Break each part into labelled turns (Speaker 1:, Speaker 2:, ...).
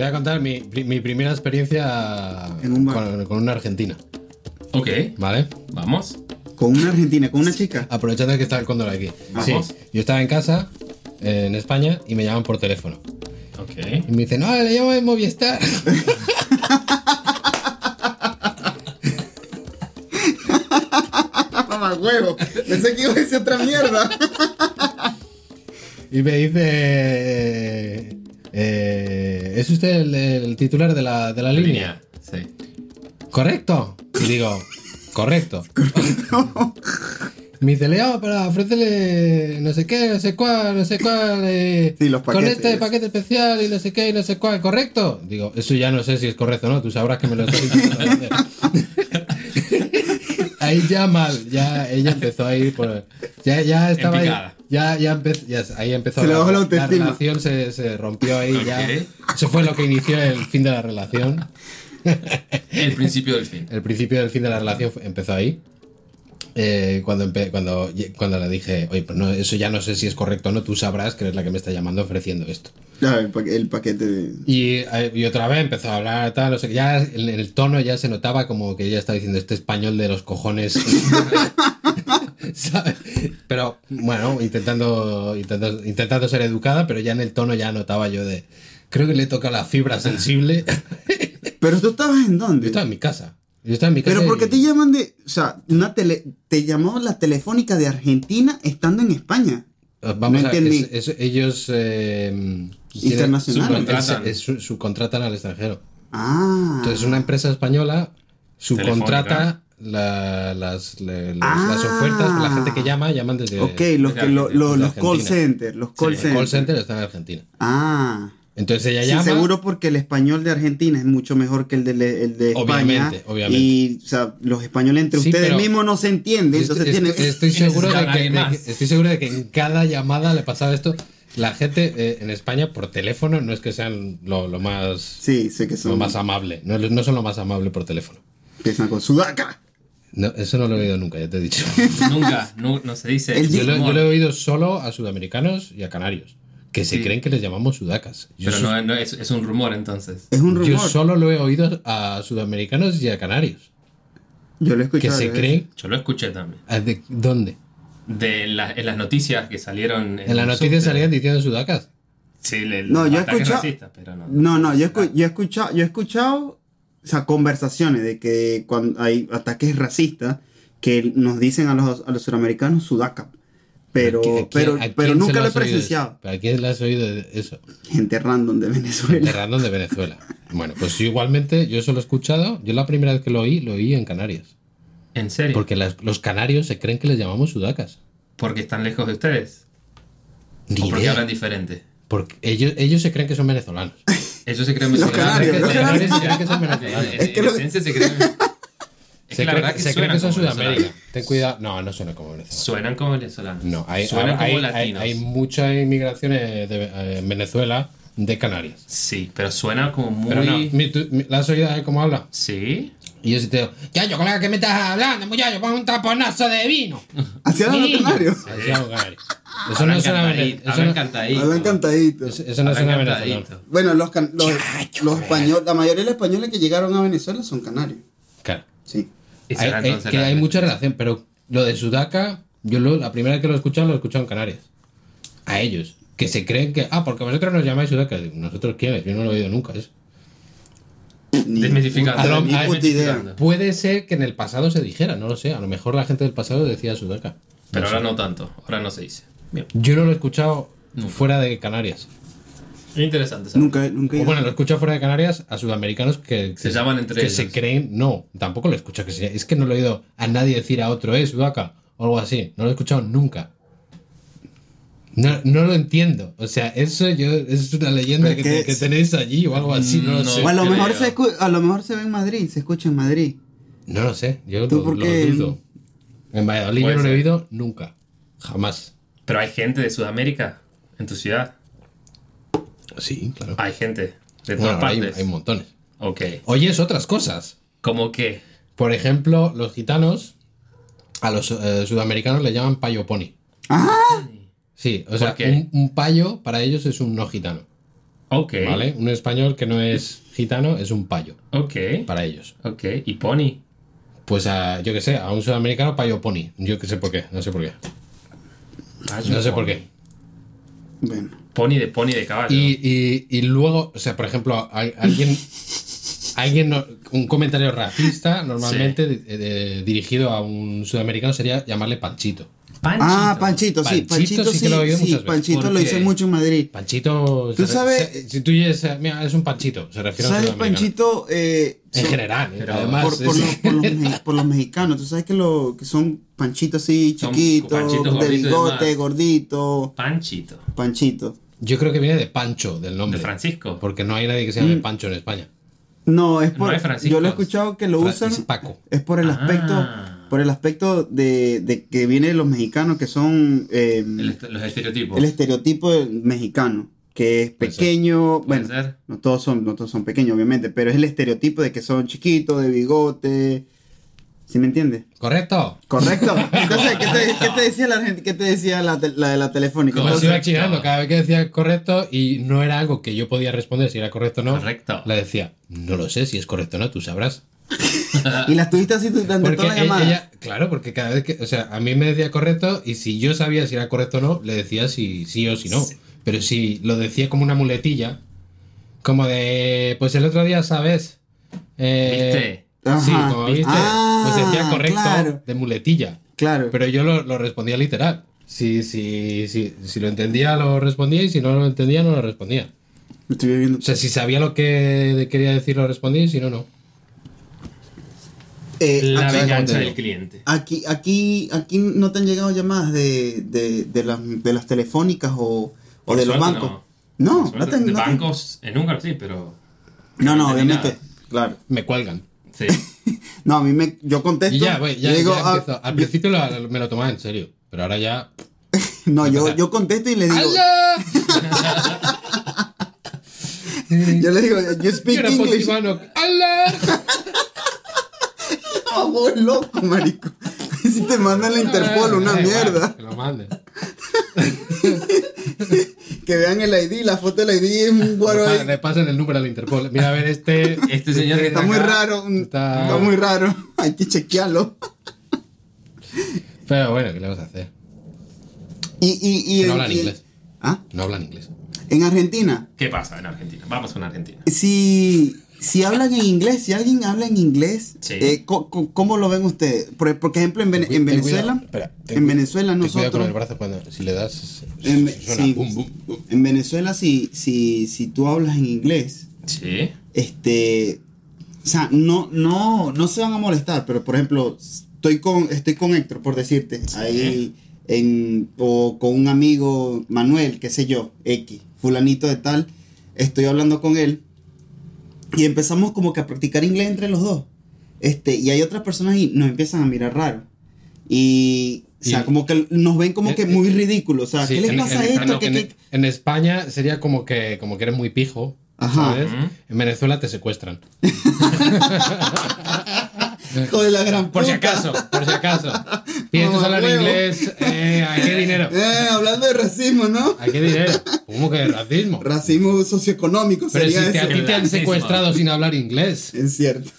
Speaker 1: Te voy a contar mi, pri- mi primera experiencia
Speaker 2: En un bar.
Speaker 1: con, con una argentina,
Speaker 3: Ok,
Speaker 1: ¿vale?
Speaker 3: vamos.
Speaker 2: Con una argentina, con una chica.
Speaker 1: Aprovechando que está el cóndor aquí. Sí,
Speaker 3: Vamos.
Speaker 1: yo estaba en casa, eh, en España, y me llaman por teléfono.
Speaker 3: Ok.
Speaker 1: Y me dicen, no, le llamo de Movistar.
Speaker 2: Mamá huevo. Pensé que iba a decir otra mierda.
Speaker 1: Y me dice, eh, ¿es usted el, el titular de la, de la línea?
Speaker 3: Sí.
Speaker 1: ¿Correcto? Y digo, correcto. Me dice, le llamo para ofrecerle no sé qué, no sé cuál, no sé cuál. eh,
Speaker 2: Sí, los
Speaker 1: Con
Speaker 2: paquetes.
Speaker 1: este paquete especial y no sé qué y no sé cuál, ¿correcto? Digo, eso ya no sé si es correcto o no, tú sabrás que me lo hacer. Ahí ya mal, ya ella empezó a ir por. Ya, ya estaba ahí. Ya, ya, empe- ya ahí empezó
Speaker 2: Se bajó la autoestima.
Speaker 1: relación se, se rompió ahí ya. Eso fue lo que inició el fin de la relación.
Speaker 3: El principio del fin.
Speaker 1: El principio del fin de la relación empezó ahí. Eh, cuando, cuando, cuando le dije, oye, pues no, eso ya no sé si es correcto o no, tú sabrás que eres la que me está llamando ofreciendo esto.
Speaker 2: Ya, el, pa- el paquete de.
Speaker 1: Y, eh, y otra vez empezó a hablar, tal, no sé, ya en el, el tono ya se notaba como que ella estaba diciendo este español de los cojones. ¿Sabes? Pero bueno, intentando, intentando, intentando ser educada, pero ya en el tono ya notaba yo de. Creo que le toca la fibra sensible.
Speaker 2: Pero tú estabas en
Speaker 1: Yo
Speaker 2: dónde?
Speaker 1: estaba en mi casa. Yo estaba en mi casa.
Speaker 2: Pero ¿por qué
Speaker 1: y-
Speaker 2: te llaman de. O sea, una tele, te llamó la telefónica de Argentina estando en España.
Speaker 1: Eh, Vamos
Speaker 2: No
Speaker 1: a
Speaker 2: entendí.
Speaker 1: es- es- ellos eh, tienen-
Speaker 2: Internacional.
Speaker 3: Subcontratan.
Speaker 1: al extranjero.
Speaker 2: Ah.
Speaker 1: Entonces una empresa española subcontrata
Speaker 3: Telefónica.
Speaker 1: la- las, los-
Speaker 2: Ah.
Speaker 1: las ofertas, la gente que llama, llaman desde
Speaker 2: Ok, los, que, lo- lo- los call centers. Los call centers.
Speaker 1: call center está en Argentina.
Speaker 2: Ah.
Speaker 1: Entonces ella
Speaker 2: Sí,
Speaker 1: llama.
Speaker 2: seguro porque el español de Argentina es mucho mejor que el de, el de España.
Speaker 1: Obviamente, obviamente.
Speaker 2: Y, o sea, los españoles entre
Speaker 1: Sí,
Speaker 2: ustedes mismos no se entienden. Entonces tienen...
Speaker 1: estoy, seguro de que,
Speaker 3: alguien
Speaker 1: de
Speaker 3: más.
Speaker 1: que- estoy seguro de que en cada llamada le pasaba esto. La gente eh, en España por teléfono no es que sean lo, lo más
Speaker 2: Sí, sé que
Speaker 1: lo
Speaker 2: son...
Speaker 1: más amable. No, no son lo más amable por teléfono.
Speaker 2: Empiezan con sudaca.
Speaker 1: No, eso no lo he oído nunca, ya te he dicho.
Speaker 3: Nunca, no, no se dice.
Speaker 1: Yo lo, yo lo he oído solo a sudamericanos y a canarios, que se
Speaker 3: Sí.
Speaker 1: creen que les llamamos sudacas. Yo,
Speaker 3: Pero no, no, es, es un rumor entonces.
Speaker 2: Es un
Speaker 1: yo
Speaker 2: rumor.
Speaker 1: solo lo he oído a sudamericanos y a canarios,
Speaker 2: Yo lo he
Speaker 1: que
Speaker 2: escuchado.
Speaker 1: se
Speaker 2: ¿eh?
Speaker 1: creen...
Speaker 3: Yo lo escuché también.
Speaker 1: ¿a de- ¿Dónde?
Speaker 3: De la- en las noticias que salieron.
Speaker 1: En las noticias salían diciendo sudacas.
Speaker 3: Sí, le,
Speaker 2: No, yo he escuchado-
Speaker 3: pero no.
Speaker 2: No, no, yo, escu- yo he escuchado, yo he escuchado, o sea, conversaciones de que cuando hay ataques racistas que nos dicen a los, a los suramericanos sudaca. Pero,
Speaker 1: ¿A a quién-
Speaker 2: pero,
Speaker 1: a quién
Speaker 2: pero nunca
Speaker 1: lo
Speaker 2: he presenciado.
Speaker 1: ¿Para quién le has oído de eso?
Speaker 2: Gente random de Venezuela.
Speaker 1: random de Venezuela. Bueno, pues yo igualmente, yo eso lo he escuchado. Yo la primera vez que lo oí, lo oí en Canarias.
Speaker 3: ¿En serio?
Speaker 1: Porque las- los canarios se creen que les llamamos sudacas.
Speaker 3: Porque están lejos de ustedes.
Speaker 1: Ni
Speaker 3: o porque
Speaker 1: idea.
Speaker 3: hablan diferente.
Speaker 1: Porque ellos, ellos se creen que son venezolanos.
Speaker 3: Ellos se creen
Speaker 2: Los
Speaker 3: venezolanos.
Speaker 2: canarios,
Speaker 1: los
Speaker 3: En
Speaker 1: canarios se creen que son venezolanos.
Speaker 3: en-
Speaker 2: Es
Speaker 3: en
Speaker 2: que lo-
Speaker 3: esencia se creen. Es
Speaker 1: Se
Speaker 3: que la verdad que
Speaker 1: se
Speaker 3: suenan
Speaker 1: que son
Speaker 3: como
Speaker 1: Sudamérica.
Speaker 3: venezolanos.
Speaker 1: Ten cuidado. No, no suena como venezolanos.
Speaker 3: Suenan como venezolanos.
Speaker 1: No, hay,
Speaker 3: Suenan
Speaker 1: hay,
Speaker 3: como
Speaker 1: hay-
Speaker 3: latinos.
Speaker 1: hay mucha inmigración eh, de, en Venezuela de Canarias.
Speaker 3: Sí, pero suena como muy.
Speaker 1: Pero no, mi- mi- ¿la has oído cómo habla?
Speaker 3: Sí.
Speaker 1: Y yo sí te digo, ya, yo, colega, ¿qué me estás hablando, muchacho? Pon un taponazo de vino.
Speaker 2: Hacia los canarios.
Speaker 1: Así hablo canario. Eso no suena
Speaker 3: cantadito,
Speaker 1: vene- eso
Speaker 3: hablan
Speaker 1: no-
Speaker 3: cantadito.
Speaker 2: Hablan cantadito.
Speaker 1: eso- no suena venezolano.
Speaker 2: Bueno, los, los, los españoles, la mayoría de los españoles que llegaron a Venezuela son canarios.
Speaker 1: Claro.
Speaker 2: Sí.
Speaker 1: Hay,
Speaker 3: será
Speaker 1: hay-
Speaker 3: entonces
Speaker 1: que
Speaker 3: la-
Speaker 1: hay mucha relación, pero lo de Sudaca, yo lo- la primera vez que lo he escuchado, lo he escuchado en Canarias. A ellos. Que se creen que, ah, porque vosotros nos llamáis Sudaca. Digo, ¿Nosotros quiénes? Yo no lo he oído nunca eso.
Speaker 2: Ni,
Speaker 3: Desmitificando.
Speaker 1: A lo-
Speaker 2: ni
Speaker 1: a-
Speaker 2: puta idea.
Speaker 3: desmitificando.
Speaker 1: Puede ser que en el pasado se dijera, no lo sé. A lo mejor la gente del pasado decía Sudaca.
Speaker 3: Pero
Speaker 1: No
Speaker 3: ahora
Speaker 1: sé.
Speaker 3: no tanto. Ahora no se dice. Bien.
Speaker 1: Yo no lo he escuchado fuera de Canarias.
Speaker 3: Interesante. ¿sabes?
Speaker 2: Nunca, nunca.
Speaker 1: O bueno, lo he escuchado fuera de Canarias a sudamericanos que,
Speaker 3: Se
Speaker 1: que-
Speaker 3: llaman entre
Speaker 1: que
Speaker 3: ellos.
Speaker 1: se creen. No, tampoco lo he escuchado. Que se- es que no lo he oído a nadie decir a otro, eh, Sudaca, o algo así. No lo he escuchado nunca. No, no lo entiendo. O sea, eso yo es una leyenda que,
Speaker 2: es-
Speaker 1: tenéis allí o algo así. No lo sé.
Speaker 2: a lo, mejor se escu- a lo mejor se ve en Madrid, se escucha en Madrid.
Speaker 1: No lo sé. Yo
Speaker 2: ¿Tú
Speaker 1: lo,
Speaker 2: por
Speaker 1: lo dudo. En Valladolid yo no lo he oído nunca. Jamás.
Speaker 3: Pero hay gente de Sudamérica en tu ciudad.
Speaker 1: Sí, claro.
Speaker 3: Hay gente de todas
Speaker 1: Bueno, hay,
Speaker 3: partes.
Speaker 1: hay montones.
Speaker 3: Ok.
Speaker 1: Oyes otras cosas.
Speaker 3: ¿Cómo qué?
Speaker 1: Por ejemplo, los gitanos a los eh, sudamericanos le llaman payo pony.
Speaker 2: Ah,
Speaker 1: Sí, o
Speaker 3: ¿Por
Speaker 1: sea, un, un payo para ellos es un no gitano.
Speaker 3: Ok.
Speaker 1: ¿Vale? Un español que no es gitano es un payo
Speaker 3: Ok.
Speaker 1: para ellos.
Speaker 3: Ok. ¿Y Pony?
Speaker 1: Pues a, yo que sé, a un sudamericano payo pony. Yo que sé por qué, no sé por qué. No sé por qué.
Speaker 2: Bueno.
Speaker 3: Pony de pony de caballo.
Speaker 1: Y, y, y luego, o sea, por ejemplo, al- alguien, alguien un comentario racista normalmente de- de- dirigido a un sudamericano sería llamarle Panchito.
Speaker 3: Panchito.
Speaker 2: Ah, Panchito, sí,
Speaker 1: Panchito
Speaker 2: Panchito
Speaker 1: sí
Speaker 2: sí,
Speaker 1: que lo he oído
Speaker 2: sí,
Speaker 1: veces.
Speaker 2: Panchito
Speaker 3: ¿Por
Speaker 2: lo hice mucho en Madrid.
Speaker 1: Panchito.
Speaker 2: Tú sabes-
Speaker 1: se- si tú dices, mira, es un Panchito, se refiere a un
Speaker 2: ¿Sabes
Speaker 1: sudamericano.
Speaker 2: Panchito? Eh,
Speaker 1: En
Speaker 2: son-
Speaker 1: general, ¿eh?
Speaker 3: Pero
Speaker 1: además.
Speaker 2: por, por
Speaker 1: es-
Speaker 2: los, por, los, me- por los mexicanos, tú sabes que, lo, que son panchitos así chiquitos, de bigote, gordito,
Speaker 3: Panchito.
Speaker 2: panchito.
Speaker 1: Yo creo que viene de Pancho, del
Speaker 3: De
Speaker 1: nombre.
Speaker 3: Francisco.
Speaker 1: Porque no hay nadie que se llame Pancho en España.
Speaker 2: No, es
Speaker 3: No
Speaker 2: por.
Speaker 3: hay Franciscos.
Speaker 2: yo lo he escuchado que lo
Speaker 1: Fra-
Speaker 2: usan.
Speaker 1: es Paco.
Speaker 2: Es por el aspecto.
Speaker 3: Ah.
Speaker 2: Por el aspecto de, de que viene de los mexicanos que son. eh,
Speaker 3: El est- los estereotipos.
Speaker 2: el estereotipo del mexicano. Que es pequeño.
Speaker 3: Puede
Speaker 2: Bueno,
Speaker 3: ser.
Speaker 2: no todos son, no todos son pequeños, obviamente. Pero es el estereotipo de que son chiquitos, de bigote. ¿Sí me entiendes?
Speaker 1: ¿Correcto?
Speaker 2: Correcto. Entonces, ¿qué te, qué te decía la gente? ¿Qué te decía la, te- la de la telefónica?
Speaker 1: Como iba chingando cada vez que decía correcto y no era algo que yo podía responder si era correcto o no.
Speaker 3: Correcto.
Speaker 1: Le decía, no lo sé si es correcto o no, tú sabrás.
Speaker 2: y la estuviste así durante
Speaker 1: Porque
Speaker 2: toda la llamada.
Speaker 1: ella- claro, porque cada vez que, o sea, a mí me decía correcto y si yo sabía si era correcto o no, le decía si sí o si no. Pero si lo decía como una muletilla, como de, pues el otro día, ¿sabes? Eh,
Speaker 3: ¿Viste?
Speaker 1: Sí,
Speaker 2: Ajá.
Speaker 1: como viste,
Speaker 2: Ah,
Speaker 1: pues decía correcto
Speaker 2: claro.
Speaker 1: de muletilla.
Speaker 2: Claro.
Speaker 1: Pero yo lo, lo respondía literal. Si, si, si, si lo entendía, lo respondía y si no lo entendía, no lo respondía.
Speaker 2: Estoy viendo.
Speaker 1: O sea, si sabía lo que quería decir, lo respondía y si no, no.
Speaker 2: Eh,
Speaker 3: La
Speaker 2: aquí,
Speaker 3: venganza del cliente.
Speaker 2: aquí, aquí, aquí no te han llegado llamadas de, de, de, las, de las telefónicas o, o de los bancos.
Speaker 3: no.
Speaker 2: No, no, te,
Speaker 3: de
Speaker 2: no te-
Speaker 3: bancos en húngaro sí, pero.
Speaker 2: No, no, obviamente.
Speaker 3: nada.
Speaker 2: Claro.
Speaker 1: Me cuelgan.
Speaker 3: Sí.
Speaker 2: No, a mí me. Yo contesto.
Speaker 1: Y ya, güey, ya,
Speaker 2: y digo,
Speaker 1: ya
Speaker 2: ah.
Speaker 1: Al
Speaker 2: yo-
Speaker 1: principio lo- me lo tomaba en serio, pero ahora ya.
Speaker 2: no, yo, yo contesto y le digo.
Speaker 1: ¡Hala!
Speaker 2: Yo le digo, you
Speaker 1: Yo
Speaker 2: speak English. No, loco, marico. Si te mandan la Interpol, una mierda.
Speaker 1: que lo manden.
Speaker 2: Que vean el ID, la foto del ID es un guaro ahí.
Speaker 1: Le pasen el número al Interpol. Mira, a ver, este.
Speaker 3: Este señor que
Speaker 2: Está
Speaker 3: está
Speaker 2: muy
Speaker 3: acá,
Speaker 2: raro.
Speaker 1: Está-
Speaker 2: Está muy raro. Hay que chequearlo.
Speaker 1: Pero bueno, ¿qué le vas a hacer?
Speaker 2: Y, y, y,
Speaker 1: Que no hablan
Speaker 2: y-
Speaker 1: inglés.
Speaker 2: ¿Ah?
Speaker 1: No hablan inglés.
Speaker 2: En Argentina,
Speaker 3: ¿Qué pasa en Argentina? Vamos con Argentina.
Speaker 2: si, si hablan en inglés, si alguien habla en inglés,
Speaker 3: Sí.
Speaker 2: eh, ¿cómo lo ven ustedes? Por, por ejemplo, en, Vene- en Venezuela,
Speaker 1: espera,
Speaker 2: en Venezuela
Speaker 1: con el
Speaker 2: nosotros,
Speaker 1: brazo cuando si le das suena
Speaker 2: en Venezuela si, si, si tú hablas en inglés,
Speaker 3: Sí.
Speaker 2: este, o sea, no, no, no se van a molestar, pero por ejemplo, estoy con, estoy con Héctor, por decirte, ahí, en, o con un amigo, Manuel, qué sé yo, X, fulanito de tal, estoy hablando con él, y empezamos como que a practicar inglés entre los dos, este, y hay otras personas y nos empiezan a mirar raro, y, o sea,
Speaker 1: Y-
Speaker 2: como que nos ven como
Speaker 1: Eh,
Speaker 2: que
Speaker 1: eh,
Speaker 2: muy ridículos, o sea,
Speaker 1: Sí,
Speaker 2: ¿qué les
Speaker 1: en-
Speaker 2: pasa a
Speaker 1: en-
Speaker 2: esto?
Speaker 1: no,
Speaker 2: ¿Qué-
Speaker 1: en,
Speaker 2: qué-
Speaker 1: en España sería como que, como que eres muy pijo.
Speaker 2: Ajá.
Speaker 1: En Venezuela te secuestran.
Speaker 2: Hijo de la gran
Speaker 1: Por si acaso, por si acaso. Piensas
Speaker 2: Mamá
Speaker 1: hablar inglés, eh, ¿a qué dinero?
Speaker 2: Eh, hablando de racismo, ¿no?
Speaker 1: ¿A qué dinero? ¿Cómo que racismo?
Speaker 2: Racismo socioeconómico
Speaker 1: Pero si
Speaker 2: sería
Speaker 1: te, a ti te han secuestrado sin hablar inglés.
Speaker 2: Es cierto.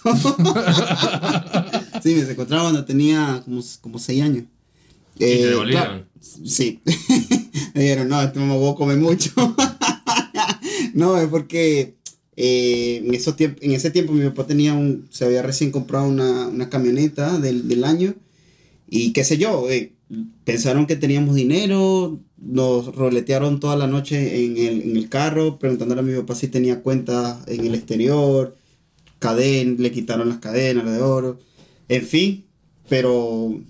Speaker 2: sí, me secuestraron cuando tenía como, como 6 años.
Speaker 3: ¿Y te
Speaker 2: Eh,
Speaker 3: devolvieron?
Speaker 2: claro, sí. me dijeron, no, este mamá come mucho. no, es porque eh, en, esos en ese tiempo mi papá tenía un, se había recién comprado una, una camioneta del, del año y qué sé yo, eh, pensaron que teníamos dinero, nos roletearon toda la noche en el, en el carro, preguntándole a mi papá si tenía cuentas en el exterior, caden, le quitaron las cadenas, de oro, en fin, pero,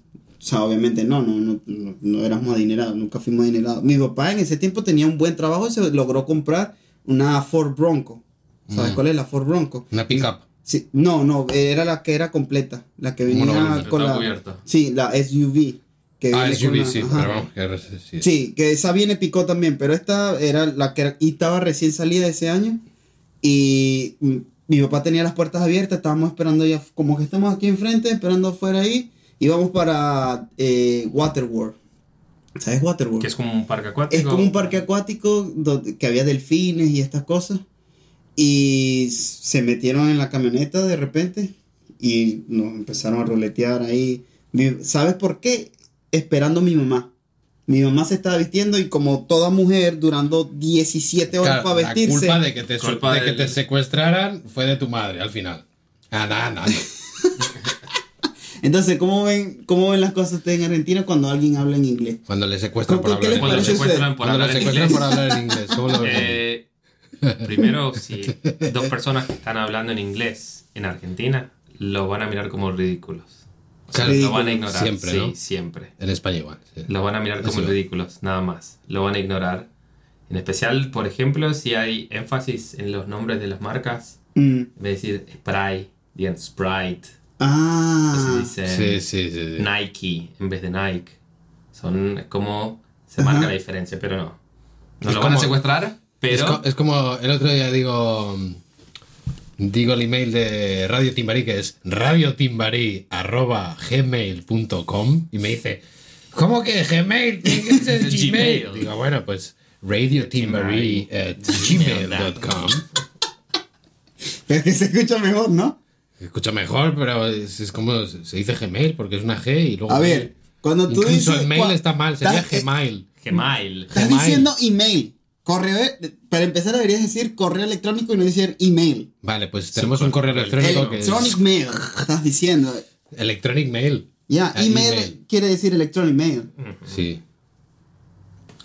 Speaker 2: obviamente no, no, no, no éramos adinerados, nunca fuimos adinerados. Mi papá en ese tiempo tenía un buen trabajo y se logró comprar una Ford Bronco. ¿Sabes
Speaker 1: Mm.
Speaker 2: cuál es la Ford Bronco?
Speaker 1: Una pickup.
Speaker 2: Sí, no, no, era la que era completa, la que venía
Speaker 1: Monovolumen,
Speaker 2: con la...
Speaker 3: cubierta.
Speaker 2: Sí, la SUV. Que
Speaker 1: Ah,
Speaker 2: viene
Speaker 1: SUV,
Speaker 2: con la-
Speaker 1: sí,
Speaker 2: ajá.
Speaker 1: pero vamos, que sí.
Speaker 2: Sí, que esa viene picó también, pero esta era la que era- y estaba recién salida ese año y mi papá tenía las puertas abiertas, estábamos esperando ya, como que estamos aquí enfrente, esperando afuera ahí, íbamos para eh, Waterworld. ¿Sabes Waterworld?
Speaker 3: Que es como un parque acuático.
Speaker 2: Es como un parque acuático donde, que había delfines y estas cosas. Y se metieron en la camioneta de repente y nos empezaron a ruletear ahí. ¿Sabes por qué? Esperando a mi mamá. Mi mamá se estaba vistiendo y como toda mujer durando 17 horas
Speaker 1: Claro,
Speaker 2: para
Speaker 1: la
Speaker 2: vestirse.
Speaker 1: culpa de que te,
Speaker 3: Culpa
Speaker 1: de que te secuestraran fue de tu madre al final. Ah, nada, nada.
Speaker 2: Entonces, ¿cómo ven, ¿cómo ven las cosas ustedes en Argentina cuando alguien habla en inglés?
Speaker 1: Cuando le secuestran por
Speaker 2: ¿Con- con qué
Speaker 1: hablar en inglés. Cuando le secuestran por hablar en inglés. ¿Cómo lo ven?
Speaker 3: Primero, si dos personas que están hablando en inglés en Argentina, lo van a mirar como ridículos. O sea,
Speaker 1: Claro,
Speaker 3: lo van a ignorar.
Speaker 1: siempre,
Speaker 3: sí,
Speaker 1: ¿no?
Speaker 3: siempre.
Speaker 1: En España igual. sí.
Speaker 3: Lo van a mirar como
Speaker 1: Eso.
Speaker 3: ridículos, nada más. Lo van a ignorar. En especial, por ejemplo, si hay énfasis en los nombres de las marcas,
Speaker 2: Mm.
Speaker 3: en vez de decir Sprite, digan Sprite.
Speaker 2: Ah.
Speaker 3: Se dice
Speaker 1: Sí, sí, sí. sí.
Speaker 3: Nike en vez de Nike. Son es como se
Speaker 2: Ajá.
Speaker 3: marca la diferencia, pero no. No
Speaker 1: Es
Speaker 3: lo van a secuestrar, pero
Speaker 1: Es, co- es como el otro día digo. Digo el email de Radio Timbarí que es radiotimbarí.gmail.com y me dice, ¿cómo que Gmail? Tiene que ser Gmail.
Speaker 3: Gmail.
Speaker 1: Digo, bueno, pues radiotimbarí at gmail.com.
Speaker 2: Pero es que se escucha mejor, ¿no?
Speaker 1: Se Escucha mejor, pero es, es como se dice Gmail porque es una G y luego.
Speaker 2: A ver, cuando tú
Speaker 1: Incluso
Speaker 2: dices.
Speaker 1: el mail está mal, sería
Speaker 2: eh,
Speaker 1: Gmail.
Speaker 3: Gmail.
Speaker 2: Estás
Speaker 1: Gmail.
Speaker 2: diciendo email. Correo, para empezar deberías decir correo electrónico y no decir email.
Speaker 1: Vale, pues tenemos un correo electrónico que es
Speaker 2: Electronic mail. Estás diciendo.
Speaker 1: Electronic Mail.
Speaker 2: Ya,
Speaker 1: Ah,
Speaker 2: email,
Speaker 1: email.
Speaker 2: quiere decir electronic mail.
Speaker 1: Sí.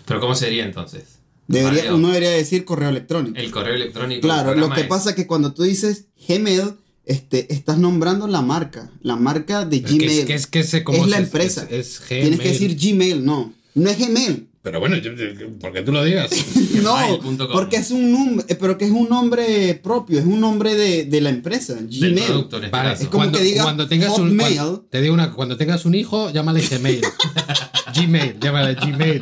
Speaker 3: Pero ¿cómo sería entonces?
Speaker 2: Debería, uno debería decir correo electrónico.
Speaker 3: el correo electrónico.
Speaker 2: Claro, lo que
Speaker 3: es
Speaker 2: pasa es que cuando tú dices Gmail, este, estás nombrando la marca, la marca de
Speaker 1: Es que
Speaker 2: Gmail.
Speaker 1: es que, es que cómo
Speaker 2: Es la
Speaker 1: se-
Speaker 2: empresa.
Speaker 1: Es, es
Speaker 2: Tienes que decir Gmail, no. No es Gmail.
Speaker 1: Pero bueno, yo- yo- porque tú lo digas.
Speaker 2: No, porque es un nombre, eh, pero que es un nombre propio, es un nombre de, de la empresa, Gmail.
Speaker 3: este
Speaker 1: Vale.
Speaker 2: Es como
Speaker 1: cuando,
Speaker 2: que diga
Speaker 1: cuando tengas un
Speaker 2: Hotmail.
Speaker 1: cuando- te digo una, cuando tengas un hijo, llámale Gmail. Gmail, llámale Gmail.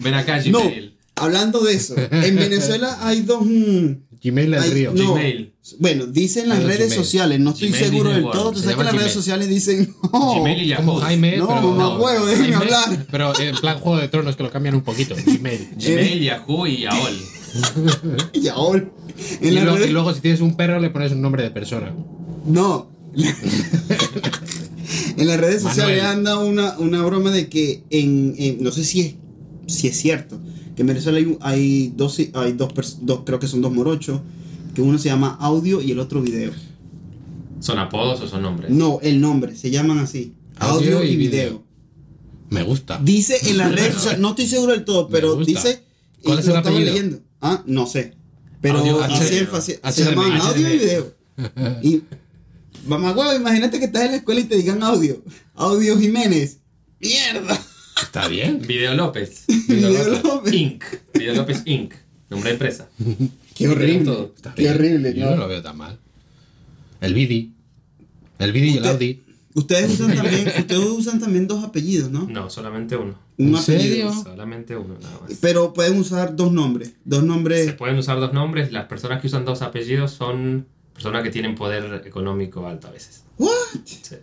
Speaker 3: Ven acá,
Speaker 2: No,
Speaker 3: Gmail.
Speaker 2: hablando de eso, en Venezuela hay dos... mm,
Speaker 1: Gmail del río.
Speaker 2: no,
Speaker 3: Gmail.
Speaker 2: Bueno, dicen las redes
Speaker 1: Gmail.
Speaker 2: sociales, no estoy
Speaker 3: Gmail
Speaker 2: seguro del todo. Tú sabes que las redes sociales dicen, no,
Speaker 3: Gmail y Yahoo.
Speaker 1: Como Jaime,
Speaker 2: No,
Speaker 1: pero.
Speaker 2: mamá huevo, déjeme
Speaker 1: Jaime,
Speaker 2: hablar.
Speaker 1: Pero en plan Juego de Tronos que lo cambian un poquito. Gmail.
Speaker 3: Gmail, Yahoo y AOL.
Speaker 2: y ahora,
Speaker 1: Y, y luego, si tienes un perro, le pones un nombre de persona.
Speaker 2: No. en las redes sociales
Speaker 3: Manuel.
Speaker 2: anda una, una broma de que en, en- no sé si es si es cierto que en Venezuela hay, dos hay dos creo que son dos morochos que uno se llama audio y el otro video.
Speaker 3: ¿Son apodos o son nombres?
Speaker 2: No, el nombre se llaman así. Audio,
Speaker 1: Audio
Speaker 2: y
Speaker 1: y
Speaker 2: video.
Speaker 1: video. Me gusta.
Speaker 2: Dice en las redes sociales, no estoy seguro del todo, pero dice
Speaker 1: ¿Cuál es el apellido?
Speaker 2: leyendo. Ah, no sé. Pero
Speaker 3: Audio,
Speaker 2: así
Speaker 3: HD,
Speaker 2: énfasis- se llaman audio y video. Y mamá huevo, imagínate que estás en la escuela y te digan audio. Audio Jiménez. Mierda.
Speaker 1: Está bien.
Speaker 3: Video López.
Speaker 2: Video López.
Speaker 3: Inc. Video López Inc. Nombre de empresa.
Speaker 2: Qué horrible.
Speaker 3: todo.
Speaker 1: Está
Speaker 2: Qué horrible.
Speaker 1: Yo
Speaker 2: ¿no?
Speaker 1: lo veo tan mal. El Bidi. El Bidi y el Audi.
Speaker 2: Ustedes usan también, ustedes usan también dos apellidos, ¿no?
Speaker 3: No, solamente uno.
Speaker 2: Un
Speaker 1: ¿En
Speaker 2: apellido.
Speaker 1: serio?
Speaker 3: Solamente uno, nada más.
Speaker 2: Pero pueden usar dos nombres. Dos
Speaker 3: Se
Speaker 2: nombres.
Speaker 3: pueden usar dos nombres. Las personas que usan dos apellidos son personas que tienen poder económico alto a veces.
Speaker 2: ¿What?
Speaker 3: Sí.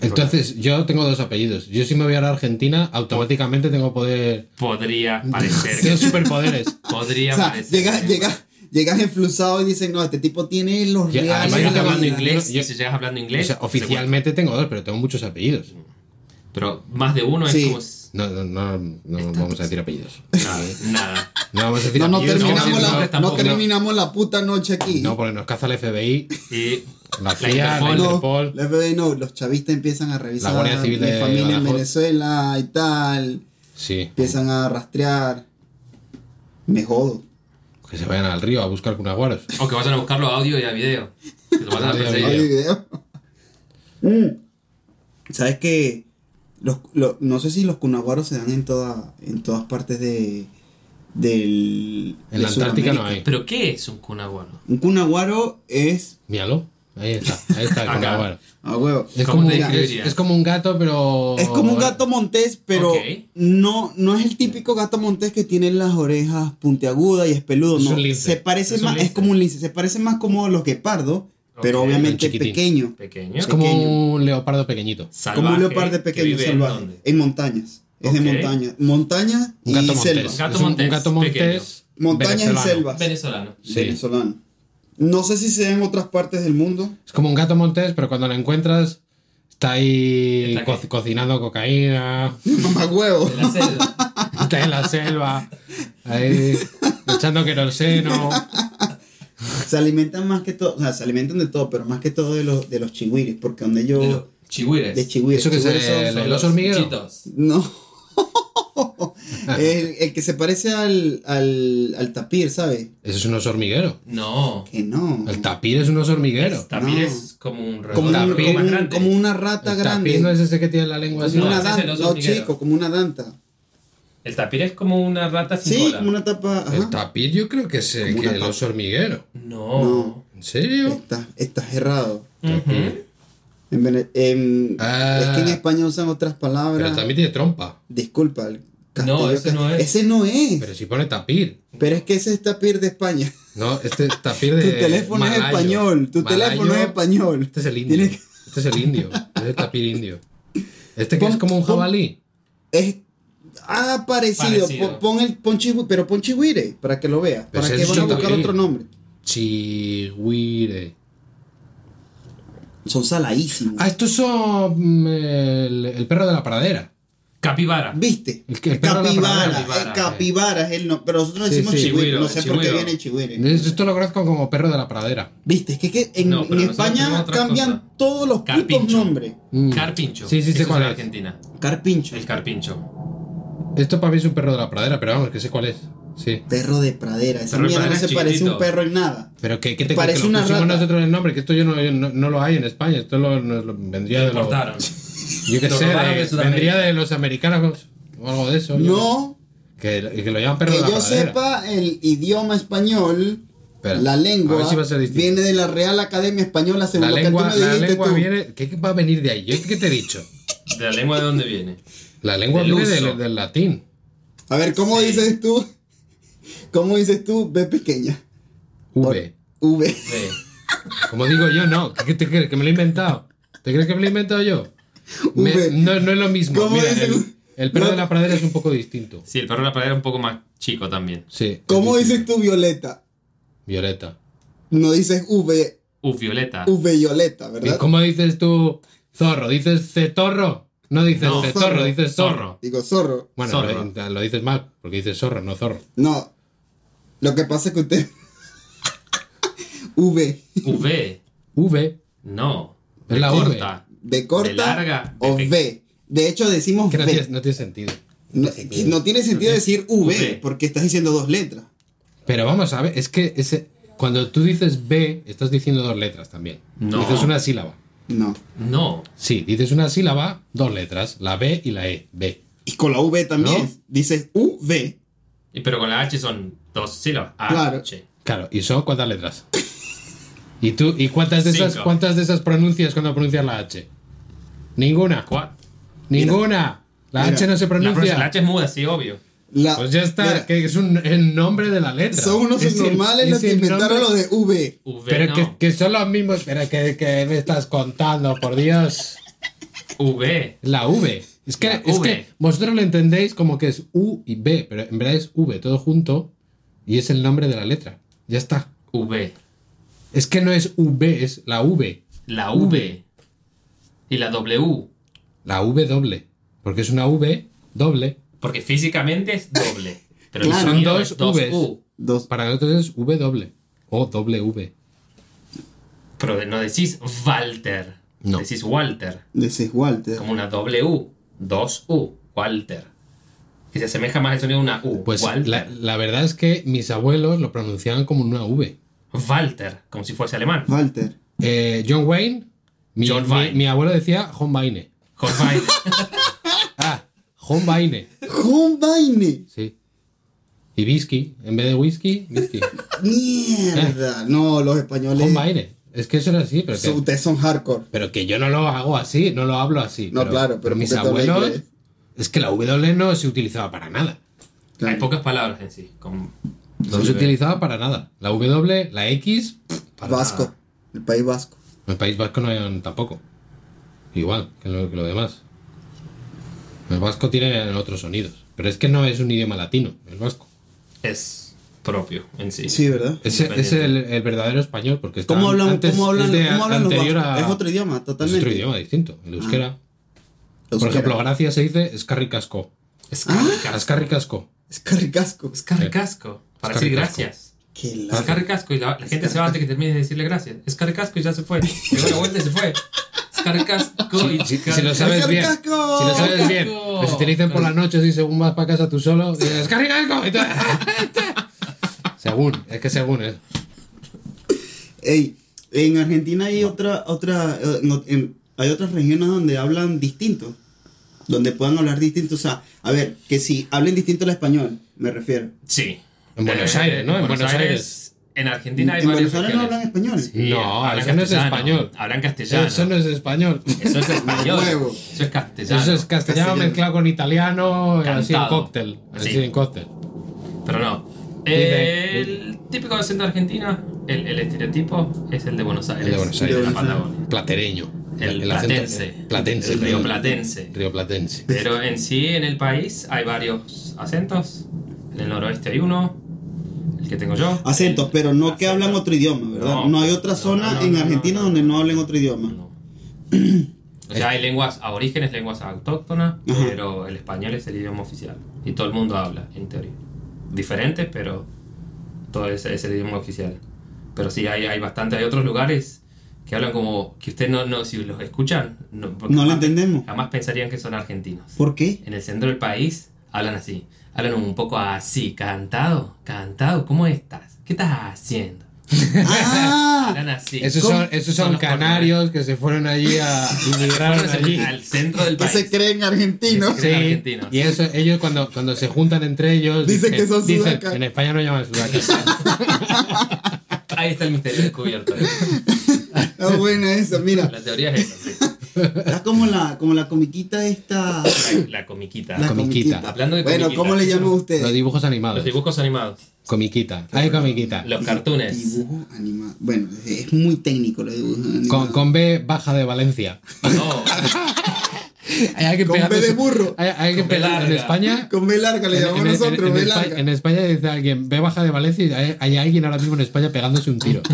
Speaker 1: Entonces, yo tengo dos apellidos. Yo si me voy a la Argentina, automáticamente tengo poder...
Speaker 3: Podría parecer.
Speaker 1: Tengo superpoderes.
Speaker 3: podría
Speaker 2: O sea,
Speaker 3: parecer.
Speaker 2: llegas, llegas, llegas enflusado y dicen, no, este tipo tiene los reales.
Speaker 1: además yo tengo-
Speaker 3: hablando
Speaker 2: vida".
Speaker 3: inglés,
Speaker 1: yo-
Speaker 3: y si llegas hablando
Speaker 1: O
Speaker 3: inglés,
Speaker 1: sea,
Speaker 3: se
Speaker 1: oficialmente tengo dos, pero tengo muchos apellidos.
Speaker 3: Pero más de uno
Speaker 2: Sí.
Speaker 3: es como.
Speaker 1: No, no, no, no vamos a decir apellidos.
Speaker 3: Nada. nada.
Speaker 1: No vamos a decir
Speaker 2: No, no
Speaker 1: apellidos.
Speaker 2: terminamos,
Speaker 3: no,
Speaker 2: la,
Speaker 3: no,
Speaker 2: terminamos la puta noche aquí.
Speaker 1: No, porque nos caza el FBI,
Speaker 3: Y
Speaker 1: la CIA, la
Speaker 3: Interpol.
Speaker 2: No,
Speaker 1: Interpol.
Speaker 2: la FBI no, los chavistas empiezan a revisar
Speaker 1: La Guardia Civil
Speaker 2: mi
Speaker 1: de
Speaker 2: familia en. Venezuela y tal.
Speaker 1: Sí,
Speaker 2: Empiezan a rastrear. Me jodo.
Speaker 1: Que se vayan al río a buscar cunaguaros.
Speaker 3: O que vayan a buscarlo a audio y a video. Que lo vayan a perseguir.
Speaker 2: Mm. ¿Sabes qué? Los, lo- no sé si los cunaguaros se dan en, toda, en todas partes de. Del,
Speaker 1: En
Speaker 2: de
Speaker 1: la Antártica no hay.
Speaker 3: ¿Pero qué es un cunaguaro?
Speaker 2: Un cunaguaro es.
Speaker 1: Míralo. Ahí está, ahí está el
Speaker 3: Acá.
Speaker 1: cunaguaro.
Speaker 2: Ah, huevo.
Speaker 1: Es
Speaker 3: ¿Cómo
Speaker 1: como,
Speaker 3: te
Speaker 1: es,
Speaker 3: describirías?
Speaker 1: es como un gato, pero.
Speaker 2: Es como un gato montés, pero no, no es el típico gato montés que tiene las orejas puntiagudas y es peludo.
Speaker 1: Es
Speaker 2: no,
Speaker 1: un lince.
Speaker 2: se parece
Speaker 3: Es un
Speaker 2: más, es como un lince, se parece más como los guepardos, pero obviamente pequeño.
Speaker 3: Pequeño.
Speaker 1: Es como
Speaker 2: pequeño.
Speaker 1: un leopardo pequeñito.
Speaker 3: Salvaje,
Speaker 2: como un leopardo
Speaker 3: que
Speaker 2: pequeño salvaje.
Speaker 3: dónde?
Speaker 2: En montañas. Es de montaña. Montaña
Speaker 1: Un
Speaker 2: y
Speaker 1: gato
Speaker 2: selva.
Speaker 3: Gato
Speaker 1: un-
Speaker 3: montés,
Speaker 1: Un gato montés.
Speaker 3: pequeño.
Speaker 2: Montaña y selvas.
Speaker 3: Venezolano.
Speaker 1: Sí.
Speaker 2: Venezolano. No sé si se da en otras partes del mundo.
Speaker 1: Es como un gato montés, pero cuando lo encuentras está ahí
Speaker 3: ¿Está
Speaker 1: co-
Speaker 3: qué?
Speaker 1: cocinando cocaína,
Speaker 2: Mamá huevo.
Speaker 3: De la selva.
Speaker 1: está en la selva, ahí echando queroseno.
Speaker 2: Se alimentan más que todo, o sea, se alimentan de todo, pero más que todo de los, de los chigüires, porque donde yo...
Speaker 3: De los chihuires.
Speaker 2: de chigüires.
Speaker 1: ¿Eso que es el,
Speaker 2: los-
Speaker 1: oso hormiguero?
Speaker 3: Chitos.
Speaker 2: No. el, el que se parece al, al, al tapir, ¿sabes?
Speaker 1: Eso es un oso hormiguero.
Speaker 3: No.
Speaker 2: Que no.
Speaker 1: El tapir es un oso hormiguero.
Speaker 3: También
Speaker 2: No.
Speaker 3: es como un
Speaker 2: como, un-
Speaker 1: tapir.
Speaker 2: como
Speaker 3: más
Speaker 2: un-
Speaker 3: grande.
Speaker 2: como una rata
Speaker 1: El
Speaker 2: grande.
Speaker 1: tapir no es ese que tiene la lengua así.
Speaker 2: como
Speaker 3: No,
Speaker 2: una
Speaker 3: ese es el
Speaker 2: danta.
Speaker 3: oso
Speaker 2: No,
Speaker 3: hormiguero.
Speaker 2: chico, como una danta.
Speaker 3: El tapir es como una rata sin
Speaker 2: Sí,
Speaker 3: cola.
Speaker 2: como una tapa. ajá.
Speaker 1: El tapir yo creo que es
Speaker 2: Como
Speaker 1: que el oso hormiguero.
Speaker 3: No.
Speaker 2: No.
Speaker 1: ¿En serio?
Speaker 2: Está, estás errado.
Speaker 3: Ujú.
Speaker 2: En Vene- en-
Speaker 1: Ah.
Speaker 2: es que en España usan otras palabras.
Speaker 1: Pero también tiene trompa.
Speaker 2: Disculpa. el
Speaker 3: No, ese no es.
Speaker 2: Ese no es.
Speaker 1: Pero si pone tapir.
Speaker 2: Pero es que ese es tapir de España.
Speaker 1: No, este es tapir de.
Speaker 2: Tu teléfono es español. Tu
Speaker 1: Malayo,
Speaker 2: teléfono es español.
Speaker 1: Este es el indio.
Speaker 2: Que-
Speaker 1: Este es el indio. Este es el tapir indio. Este que
Speaker 2: Pon-
Speaker 1: es como un jabalí.
Speaker 2: Es ah, parecido.
Speaker 3: Parecido.
Speaker 2: Pon, el pon chigüire, pero pon chigüire para que lo veas. Para que van a buscar otro nombre.
Speaker 1: Chigüire.
Speaker 2: Son saladísimos.
Speaker 1: Ah, estos son mm, el, el perro de la pradera.
Speaker 3: Capibara.
Speaker 2: ¿Viste?
Speaker 1: El el perro de la
Speaker 2: capibara.
Speaker 1: pradera.
Speaker 2: el
Speaker 3: Capibara,
Speaker 2: es el no, pero nosotros
Speaker 1: Sí,
Speaker 2: decimos
Speaker 1: sí.
Speaker 2: chigüire.
Speaker 3: Chigüiro,
Speaker 2: No sé por qué viene el chigüire.
Speaker 1: Esto lo conozco como perro de la pradera.
Speaker 2: ¿Viste? Es que, que en,
Speaker 3: No,
Speaker 2: en España cambian
Speaker 3: cosa.
Speaker 2: todos los putos
Speaker 3: Carpincho.
Speaker 2: nombres.
Speaker 1: Mm.
Speaker 3: Carpincho.
Speaker 1: Sí, sí, sé cuál
Speaker 3: en
Speaker 1: es.
Speaker 3: Argentina.
Speaker 2: Carpincho.
Speaker 3: El carpincho.
Speaker 1: Esto para mí es un perro de la pradera, pero vamos, que sé cuál es. Sí.
Speaker 2: Perro de pradera. Esa
Speaker 3: Perro
Speaker 2: mierda no se parece a un perro en nada.
Speaker 1: Pero que, que te
Speaker 2: Parece
Speaker 1: que lo
Speaker 2: una
Speaker 1: pusimos
Speaker 2: rata.
Speaker 1: nosotros el nombre, que esto yo no, yo no, no lo hay en España, esto lo, lo vendría de los.
Speaker 3: importaron.
Speaker 1: Yo qué sé, de- vendría de los americanos o algo de eso.
Speaker 2: No,
Speaker 1: Que, que lo llaman perro
Speaker 2: que
Speaker 1: de la
Speaker 2: yo
Speaker 1: pradera.
Speaker 2: sepa, el idioma español,
Speaker 1: Espera,
Speaker 2: la lengua,
Speaker 1: si
Speaker 2: viene de la Real Academia Española, según
Speaker 1: La
Speaker 2: lo
Speaker 1: lengua,
Speaker 2: que tú me
Speaker 1: la
Speaker 2: dijiste
Speaker 1: lengua
Speaker 2: tú.
Speaker 1: viene. ¿Qué va a venir de ahí? ¿Yo qué te he dicho?
Speaker 3: ¿De la lengua de dónde viene?
Speaker 1: La lengua
Speaker 3: Del
Speaker 1: viene del, del latín.
Speaker 2: A ver, ¿cómo
Speaker 3: Sí.
Speaker 2: dices tú? ¿Cómo dices tú? B pequeña.
Speaker 1: V.
Speaker 2: V.
Speaker 3: Sí.
Speaker 1: Como digo yo, no. ¿Qué, te crees? ¿Que me lo he inventado? ¿Te crees que me lo he inventado yo? Me-
Speaker 2: V.
Speaker 1: no, no es lo mismo.
Speaker 2: ¿Cómo
Speaker 1: Mira, el, el perro
Speaker 2: No.
Speaker 1: de la pradera es un poco distinto.
Speaker 3: Sí, el perro de la pradera es un poco más chico también.
Speaker 1: Sí.
Speaker 2: ¿Cómo
Speaker 1: es
Speaker 2: dices tú Violeta?
Speaker 1: Violeta.
Speaker 2: No dices V,
Speaker 3: Uf, violeta.
Speaker 2: V Violeta,
Speaker 1: ¿Y
Speaker 2: ¿verdad?
Speaker 1: cómo dices tú zorro? ¿Dices cetorro? No dices
Speaker 3: No,
Speaker 2: zorro.
Speaker 1: dices zorro.
Speaker 2: Digo zorro.
Speaker 1: Bueno,
Speaker 3: Zorro.
Speaker 1: Lo, lo dices mal, porque dices zorro, no zorro.
Speaker 2: No. Lo que pasa es que usted. v.
Speaker 3: V.
Speaker 1: V.
Speaker 3: No.
Speaker 1: Es la
Speaker 3: corta.
Speaker 2: B corta
Speaker 3: De larga,
Speaker 2: o
Speaker 3: de
Speaker 2: V. De hecho, decimos
Speaker 1: Que no
Speaker 2: V.
Speaker 1: tiene, no tiene sentido.
Speaker 2: No, tiene sentido decir v,
Speaker 3: V.
Speaker 2: porque estás diciendo dos letras.
Speaker 1: Pero vamos a ver, es que ese, cuando tú dices B, estás diciendo dos letras también.
Speaker 3: No.
Speaker 1: Dices una sílaba.
Speaker 2: No.
Speaker 3: No.
Speaker 1: Sí, dices una sílaba, dos letras, la B y la E. B.
Speaker 2: Y con la V también.
Speaker 1: ¿No?
Speaker 2: Dices UV.
Speaker 3: Y pero con la H son dos sílabas. H.
Speaker 2: Claro.
Speaker 1: Claro, ¿y son cuántas letras? ¿Y tú, y cuántas de esas, cuántas de esas pronuncias cuando pronuncias la H? Ninguna.
Speaker 3: Cuatro.
Speaker 1: Ninguna. La
Speaker 2: Mira,
Speaker 1: H no se
Speaker 3: La, pro-
Speaker 1: pronuncia.
Speaker 3: la H es muda, sí, obvio.
Speaker 2: La,
Speaker 1: Pues ya está,
Speaker 2: mira,
Speaker 1: que es un el nombre de la letra.
Speaker 2: son unos
Speaker 1: Es el-
Speaker 2: subnormales
Speaker 1: es
Speaker 2: los que inventaron
Speaker 1: nombre-
Speaker 2: lo de V.
Speaker 3: V
Speaker 1: Pero
Speaker 3: no.
Speaker 1: que, que son los mismos. Pero que, que me estás contando, por Dios.
Speaker 3: V.
Speaker 1: La V. Es que, es
Speaker 3: V.
Speaker 1: que vosotros lo entendéis como que es U y B, pero en verdad es V todo junto y es el nombre de la letra. Ya está.
Speaker 3: V.
Speaker 1: Es que no es V, es la V.
Speaker 3: La V. Y la W.
Speaker 1: La V doble. Porque es una V doble.
Speaker 3: Porque físicamente es doble. Pero
Speaker 2: Claro.
Speaker 1: Son dos
Speaker 3: dos
Speaker 1: Vs.
Speaker 3: U.
Speaker 2: Dos.
Speaker 1: Para nosotros es V doble. O doble V.
Speaker 3: Pero no decís Walter.
Speaker 1: No.
Speaker 3: Decís Walter.
Speaker 2: Decís Walter.
Speaker 3: Como una W. Dos U. Walter. Que se asemeja más al sonido de una U.
Speaker 1: Pues
Speaker 3: Walter.
Speaker 1: la, la verdad es que mis abuelos lo pronunciaban como una V.
Speaker 3: Walter. Como si fuese alemán.
Speaker 2: Walter.
Speaker 1: Eh, John Wayne. Mi,
Speaker 3: John
Speaker 1: mi-
Speaker 3: Wayne.
Speaker 1: mi abuelo decía Hombaine. Hombaine.
Speaker 2: Hombaine.
Speaker 1: Sí. Y whisky. En vez de whisky, whisky.
Speaker 2: Mierda. No, los españoles.
Speaker 1: Hombaine. Es que eso era así, pero que,
Speaker 2: Ustedes son hardcore.
Speaker 1: pero que yo no lo hago así, no lo hablo así.
Speaker 2: No, claro, pero
Speaker 1: mis abuelos. Es que la W no se utilizaba para nada.
Speaker 3: Hay pocas palabras en sí.
Speaker 1: No se utilizaba para nada. La W, la X. para
Speaker 2: Vasco.
Speaker 1: nada.
Speaker 2: El país vasco.
Speaker 1: En el País Vasco no hay tampoco. Igual que lo, que lo demás. El vasco tiene otros sonidos. Pero es que no es un idioma latino, el vasco.
Speaker 3: Es propio en sí.
Speaker 2: Sí, ¿verdad?
Speaker 1: Es, es el, el verdadero español, porque está
Speaker 2: ¿Cómo hablan,
Speaker 1: antes
Speaker 2: cómo hablan,
Speaker 1: es de
Speaker 2: cómo hablan los
Speaker 1: anterior
Speaker 2: vascos?
Speaker 1: a-
Speaker 2: Es otro idioma,
Speaker 1: es
Speaker 2: totalmente.
Speaker 1: otro idioma distinto, el euskera. Por
Speaker 2: Euskera.
Speaker 1: ejemplo, gracias se dice escarricasco.
Speaker 3: Es
Speaker 2: Ah.
Speaker 3: carricasco.
Speaker 1: Escarricasco.
Speaker 2: Es carricasco.
Speaker 3: Es carricasco. Para
Speaker 1: Es
Speaker 3: decir gracias.
Speaker 2: Qué
Speaker 3: Es carricasco y la, la gente se va antes que termine de decirle gracias. Es carricasco y ya se fue. Dio la vuelta y se fue. Es caricasco y
Speaker 1: Si, si lo sabes bien. Si lo sabes bien.
Speaker 3: ¡Escaricasco!
Speaker 1: Pero si te dicen por las noches y según vas para casa tú solo, dices tú- según, es que según es.
Speaker 2: Ey, en Argentina hay otra, otra, eh, en- en- hay otras regiones donde hablan distinto, donde puedan hablar distinto, o sea, a ver, que si hablen distinto al español, me refiero.
Speaker 3: Sí.
Speaker 1: En Buenos Aires, ¿no? En Buenos Aires.
Speaker 3: En Argentina hay
Speaker 2: en
Speaker 3: varias
Speaker 2: Aires no hablan español.
Speaker 3: Sí,
Speaker 1: No,
Speaker 3: hablan
Speaker 1: eso no es
Speaker 3: castellano,
Speaker 1: español.
Speaker 3: Hablan castellano.
Speaker 1: Eso no es español.
Speaker 3: Eso es español. Eso es castellano.
Speaker 1: Eso es castellano
Speaker 2: Castellano.
Speaker 1: mezclado con italiano, así en cóctel. Así
Speaker 3: Sí.
Speaker 1: en cóctel.
Speaker 3: Pero no.
Speaker 1: Dice-
Speaker 3: El típico acento argentino, el, el estereotipo es el de Buenos Aires.
Speaker 1: El de Buenos
Speaker 2: De
Speaker 1: Aires.
Speaker 3: La
Speaker 2: Buenos Aires.
Speaker 3: Patagonia.
Speaker 1: Platereño.
Speaker 3: El,
Speaker 1: acento-
Speaker 3: platense.
Speaker 1: Platense.
Speaker 3: El río platense.
Speaker 1: Río Platense.
Speaker 3: Pero en sí, en el país hay varios acentos. En el noroeste hay uno, el que tengo yo.
Speaker 2: Acentos, pero no que hablan otro idioma, ¿verdad? No,
Speaker 3: No.
Speaker 2: hay otra zona en Argentina donde no hablen otro idioma.
Speaker 3: No. O sea, hay lenguas aborígenes, lenguas autóctonas,
Speaker 2: Ajá.
Speaker 3: pero el español es el idioma oficial. Y todo el mundo habla, en teoría. Diferentes, pero todo es, es el idioma oficial. Pero sí, hay, hay bastante. Hay otros lugares que hablan como que usted no, no si los escuchan, no,
Speaker 2: No lo entendemos.
Speaker 3: Jamás pensarían que son argentinos.
Speaker 2: ¿Por qué?
Speaker 3: En el centro del país hablan así. Hablan un poco así, cantado, cantado, ¿cómo estás? ¿Qué estás haciendo?
Speaker 2: Ah,
Speaker 3: Hablan así.
Speaker 1: Esos son, esos
Speaker 3: Son
Speaker 1: son
Speaker 3: los
Speaker 1: canarios que se fueron allí a inmigraron
Speaker 3: Fueron
Speaker 1: allí.
Speaker 3: al centro del
Speaker 2: que
Speaker 3: país.
Speaker 2: se creen argentinos.
Speaker 3: Sí.
Speaker 1: Sí,
Speaker 3: argentinos.
Speaker 1: y eso, ellos cuando, cuando se juntan entre ellos
Speaker 2: Dicen que son
Speaker 1: dicen,
Speaker 2: sudacas.
Speaker 1: en España no llaman sudacas.
Speaker 3: Ahí está el misterio descubierto. ¿eh?
Speaker 2: Está buena esa, mira.
Speaker 3: La teoría es esa, sí.
Speaker 2: Está como la, como la comiquita esta.
Speaker 3: La, la comiquita.
Speaker 2: La
Speaker 1: comiquita.
Speaker 3: Hablando de
Speaker 2: Bueno. ¿cómo le llaman ustedes?
Speaker 1: Los dibujos animados.
Speaker 3: Los dibujos animados.
Speaker 1: Comiquita. Hay comiquita.
Speaker 3: Los cartoons.
Speaker 2: Dibujo animado. Bueno, es muy técnico los dibujos animados.
Speaker 1: Con, con B baja de Valencia.
Speaker 3: No,
Speaker 1: Hay alguien
Speaker 2: Con B de burro.
Speaker 1: Hay,
Speaker 3: B
Speaker 1: pegando- en. España.
Speaker 2: Con B larga le llamamos
Speaker 1: en- en-
Speaker 2: nosotros,
Speaker 1: en
Speaker 2: B larga.
Speaker 1: en España dice alguien B baja de Valencia y hay, hay alguien ahora mismo en España pegándose un tiro.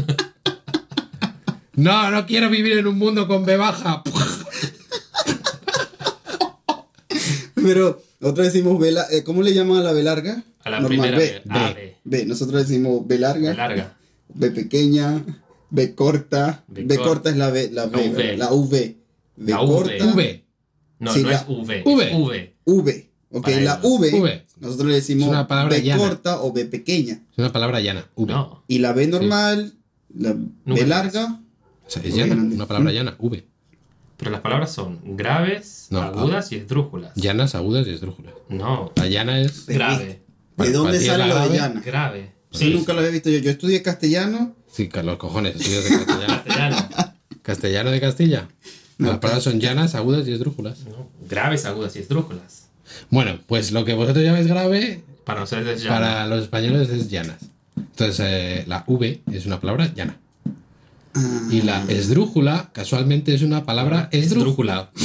Speaker 1: No, no quiero vivir en un mundo con B baja.
Speaker 2: Pero nosotros decimos B la- eh, ¿Cómo le llaman a la B larga?
Speaker 3: a la
Speaker 2: Normal,
Speaker 3: primera
Speaker 2: B.
Speaker 3: vez. A, B.
Speaker 2: B. Nosotros decimos B larga.
Speaker 3: B larga.
Speaker 2: B pequeña. B corta.
Speaker 3: B
Speaker 2: B,
Speaker 3: corta.
Speaker 2: corta es la B. La,
Speaker 3: La
Speaker 2: B,
Speaker 3: V.
Speaker 2: la V. B
Speaker 3: La V.
Speaker 2: corta.
Speaker 1: V.
Speaker 3: No,
Speaker 2: Sí,
Speaker 3: no
Speaker 2: la-
Speaker 3: es V.
Speaker 1: V.
Speaker 3: V.
Speaker 2: V. Ok,
Speaker 3: Para
Speaker 2: la. V,
Speaker 1: V.
Speaker 2: Nosotros le decimos
Speaker 1: Es una palabra
Speaker 2: B
Speaker 1: llana.
Speaker 2: corta o B pequeña.
Speaker 1: Es una palabra llana. V.
Speaker 3: No.
Speaker 2: Y la B normal, la
Speaker 3: Nunca
Speaker 2: B larga.
Speaker 1: O sea, es llana.
Speaker 2: grande.
Speaker 1: Una palabra llana. V.
Speaker 3: Pero las palabras son graves,
Speaker 1: No,
Speaker 3: agudas y esdrújulas.
Speaker 1: Llanas, agudas y esdrújulas.
Speaker 3: No.
Speaker 1: La llana es.
Speaker 3: Grave.
Speaker 2: ¿De dónde sale
Speaker 1: la
Speaker 2: lo de
Speaker 1: grave.
Speaker 2: llana?
Speaker 3: Grave. Sí.
Speaker 2: nunca lo había visto yo. Yo estudié castellano.
Speaker 1: Sí, los cojones. estudias de castellano.
Speaker 3: Castellano.
Speaker 1: ¿Castellano de Castilla? Las palabras son llanas, agudas y esdrújulas.
Speaker 3: No. Graves, agudas y esdrújulas.
Speaker 1: Bueno, pues lo que vosotros llamáis grave,
Speaker 3: Para nosotros es llano.
Speaker 1: para los españoles es llanas. Entonces, eh, la V es una palabra llana. Y la esdrújula, casualmente, es una palabra esdrújula.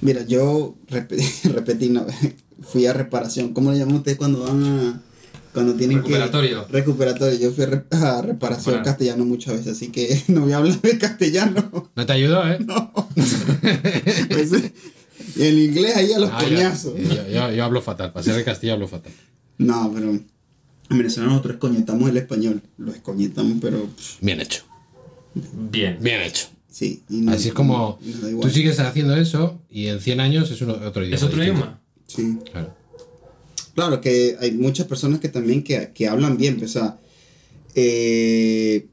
Speaker 2: Mira, yo repetí, repetí una vez. Fui a reparación. ¿Cómo le llaman ustedes cuando van a. Cuando tienen
Speaker 3: Recuperatorio.
Speaker 2: que. Recuperatorio. Yo fui a, re- a reparación
Speaker 3: Reparar.
Speaker 2: castellano muchas veces, así que no voy a hablar de castellano.
Speaker 1: No te ayudó, ¿eh?
Speaker 2: Pues, y el inglés ahí a los
Speaker 1: Ah, yo-
Speaker 2: coñazos.
Speaker 1: Yo, yo- yo hablo fatal. Para ser de Castilla hablo fatal.
Speaker 2: No, pero. En Venezuela nosotros escoñetamos el español. Lo escoñetamos, pero. pff,
Speaker 1: Bien hecho.
Speaker 3: Bien.
Speaker 1: Bien hecho.
Speaker 2: Sí. y no-
Speaker 1: Así es como tú sigues haciendo eso y en 100 años es otro idioma.
Speaker 3: ¿Es otro
Speaker 1: distinto.
Speaker 3: idioma?
Speaker 2: Sí.
Speaker 1: Claro.
Speaker 2: Claro que hay muchas personas que también que, que hablan bien, pues, o sea, eh,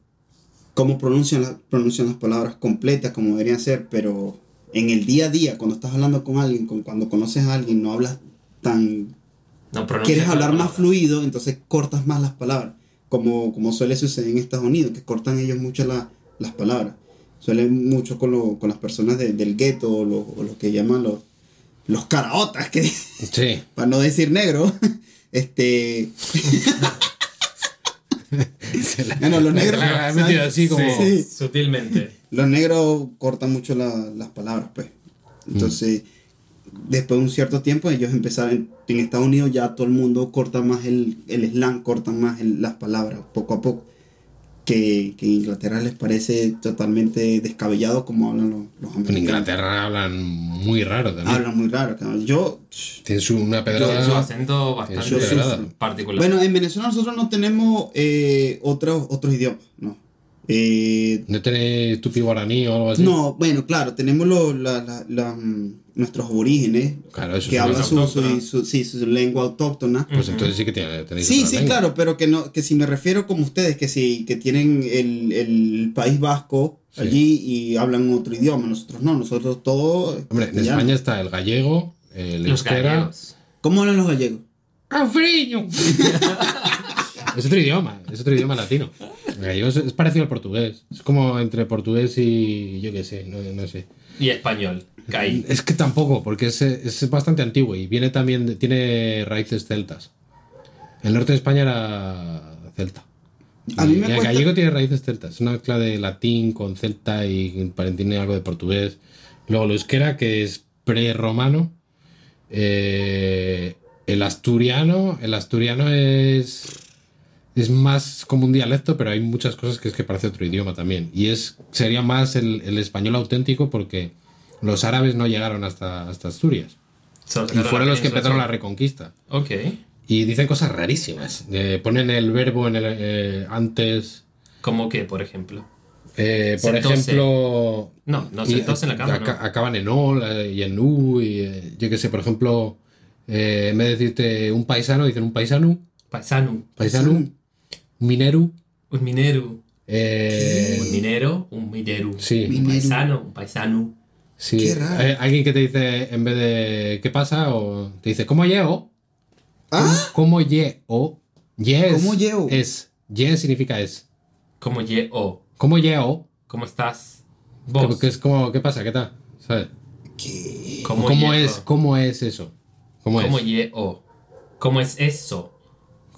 Speaker 2: cómo pronuncian, las pronuncian las palabras completas como deberían ser, pero en el día a día, cuando estás hablando con alguien, con, cuando conoces a alguien, no hablas tan...
Speaker 3: No
Speaker 2: Quieres
Speaker 3: la
Speaker 2: hablar más fluido, entonces cortas más las palabras, como, como suele suceder en Estados Unidos, que cortan ellos mucho la- las palabras. Suele mucho con, lo- con las personas de- del gueto o lo, o lo que llaman los, los caraotas, que
Speaker 1: Sí.
Speaker 2: para no decir negro, este... Bueno, los negros,
Speaker 1: La metido así como.
Speaker 2: Sí.
Speaker 3: Sutilmente.
Speaker 2: los negros cortan mucho la- las palabras, pues. Entonces, después de un cierto tiempo, ellos empezaron, en Estados Unidos ya todo el mundo corta más el, el slang, cortan más el- las palabras, poco a poco. Que, que en Inglaterra les parece totalmente descabellado como hablan los, los
Speaker 1: En
Speaker 2: americanos.
Speaker 1: Inglaterra hablan muy raro también.
Speaker 2: Hablan muy raro. cabrón. Yo,
Speaker 1: Tienen su, una pedrada.
Speaker 3: Su acento bastante particular.
Speaker 2: bueno, en Venezuela nosotros no tenemos eh, otros, otros idiomas, ¿no? Eh,
Speaker 1: ¿No tenéis tupi guaraní o algo así?
Speaker 2: no, bueno, claro, tenemos lo- la- la- la, mm, nuestros aborígenes
Speaker 1: Claro, eso
Speaker 2: que
Speaker 1: es
Speaker 2: hablan su, su, su- sí, su lengua autóctona.
Speaker 1: Pues entonces sí que tiene- tenéis
Speaker 2: Sí,
Speaker 1: otra
Speaker 2: sí,
Speaker 1: lengua.
Speaker 2: claro, pero que no, que si me refiero como ustedes, que si que tienen el, el País Vasco
Speaker 1: Sí.
Speaker 2: allí y hablan otro idioma, nosotros no, nosotros todo.
Speaker 1: Hombre, en
Speaker 2: castellano.
Speaker 1: España está el gallego, el
Speaker 3: los
Speaker 1: euskera.
Speaker 2: ¿Cómo hablan los gallegos?
Speaker 1: ¡Afriño! es otro idioma, es otro idioma latino. El gallego es, es parecido al portugués. Es como entre portugués y yo qué sé, no, no sé.
Speaker 3: Y español. Caí.
Speaker 1: Es que tampoco, porque es, es bastante antiguo y viene también, tiene raíces celtas. El norte de España era celta.
Speaker 2: A mí
Speaker 1: Y
Speaker 2: me
Speaker 1: el
Speaker 2: cuesta-
Speaker 1: gallego tiene raíces celtas. Es una mezcla de latín con celta y tiene algo de portugués. Luego el euskera, que es prerromano. Eh, el asturiano, el asturiano es es más como un dialecto, pero hay muchas cosas que es que parece otro idioma también. Y es sería más el, el español auténtico porque los árabes no llegaron hasta, hasta Asturias. Y fueron los que empezaron la reconquista.
Speaker 3: Ok.
Speaker 1: Y dicen cosas rarísimas. Eh, ponen el verbo en el, eh, antes.
Speaker 3: ¿Cómo qué, por ejemplo?
Speaker 1: Eh, por ejemplo.
Speaker 3: No, no, sentóse en la cama.
Speaker 1: Acaban en ol y en u. Y, yo qué sé, por ejemplo, en vez de decirte un paisano, dicen un paisano.
Speaker 3: Paisano.
Speaker 1: Paisano. Un mineru.
Speaker 3: Un minero.
Speaker 1: eh,
Speaker 3: Un minero. Un minero.
Speaker 1: sí.
Speaker 3: Un paisano. Un paisano.
Speaker 1: Sí,
Speaker 2: Qué raro.
Speaker 1: eh, alguien que te dice en vez de ¿qué pasa? o te dice ¿cómo llevo?
Speaker 2: ¿Ah?
Speaker 1: ¿Cómo llevo? Yes
Speaker 2: ¿Cómo llevo?
Speaker 1: Es. Yes significa es.
Speaker 3: Como ye o.
Speaker 1: ¿Cómo llevo?
Speaker 3: ¿Cómo estás? Vos.
Speaker 1: que es como ¿qué pasa? ¿Qué tal? ¿Sabes?
Speaker 2: ¿Qué?
Speaker 3: ¿Cómo,
Speaker 1: ¿Cómo, es cómo es eso? ¿Cómo,
Speaker 3: ¿Cómo
Speaker 1: es?
Speaker 3: ye o? ¿Cómo es eso?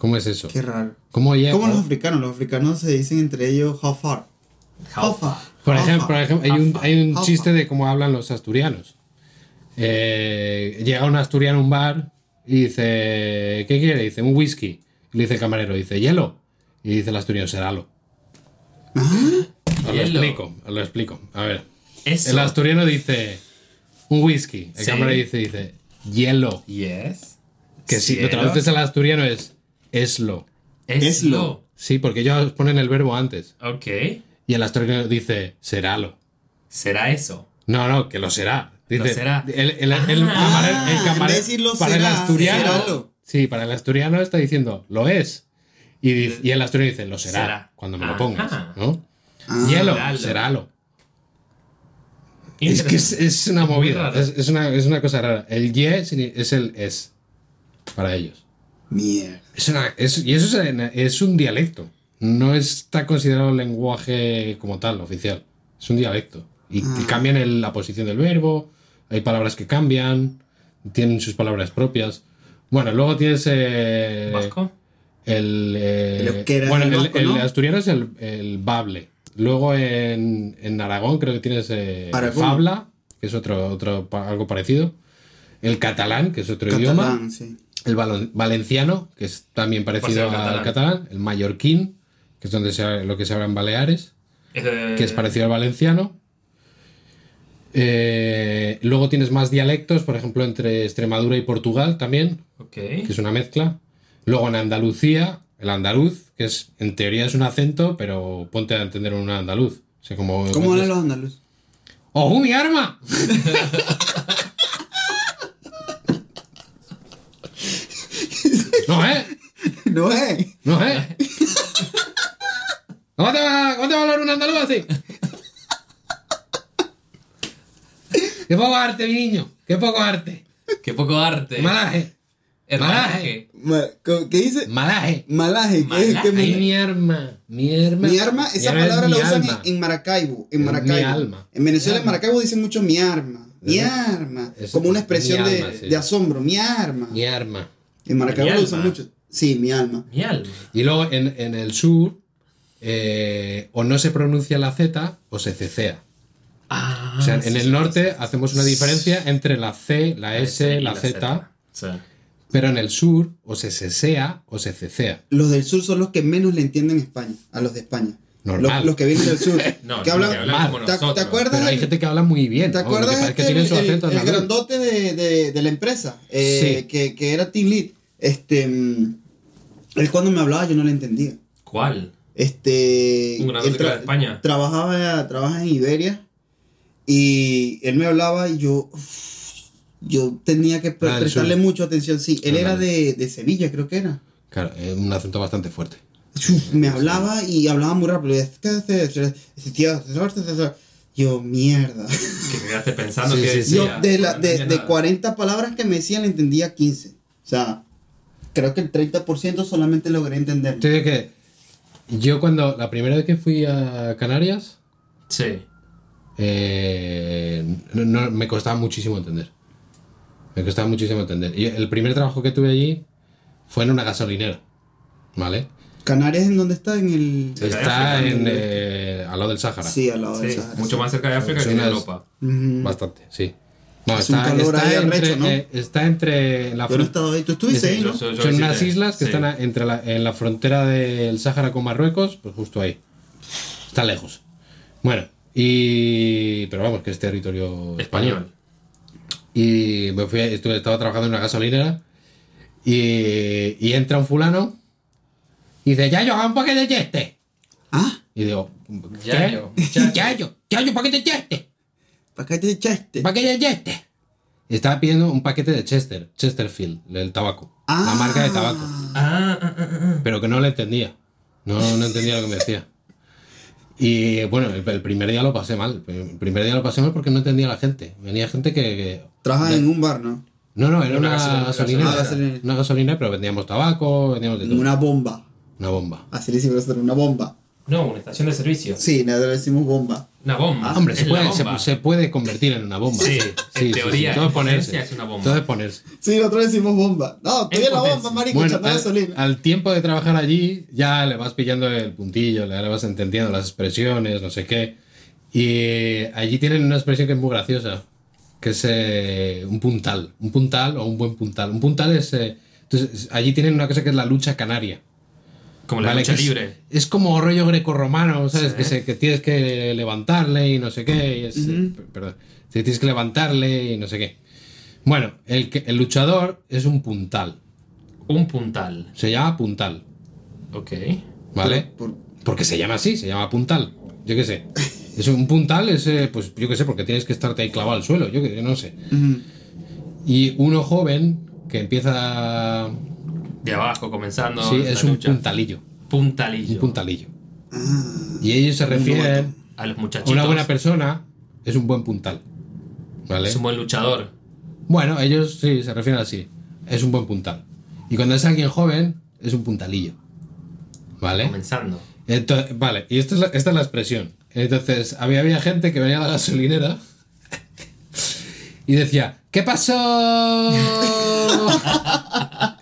Speaker 1: ¿Cómo es eso?
Speaker 2: Qué raro.
Speaker 1: ¿Cómo
Speaker 2: los africanos, los africanos se dicen entre ellos how far.
Speaker 3: How
Speaker 2: far.
Speaker 1: Por ejemplo,
Speaker 2: far.
Speaker 1: por ejemplo, hay un, hay chiste de cómo hablan los asturianos. Eh, llega un asturiano a un bar y dice, ¿qué quiere? Dice, un whisky. Y le dice el camarero, dice, hielo. Y dice el asturiano, seralo.
Speaker 2: Ah,
Speaker 1: Os lo explico, os lo explico. A ver.
Speaker 3: Eso.
Speaker 1: El asturiano dice, un whisky. El
Speaker 3: Sí.
Speaker 1: camarero dice, dice, hielo.
Speaker 3: Yes.
Speaker 1: Que si lo traduces al asturiano es, eslo.
Speaker 3: Eslo.
Speaker 1: Sí, porque ellos ponen el verbo antes.
Speaker 3: Ok.
Speaker 1: Y el asturiano dice, seralo.
Speaker 3: ¿Será eso?
Speaker 1: No, no, que lo será. Dice,
Speaker 3: Lo será.
Speaker 1: El, el, el,
Speaker 3: Ah.
Speaker 1: camarero- el camarero- para
Speaker 2: será,
Speaker 1: el asturiano.
Speaker 2: seralo.
Speaker 1: Sí, para el asturiano está diciendo, lo es. Y, dice- y el asturiano dice, lo será,
Speaker 3: Será.
Speaker 1: cuando me lo pongas. ¿no?
Speaker 2: Ah.
Speaker 1: Hielo,
Speaker 3: Seralo.
Speaker 1: seralo. Es que es, es una movida, es, es una, es una cosa rara. El ye es el es para ellos.
Speaker 2: Mierda.
Speaker 1: Es una- es- y eso es, es un dialecto. No está considerado lenguaje como tal, oficial. Es un dialecto. Y,
Speaker 2: Ah.
Speaker 1: y cambian el- la posición del verbo, hay palabras que cambian, tienen sus palabras propias. Bueno, luego tienes eh,
Speaker 3: ¿Vasco?
Speaker 1: el, eh, bueno,
Speaker 2: es el
Speaker 1: el,
Speaker 2: vasco,
Speaker 1: el
Speaker 2: ¿no?
Speaker 1: asturiano es el, el bable. Luego en, en Aragón creo que tienes eh, fabla, que es otro, otro algo parecido. El catalán, que es otro idioma.
Speaker 2: Catalán, sí.
Speaker 1: El valenciano, que es también parecido al catalán. El mallorquín, que es donde se, lo que se habla en Baleares,
Speaker 3: Eh,
Speaker 1: que es parecido al valenciano. Eh, luego tienes más dialectos, por ejemplo, entre Extremadura y Portugal también, que es una mezcla. Luego en Andalucía, el andaluz, que es en teoría es un acento, pero ponte a entender un andaluz. O sea, como
Speaker 2: ¿Cómo hablan los andaluces?
Speaker 1: ¡Ojo, mi arma! no, ¿eh?
Speaker 2: No es.
Speaker 1: No, ¿eh? ¿Cómo te, va, ¿Cómo te va a hablar un andaluz así? Qué poco arte, mi niño. Qué poco arte.
Speaker 3: Qué poco arte.
Speaker 1: Malaje.
Speaker 3: Hermanaje.
Speaker 2: Ma- ¿cómo- ¿Qué dice?
Speaker 1: Malaje.
Speaker 2: Malaje. ¿Qué es? ¿Qué
Speaker 1: Ay, mi arma. Mi arma.
Speaker 2: Mi arma, esa
Speaker 1: Mi es
Speaker 2: palabra la usan
Speaker 1: alma.
Speaker 2: en, Maracaibo. En
Speaker 1: Es
Speaker 2: Maracaibo.
Speaker 1: mi alma.
Speaker 2: En Venezuela, en. Maracaibo dicen mucho mi arma. Mi arma.
Speaker 1: eso
Speaker 2: Como una
Speaker 1: es
Speaker 2: expresión
Speaker 1: sí.
Speaker 2: de asombro. Mi arma.
Speaker 1: Mi arma.
Speaker 2: En Maracaibo lo usan mucho. Sí, mi alma.
Speaker 3: Mi alma.
Speaker 1: Y luego en, en el sur, eh, o no se pronuncia la Z o se cecea.
Speaker 3: Ah,
Speaker 1: O sea, en
Speaker 3: sí,
Speaker 1: el
Speaker 3: sí,
Speaker 1: norte hacemos una diferencia entre la C, la S,
Speaker 3: y
Speaker 1: la Z,
Speaker 3: Sí.
Speaker 1: pero en el sur o se sesea o se cecea.
Speaker 2: Los del sur son los que menos le entienden España, a los de España.
Speaker 1: Normal.
Speaker 2: Los, los que vienen del sur.
Speaker 3: No,
Speaker 2: que
Speaker 3: no,
Speaker 2: hablan,
Speaker 3: que hablan
Speaker 1: mal.
Speaker 3: como
Speaker 2: ¿Te-
Speaker 3: nosotros.
Speaker 2: ¿Te acuerdas?
Speaker 1: Pero hay
Speaker 2: el-
Speaker 1: gente que habla muy bien.
Speaker 2: ¿Te acuerdas
Speaker 1: que que
Speaker 2: este,
Speaker 1: su
Speaker 2: el, el
Speaker 1: andaluz.
Speaker 2: grandote de, de- de la empresa? eh,
Speaker 1: Sí.
Speaker 2: que, que era Team Lead. Este, él cuando me hablaba yo no le entendía.
Speaker 3: ¿Cuál?
Speaker 2: Este,
Speaker 3: Un grandote que de España.
Speaker 2: Trabajaba, trabaja en Iberia y él me hablaba y yo, yo tenía que pre-
Speaker 1: Ah,
Speaker 2: prestarle mucha atención. Sí, él
Speaker 1: Ah,
Speaker 2: era de, de Sevilla, creo que era.
Speaker 1: Claro, es un acento bastante fuerte.
Speaker 2: Me hablaba y hablaba muy rápido. decía, Yo, mierda.
Speaker 3: Que me quedaste pensando
Speaker 1: Sí,
Speaker 3: que
Speaker 1: sí.
Speaker 2: Yo
Speaker 3: decía,
Speaker 2: de, la, de, de
Speaker 3: nada.
Speaker 2: 40 palabras que me decían, le entendía 15. O sea, creo que el 30% solamente logré entender.
Speaker 1: Que yo cuando la primera vez que fui a Canarias,
Speaker 3: Sí.
Speaker 1: eh, no, no- me costaba muchísimo entender. Me costaba muchísimo entender. Y el primer trabajo que tuve allí fue en una gasolinera. ¿Vale?
Speaker 2: ¿Canarias en dónde está? En el...
Speaker 3: Sí.
Speaker 1: Está
Speaker 3: África,
Speaker 1: en, eh, al lado del Sáhara.
Speaker 2: Sí, al lado del Sahara,
Speaker 3: mucho
Speaker 2: sí.
Speaker 3: más cerca de África
Speaker 1: Sí,
Speaker 3: que de Europa.
Speaker 1: Bastante, sí. No,
Speaker 2: Es un
Speaker 1: está,
Speaker 2: calor
Speaker 1: está
Speaker 2: ahí
Speaker 1: entre,
Speaker 2: arrecho, ¿no?
Speaker 1: eh, está entre la
Speaker 2: Yo no he
Speaker 1: fron-
Speaker 2: estado ahí. ¿Tú estuviste ahí, no?
Speaker 3: yo- yo
Speaker 1: Son unas islas que están a- entre la, en la frontera del Sáhara con Marruecos, pues justo ahí. Está lejos. Bueno, y. Pero vamos, que es territorio español.
Speaker 3: Español.
Speaker 1: Y me fui, estuve, estaba trabajando en una gasolinera y, y entra un fulano y dice, Yayo, haga un paquete de cheste.
Speaker 2: Ah,
Speaker 1: Y digo, ¿qué?
Speaker 3: Yayo.
Speaker 1: Yayo, Yayo, paquete de cheste.
Speaker 2: ¿para qué te echaste?
Speaker 1: Paquete de cheste. Y estaba pidiendo un paquete de Chester, Chesterfield, del tabaco. La
Speaker 2: Ah.
Speaker 1: marca de tabaco.
Speaker 3: Ah, ah, ah, ah.
Speaker 1: Pero que no le entendía. No, no entendía lo que me decía. Y bueno, el, el primer día lo pasé mal. El primer día lo pasé mal porque no entendía a la gente. Venía gente que. que-
Speaker 2: Trabajas en un bar, ¿no?
Speaker 1: No, no, era
Speaker 3: Una
Speaker 1: una,
Speaker 3: gasolina-
Speaker 1: gasolinera.
Speaker 2: Gasolinera.
Speaker 1: Una gasolinera, pero vendíamos tabaco, vendíamos de todo.
Speaker 2: Una bomba.
Speaker 1: Una bomba.
Speaker 2: Así le decimos nosotros, una bomba.
Speaker 3: No, una estación de servicio.
Speaker 2: Sí, nosotros le decimos bomba.
Speaker 3: Una bomba.
Speaker 1: Ah, hombre, se puede, se,
Speaker 3: bomba.
Speaker 1: se puede convertir en una bomba.
Speaker 3: Sí, en teoría,
Speaker 1: Todo es
Speaker 3: en
Speaker 1: ponerse.
Speaker 3: es una bomba.
Speaker 1: Todo es ponerse.
Speaker 2: Sí, nosotros decimos bomba. No, estoy
Speaker 3: En
Speaker 2: en la bomba, marico,
Speaker 1: Bueno, al,
Speaker 2: gasolina.
Speaker 1: al tiempo de trabajar allí, ya le vas pillando el puntillo, le vas entendiendo las expresiones, no sé qué. Y allí tienen una expresión que es muy graciosa, que es eh, un puntal. Un puntal o un buen puntal. Un puntal es. eh, entonces, allí tienen una cosa que es la lucha canaria.
Speaker 3: Como la
Speaker 1: ¿vale?
Speaker 3: lucha
Speaker 1: Que es-
Speaker 3: libre.
Speaker 1: Es, como rollo grecorromano, ¿sabes?
Speaker 3: Sí.
Speaker 1: Que, se- que tienes que levantarle y no sé qué. y es- eh, perdón. Que Tienes que levantarle y no sé qué. Bueno, el, el luchador es un puntal.
Speaker 3: Un puntal.
Speaker 1: Se llama puntal.
Speaker 3: Ok.
Speaker 1: ¿Vale?
Speaker 2: Por-
Speaker 1: Porque se llama así, se llama puntal. Yo qué sé. Es un puntal, es, eh, pues yo qué sé, porque tienes que estarte ahí clavado al suelo, yo que no sé. Y uno joven que empieza.
Speaker 3: De abajo, comenzando.
Speaker 1: sí, es un
Speaker 3: lucha.
Speaker 1: puntalillo.
Speaker 3: puntalillo.
Speaker 1: Un puntalillo. Y ellos se refieren
Speaker 3: A los
Speaker 1: a
Speaker 3: muchachitos.
Speaker 1: una buena persona, es un buen puntal. ¿Vale?
Speaker 3: Es un buen luchador.
Speaker 1: Bueno, ellos sí se refieren así. Es un buen puntal. Y cuando es alguien joven, es un puntalillo. ¿Vale?
Speaker 3: Comenzando.
Speaker 1: Entonces, vale, y esta es, la, esta es la expresión. Entonces, había, había gente que venía a la gasolinera y decía, ¿qué pasó?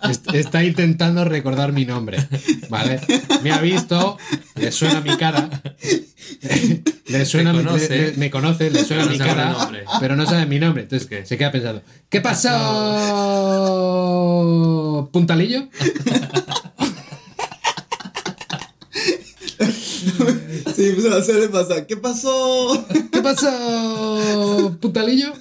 Speaker 1: Est- Está intentando recordar mi nombre, ¿vale? Me ha visto, le suena mi cara, le suena, mi-
Speaker 3: conoce.
Speaker 1: le- le- me conoce, le suena
Speaker 3: No
Speaker 1: mi cara, pero no sabe mi nombre. Entonces
Speaker 3: Ok.
Speaker 1: se queda pensando, ¿qué pasó? ¿Puntalillo?
Speaker 2: Sí, pues a suele pasar. ¿Qué pasó?
Speaker 1: ¿Qué pasó? ¿Puntalillo?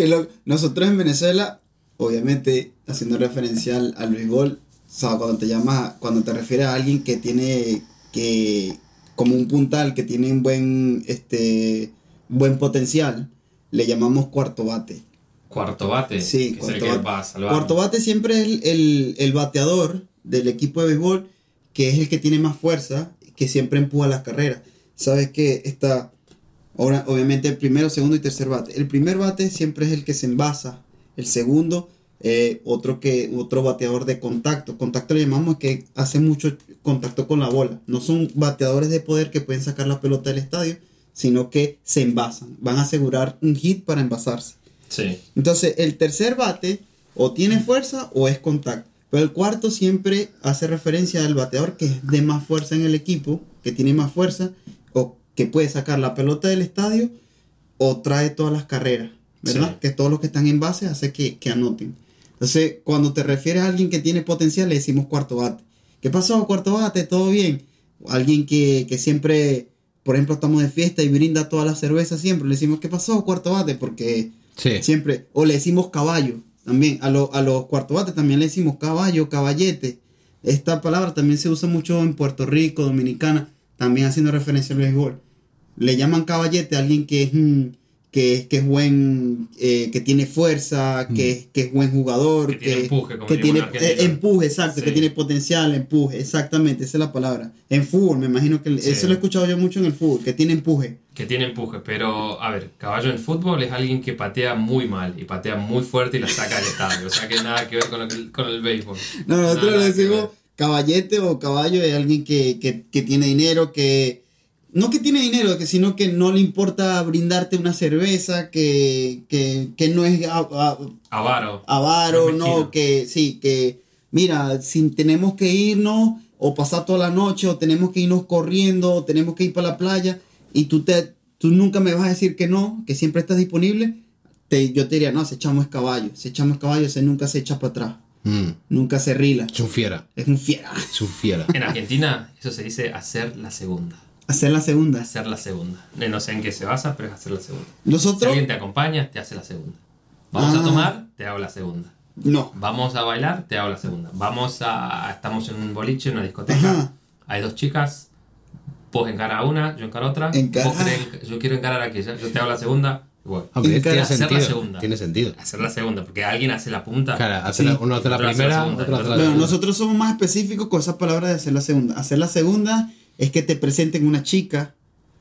Speaker 2: Que lo- nosotros en Venezuela, obviamente, haciendo referencia al, al béisbol, o sea, cuando te llamas, cuando te refieres a alguien que tiene, que, como un puntal, que tiene un buen, este, buen potencial, le llamamos cuarto bate.
Speaker 3: Cuarto bate.
Speaker 2: Sí,
Speaker 3: que es el
Speaker 2: cuarto
Speaker 3: que
Speaker 2: bate.
Speaker 3: va a salvar.
Speaker 2: Cuarto bate siempre es el, el- el bateador del equipo de béisbol, que es el que tiene más fuerza, que siempre empuja las carreras. Sabes que está, ahora, obviamente, el primero, segundo y tercer bate. El primer bate siempre es el que se envasa. El segundo, eh, otro, que, otro bateador de contacto. Contacto le llamamos que hace mucho contacto con la bola. No son bateadores de poder que pueden sacar la pelota del estadio, sino que se envasan. Van a asegurar un hit para envasarse.
Speaker 3: Sí.
Speaker 2: Entonces, el tercer bate o tiene fuerza o es contacto. Pero el cuarto siempre hace referencia al bateador que es de más fuerza en el equipo, que tiene más fuerza. Que puede sacar la pelota del estadio o trae todas las carreras, ¿verdad?
Speaker 3: Sí.
Speaker 2: Que todos los que están en base hace que, que anoten. Entonces, cuando te refieres a alguien que tiene potencial, le decimos cuarto bate. ¿Qué pasó, cuarto bate? ¿Todo bien? Alguien que, que siempre, por ejemplo, estamos de fiesta y brinda toda la cerveza siempre, le decimos, ¿qué pasó, cuarto bate? Porque
Speaker 1: Sí.
Speaker 2: siempre, o le decimos caballo, también, a, lo- a los cuarto bates también le decimos caballo, caballete. Esta palabra también se usa mucho en Puerto Rico, Dominicana, también haciendo referencia al béisbol. Le llaman caballete a alguien que es, mm, que, es- que es buen, eh, que tiene fuerza, que, es- que es buen jugador,
Speaker 3: Que tiene empuje, como
Speaker 2: que tiene eh, empuje, exacto,
Speaker 3: Sí.
Speaker 2: que tiene potencial, empuje, exactamente, esa es la palabra. En fútbol, me imagino que
Speaker 3: Sí.
Speaker 2: eso lo he escuchado yo mucho en el fútbol, que tiene empuje.
Speaker 3: Que tiene empuje, pero a ver, caballo en fútbol es alguien que patea muy mal y patea muy fuerte y la saca del estadio. O sea que nada que ver con, que- con el béisbol.
Speaker 2: No, nosotros
Speaker 3: Nada
Speaker 2: le
Speaker 3: que
Speaker 2: decimos caballete o caballo es alguien que, que, que tiene dinero, que no que tiene dinero, que sino que no le importa brindarte una cerveza, que, que, que no es a- a-
Speaker 3: Avaro.
Speaker 2: avaro,
Speaker 3: No
Speaker 2: que sí, que mira, si tenemos que irnos o pasar toda la noche o tenemos que irnos corriendo o tenemos que ir para la playa y tú te tú nunca me vas a decir que no, que siempre estás disponible, te, yo te diría, no, ese chamo es caballo, ese chamo es caballo, ese nunca se echa para atrás,
Speaker 1: Mm.
Speaker 2: nunca se rila.
Speaker 1: Es un fiera.
Speaker 2: Es un fiera.
Speaker 1: Es un fiera.
Speaker 3: En Argentina eso se dice hacer la segunda.
Speaker 2: Hacer la segunda.
Speaker 3: Hacer la segunda. No sé en qué se basa, pero es hacer la segunda. Si
Speaker 2: Nosotros.
Speaker 3: alguien te acompaña, te hace la segunda. Vamos
Speaker 2: Ah.
Speaker 3: a tomar, te hago la segunda.
Speaker 2: No.
Speaker 3: Vamos a bailar, te hago la segunda. Vamos a. Estamos en un boliche, en una discoteca.
Speaker 2: Ajá.
Speaker 3: Hay dos chicas. Vos encara a una, yo encaro a otra. Vos querés- yo quiero encarar a aquella. Yo te hago la segunda.
Speaker 2: Encara-
Speaker 1: tiene
Speaker 3: hacer la
Speaker 1: sentido.
Speaker 3: segunda.
Speaker 1: Tiene sentido.
Speaker 3: Hacer la segunda, porque alguien hace la punta.
Speaker 1: Claro, hace
Speaker 2: Sí.
Speaker 1: la- uno hace la
Speaker 3: hace la
Speaker 1: primera,
Speaker 3: segunda,
Speaker 1: otro hace la
Speaker 3: otro-
Speaker 2: Bueno, nosotros somos más específicos con esa palabra de hacer la segunda. Hacer la segunda es que te presenten una chica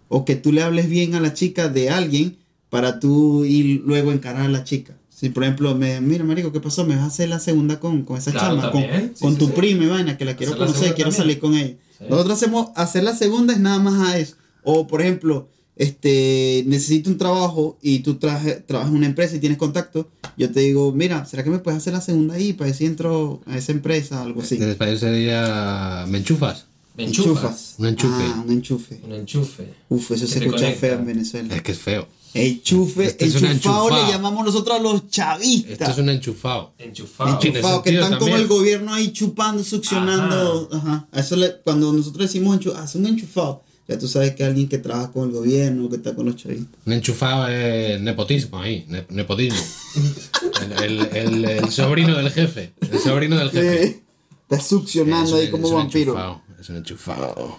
Speaker 2: o que tú le hables bien a la chica de alguien para tú ir luego encarar a la chica. Si por ejemplo, me, mira, marico, ¿qué pasó? Me vas a hacer la segunda con, con esa
Speaker 3: Claro,
Speaker 2: chama, con.
Speaker 3: Sí,
Speaker 2: con
Speaker 3: sí,
Speaker 2: tu
Speaker 3: sí.
Speaker 2: prima vaina, que la quiero
Speaker 3: Hacer
Speaker 2: conocer, quiero
Speaker 3: también.
Speaker 2: salir con ella.
Speaker 3: Sí.
Speaker 2: Nosotros hacemos, hacer la segunda es nada más a eso. O por ejemplo, este, necesito un trabajo y tú traje- trabajas en una empresa y tienes contacto, yo te digo, mira, ¿será que me puedes hacer la segunda ahí para ver si entro a esa empresa? Algo así.
Speaker 1: En español sería. ¿Me enchufas?
Speaker 3: Enchufas.
Speaker 1: Un enchufe.
Speaker 2: Ah, un enchufe.
Speaker 3: Un enchufe.
Speaker 2: Uf, eso se escucha
Speaker 3: conecta.
Speaker 2: feo en Venezuela.
Speaker 1: Es que es feo.
Speaker 2: Enchufe,
Speaker 1: Este es un
Speaker 2: enchufado le
Speaker 1: enchufado.
Speaker 2: llamamos nosotros a los
Speaker 1: Esto
Speaker 2: chavistas.
Speaker 1: es un enchufado.
Speaker 3: Enchufado.
Speaker 1: Tiene
Speaker 2: Enchufados, que están como
Speaker 1: también.
Speaker 2: el gobierno ahí chupando, succionando. Ajá. Eso le- cuando nosotros decimos enchu- haz un enchufado, ya tú sabes que alguien que trabaja con el gobierno, que está con los chavistas.
Speaker 1: Un enchufado es nepotismo ahí. ne- nepotismo. el, el- el- el sobrino del jefe. El sobrino del jefe.
Speaker 2: Está succionando
Speaker 1: Es
Speaker 2: ahí
Speaker 1: un-
Speaker 2: como
Speaker 1: es un
Speaker 2: vampiro.
Speaker 1: enchufado, Es un enchufado.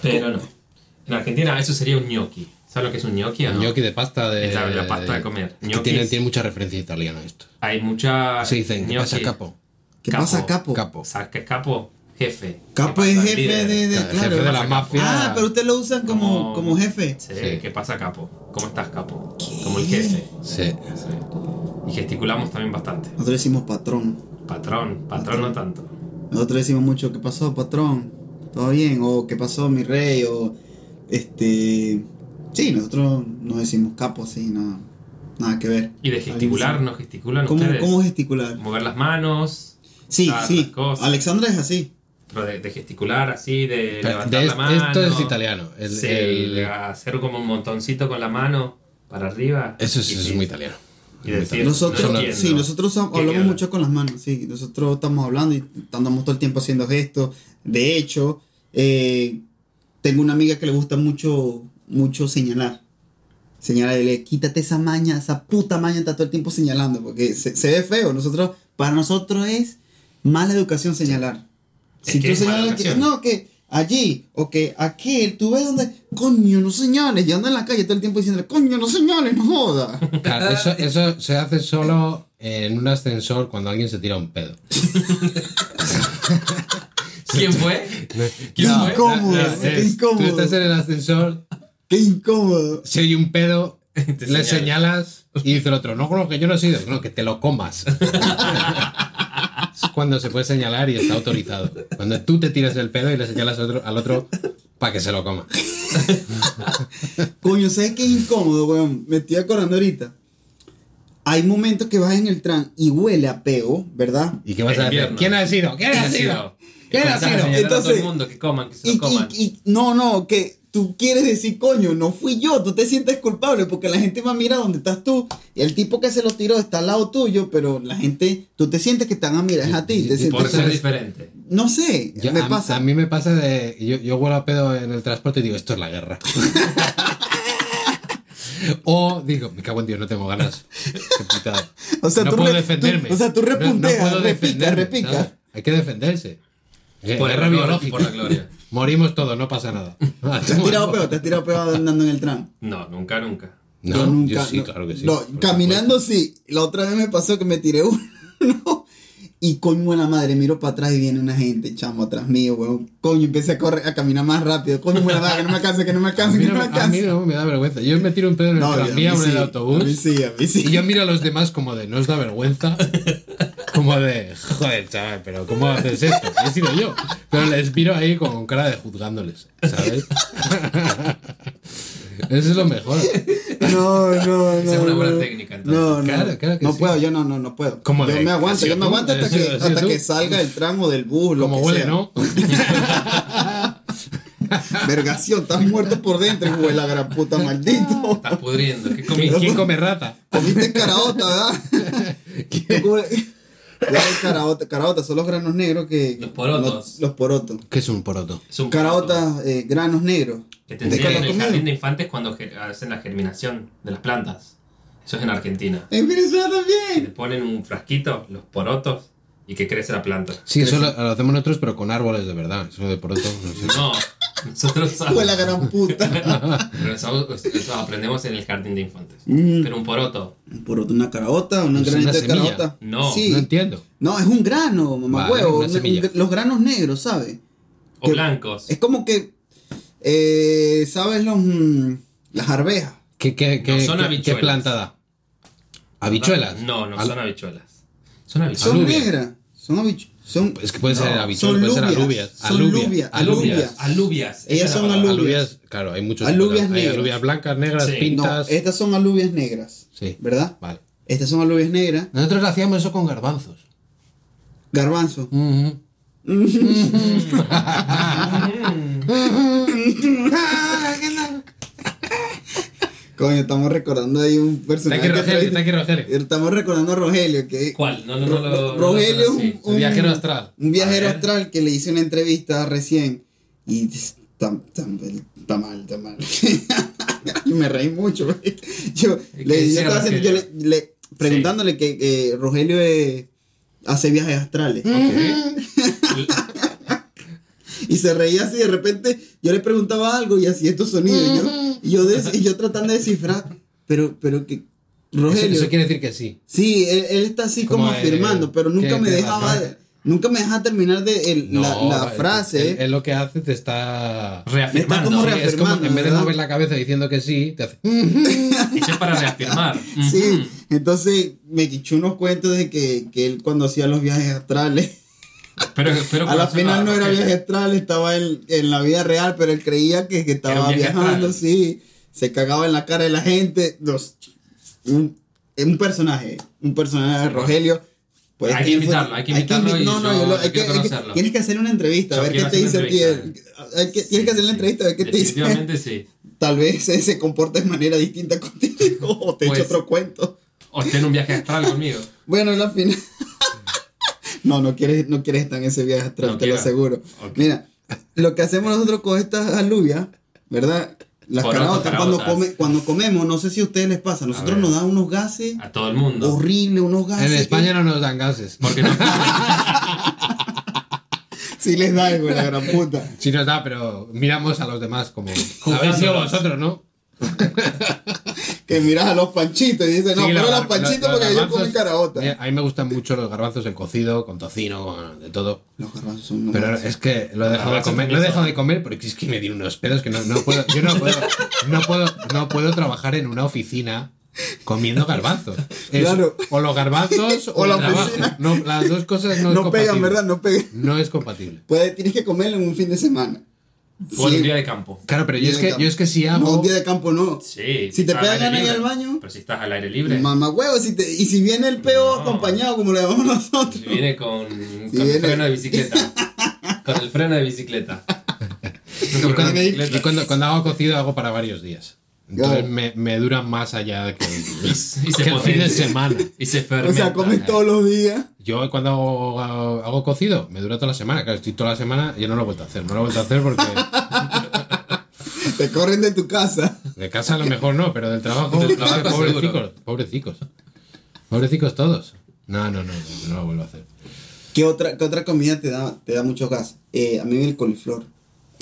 Speaker 3: Pero no. En Argentina eso sería un gnocchi. ¿Sabes lo que es un gnocchi o no?
Speaker 1: Gnocchi de pasta de.
Speaker 3: Es la- la pasta de comer.
Speaker 1: Es que
Speaker 3: Gnocchi
Speaker 1: tiene, tiene mucha referencia italiana esto.
Speaker 3: Hay mucha.
Speaker 1: Se dicen, ¿qué pasa, capo?
Speaker 2: ¿Qué pasa, capo?
Speaker 1: Capo.
Speaker 3: ¿Sabes qué es capo? Jefe.
Speaker 2: Capo
Speaker 3: ¿Qué
Speaker 2: es jefe
Speaker 3: líder?
Speaker 2: de, de-
Speaker 1: Claro, jefe de la
Speaker 3: Capo.
Speaker 1: mafia.
Speaker 2: Ah, pero ustedes lo usan como,
Speaker 3: Como-
Speaker 2: como jefe.
Speaker 3: Sí,
Speaker 1: Sí.
Speaker 3: ¿qué pasa, capo? ¿Cómo estás, capo? Como el jefe.
Speaker 1: Sí.
Speaker 3: Sí. Y gesticulamos también bastante.
Speaker 2: Nosotros decimos patrón.
Speaker 3: Patrón, patrón no tanto.
Speaker 2: Nosotros decimos mucho, ¿qué pasó, patrón? ¿Todo bien? O ¿qué pasó, mi rey? O este... Sí, nosotros no decimos capo así, nada, nada que ver.
Speaker 3: Y de gesticular, ¿no gesticulan
Speaker 2: ¿Cómo,
Speaker 3: ustedes?
Speaker 2: ¿Cómo gesticular?
Speaker 3: Mover las manos.
Speaker 2: Sí, sí. Alexandra es así.
Speaker 3: Pero de, de gesticular así, de
Speaker 1: Pero
Speaker 3: levantar
Speaker 1: de
Speaker 3: la mano.
Speaker 1: esto es italiano. El-
Speaker 3: sí,
Speaker 1: el-
Speaker 3: hacer como un montoncito con la mano para arriba.
Speaker 1: Eso es, eso es
Speaker 3: sí.
Speaker 1: muy italiano.
Speaker 3: Y decir.
Speaker 2: Nosotros,
Speaker 3: no
Speaker 2: sí, nosotros ha-
Speaker 3: ¿Qué
Speaker 2: hablamos
Speaker 3: queda?
Speaker 2: mucho con las manos, sí. Nosotros estamos hablando y andamos todo el tiempo haciendo gestos. De hecho, eh, tengo una amiga que le gusta mucho, mucho señalar. Señalarle, quítate esa maña, esa puta maña, está todo el tiempo señalando, porque se, se ve feo. Nosotros, para nosotros es mala educación señalar.
Speaker 3: Es
Speaker 2: Si
Speaker 3: que
Speaker 2: tú
Speaker 3: es mala
Speaker 2: señalas que, no, que allí, o que aquel, tú ves donde, coño, no señales, y anda en la calle todo el tiempo diciéndole, coño, no señales, no joda.
Speaker 1: Claro, eso, eso se hace solo en un ascensor cuando alguien se tira un pedo.
Speaker 3: ¿Quién fue? ¿Quién
Speaker 2: No,
Speaker 3: fue?
Speaker 2: ¿cómo?
Speaker 3: No,
Speaker 2: Qué
Speaker 3: es-
Speaker 2: incómodo.
Speaker 1: Tú estás en el ascensor,
Speaker 2: Qué incómodo.
Speaker 1: se oye un pedo, le
Speaker 3: señala.
Speaker 1: señalas y dice el otro, no, no, que yo no he sido, no, que te lo comas. cuando se puede señalar y está autorizado. Cuando tú te tiras el pedo y le señalas al otro, al otro para que se lo coma.
Speaker 2: Coño, ¿sabes qué incómodo, weón? Me estoy acordando ahorita. Hay momentos que vas en el tren y huele a peo, ¿verdad?
Speaker 1: ¿Y qué vas a decir? ¿Quién ha sido? ¿Quién ha sido? ¿Qué era
Speaker 3: Estás
Speaker 1: así, no?
Speaker 3: señalando a todo
Speaker 2: Entonces-
Speaker 3: el mundo que coman, que se
Speaker 2: Y,
Speaker 3: lo coman.
Speaker 2: y- y- no, no, que tú quieres decir, coño, no fui yo, tú te sientes culpable porque la gente va a mirar donde estás tú y el tipo que se lo tiró está al lado tuyo, pero la gente, tú te sientes que te van a mirar es a ti, te
Speaker 1: Sí,
Speaker 3: Por
Speaker 2: sientes,
Speaker 3: ser diferente.
Speaker 2: no sé,
Speaker 1: Yo-
Speaker 2: me
Speaker 1: a,
Speaker 2: pasa.
Speaker 1: a mí me pasa de. Yo, yo huelo a pedo en el transporte y digo, esto es la guerra. o digo, me cago en Dios, no tengo ganas.
Speaker 2: O sea,
Speaker 1: no
Speaker 2: tú
Speaker 1: puedo
Speaker 2: re-
Speaker 1: defenderme.
Speaker 2: tú- o sea, tú
Speaker 1: No- no
Speaker 2: repunteas,
Speaker 1: puedo
Speaker 2: repica,
Speaker 1: defenderme,
Speaker 2: repica.
Speaker 1: ¿sabes? Hay que defenderse.
Speaker 3: Por la
Speaker 1: guerra biológica.
Speaker 3: por la gloria.
Speaker 1: Morimos todos, no pasa nada.
Speaker 2: ¿Te has tirado peor? ¿Te has tirado peor andando en el tram?
Speaker 3: No, nunca, nunca.
Speaker 1: No,
Speaker 2: yo nunca.
Speaker 1: yo sí,
Speaker 2: no,
Speaker 1: claro que sí.
Speaker 2: no, caminando sí. La otra vez me pasó que me tiré uno. Y coño la madre, miro para atrás y viene una gente, chamo, atrás mío, weón. Coño, empecé a correr, a caminar más rápido. Coño la madre, que no me alcance, que no me
Speaker 1: mí,
Speaker 2: que no
Speaker 1: no,
Speaker 2: me
Speaker 1: a mí no me da vergüenza. Yo me tiro un pedo en el tranvía o en
Speaker 2: sí,
Speaker 1: el
Speaker 2: A mí
Speaker 1: autobús.
Speaker 2: sí, a mí sí.
Speaker 1: Y yo miro a los demás como de, ¿no os da vergüenza? Como de, joder, chaval, pero ¿cómo haces esto? He sido yo. Pero les miro ahí con cara de juzgándoles, ¿sabes? Eso es lo mejor.
Speaker 2: No, no, no.
Speaker 3: Es una buena
Speaker 2: no.
Speaker 3: técnica, entonces.
Speaker 2: No, no.
Speaker 1: Claro, claro que
Speaker 2: no
Speaker 1: sí.
Speaker 2: puedo, yo no, no, no puedo.
Speaker 1: ¿Cómo
Speaker 2: yo
Speaker 1: de-
Speaker 2: me aguanto,
Speaker 1: ¿has
Speaker 2: yo me aguanto hasta
Speaker 1: ¿Has
Speaker 2: que, hasta que salga el tramo del bus, lo
Speaker 1: Como
Speaker 2: que
Speaker 1: huele,
Speaker 2: sea.
Speaker 1: ¿no?
Speaker 2: Vergación, estás muerto por dentro, hijo de la gran puta, maldito.
Speaker 3: Estás pudriendo. ¿Qué comí?
Speaker 1: ¿Quién come rata?
Speaker 2: Comiste caraota, ¿verdad? ¿Tú comes- Ya hay caraota, caraota son los granos negros que...
Speaker 3: Los porotos.
Speaker 2: los porotos.
Speaker 1: ¿Qué es un poroto?
Speaker 3: Es un
Speaker 2: Caraotas, eh, granos negros.
Speaker 3: Que te
Speaker 2: ¿De qué
Speaker 3: enseñan en el jardín de infantes cuando hacen la germinación de las plantas. Eso es en Argentina.
Speaker 2: En Venezuela también.
Speaker 3: ponen un frasquito, los porotos, y que crece la planta.
Speaker 1: Sí, eso lo, lo hacemos nosotros, pero con árboles de verdad. Eso de poroto, no sé.
Speaker 3: No, nosotros
Speaker 2: de la gran puta.
Speaker 3: pero eso, eso aprendemos en el jardín de infantes.
Speaker 2: Mm.
Speaker 3: Pero un poroto,
Speaker 2: Un poroto, una carota, una
Speaker 1: Es
Speaker 2: granita
Speaker 1: una
Speaker 2: de
Speaker 1: semilla.
Speaker 2: carota.
Speaker 3: No,
Speaker 2: Sí.
Speaker 1: No entiendo.
Speaker 2: No, es un grano, mamá
Speaker 1: Vale,
Speaker 2: huevo.
Speaker 1: una
Speaker 2: un-
Speaker 1: semilla.
Speaker 2: un- los granos negros, ¿sabes?
Speaker 3: o
Speaker 2: Que-
Speaker 3: blancos.
Speaker 2: Es como que, eh, ¿sabes? Los, mm, las arvejas.
Speaker 1: ¿Qué, qué, qué,
Speaker 3: No, son
Speaker 1: qué- qué planta da? ¿Habichuelas?
Speaker 3: No, no
Speaker 1: Al-
Speaker 3: son habichuelas. Son habichuelas.
Speaker 2: Son negras. Son habichuelas. Son,
Speaker 1: Es que puede ser
Speaker 3: No,
Speaker 1: habichuelas, puede ser
Speaker 2: lubias,
Speaker 1: alubias.
Speaker 2: son
Speaker 1: Alubia.
Speaker 2: lubias,
Speaker 1: Alubias.
Speaker 2: alubias.
Speaker 3: Alubias. esa
Speaker 2: Ellas son
Speaker 3: palabra.
Speaker 2: alubias.
Speaker 1: Alubias, claro, hay muchos.
Speaker 2: Alubias
Speaker 1: tipos. Hay
Speaker 2: negras.
Speaker 1: alubias blancas, negras,
Speaker 3: Sí.
Speaker 2: no,
Speaker 1: pintas.
Speaker 2: estas son alubias negras.
Speaker 1: Sí.
Speaker 2: ¿Verdad?
Speaker 1: Vale.
Speaker 2: Estas son alubias negras.
Speaker 1: Nosotros hacíamos eso con garbanzos.
Speaker 2: Garbanzo.
Speaker 1: Ujú.
Speaker 2: Coño, estamos recordando ahí un
Speaker 1: Está
Speaker 2: personaje.
Speaker 1: aquí
Speaker 2: que
Speaker 1: Rogelio, está aquí Rogelio.
Speaker 2: Estamos recordando a Rogelio, que
Speaker 3: ¿Cuál? No, no, no. lo-
Speaker 2: Rogelio es
Speaker 3: no,
Speaker 2: un,
Speaker 3: no,
Speaker 1: El viajero astral.
Speaker 2: Un viajero astral que le hice una entrevista recién y está, está- está mal, está mal. y me reí mucho. Yo,
Speaker 3: ¿Y
Speaker 2: le, yo estaba haciendo- yo le- le- preguntándole que eh, Rogelio eh, hace viajes astrales.
Speaker 3: Ok.
Speaker 2: Y se reía así, de repente yo le preguntaba algo y hacía estos sonidos. y yo, y yo, des- y yo tratando de descifrar, pero, pero que
Speaker 1: Eso,
Speaker 2: Rogelio...
Speaker 1: eso quiere decir que sí.
Speaker 2: Sí, él, él está así como,
Speaker 1: Como, eh,
Speaker 2: afirmando, pero nunca
Speaker 1: ¿qué-
Speaker 2: me dejaba, nunca me deja terminar de el- la,
Speaker 1: No,
Speaker 2: la
Speaker 1: va,
Speaker 2: frase.
Speaker 1: Él, él lo que hace te está.
Speaker 3: Reafirmando.
Speaker 2: como
Speaker 1: Sí,
Speaker 2: reafirmando.
Speaker 1: es como en vez de mover la cabeza diciendo que sí, te hace.
Speaker 3: Eso es para reafirmar.
Speaker 2: Sí, entonces me echó unos cuentos de que, que él cuando hacía los viajes astrales,
Speaker 3: Pero, pero
Speaker 2: a la final no era viaje astral, estaba en, en la vida real, pero él creía que, que estaba viajando,
Speaker 3: astral.
Speaker 2: sí, se cagaba en la cara de la gente. Los, un, un personaje, un personaje de Rogelio. pues,
Speaker 3: Hay que
Speaker 2: ¿quién fue?
Speaker 3: invitarlo, hay que invitarlo
Speaker 2: invi-
Speaker 3: y
Speaker 2: no, no,
Speaker 3: yo-
Speaker 2: hay que- hay que- tienes que hacerle una entrevista, a
Speaker 3: Yo
Speaker 2: ver qué te
Speaker 3: hacer
Speaker 2: dice
Speaker 3: una
Speaker 2: a. Hay que- tienes que hacerle la entrevista, a ver qué te dice.
Speaker 3: Definitivamente sí.
Speaker 2: Tal vez se, se comporta de manera distinta contigo o te
Speaker 3: Pues-
Speaker 2: echa otro cuento.
Speaker 3: O esté en un viaje astral conmigo.
Speaker 2: Bueno, en la final. No, no quieres, no quieres estar en ese viaje astral,
Speaker 3: No
Speaker 2: te lo aseguro. Mira, lo que hacemos nosotros con estas alubias, ¿verdad? Las caraotas, cuando, come, cuando comemos, no sé si a ustedes les pasa, nosotros nos dan unos gases
Speaker 3: A todo el mundo.
Speaker 2: horribles, unos gases.
Speaker 1: En
Speaker 2: que-
Speaker 1: España no nos dan gases.
Speaker 3: Porque no.
Speaker 2: Sí les da, güey, la gran puta.
Speaker 1: Sí nos da, pero miramos a los demás como. Habéis sido vosotros, ¿no?
Speaker 2: Que miras a los panchitos y dices, no,
Speaker 1: Sí,
Speaker 2: pero
Speaker 1: los
Speaker 2: panchitos porque yo
Speaker 1: garbanzos-
Speaker 2: comí caraota.
Speaker 1: Mira, A mí me gustan mucho los garbanzos en cocido, con tocino, de todo.
Speaker 2: Los garbanzos son
Speaker 1: Pero es que lo he dejado de comer, lo he dejado de comer porque es que me tiene unos pedos que no, no puedo, yo no puedo, no puedo, no puedo trabajar en una oficina comiendo garbanzos. Es
Speaker 2: Claro.
Speaker 1: O los garbanzos o,
Speaker 2: O la
Speaker 1: el trabajo.
Speaker 2: oficina.
Speaker 1: No, las dos cosas no, es
Speaker 2: no pegan,
Speaker 1: compatible.
Speaker 2: ¿verdad? No pegan.
Speaker 1: No es compatible.
Speaker 2: Puede, tienes que comerlo en un fin de semana.
Speaker 3: En
Speaker 2: Sí.
Speaker 3: un día de campo.
Speaker 1: Claro, pero yo es que,
Speaker 2: campo.
Speaker 1: yo es que si
Speaker 2: No,
Speaker 1: hago.
Speaker 2: un día de campo no.
Speaker 3: Sí.
Speaker 2: Si te pegan ir al baño.
Speaker 3: Pero si estás al aire libre.
Speaker 2: Mamá huevo, si, te, y si viene el peo
Speaker 3: No.
Speaker 2: acompañado, como le llamamos nosotros.
Speaker 3: Si viene con,
Speaker 2: Si
Speaker 3: con
Speaker 2: viene-
Speaker 3: freno de bicicleta. Con el freno de bicicleta.
Speaker 1: Y cuando, y cuando- cuando hago cocido hago para varios días. Entonces
Speaker 2: Claro.
Speaker 1: me, me dura más allá que,
Speaker 3: Y se
Speaker 1: que el fin de semana.
Speaker 3: Y se
Speaker 2: O
Speaker 3: fermenta.
Speaker 2: sea, comes todos los días.
Speaker 1: Yo cuando hago, hago- hago cocido me dura toda la semana. Claro, estoy toda la semana y yo no lo he vuelto a hacer. No lo he vuelto a hacer porque
Speaker 2: Te corren de tu casa.
Speaker 1: de casa a lo mejor no, pero del trabajo,
Speaker 3: Del trabajo
Speaker 1: pobrecicos, pobrecicos. Pobrecicos todos. No, no, no, no, no lo vuelvo a hacer.
Speaker 2: ¿Qué otra, qué otra comida te da, te da mucho gas? Eh, a mí el coliflor.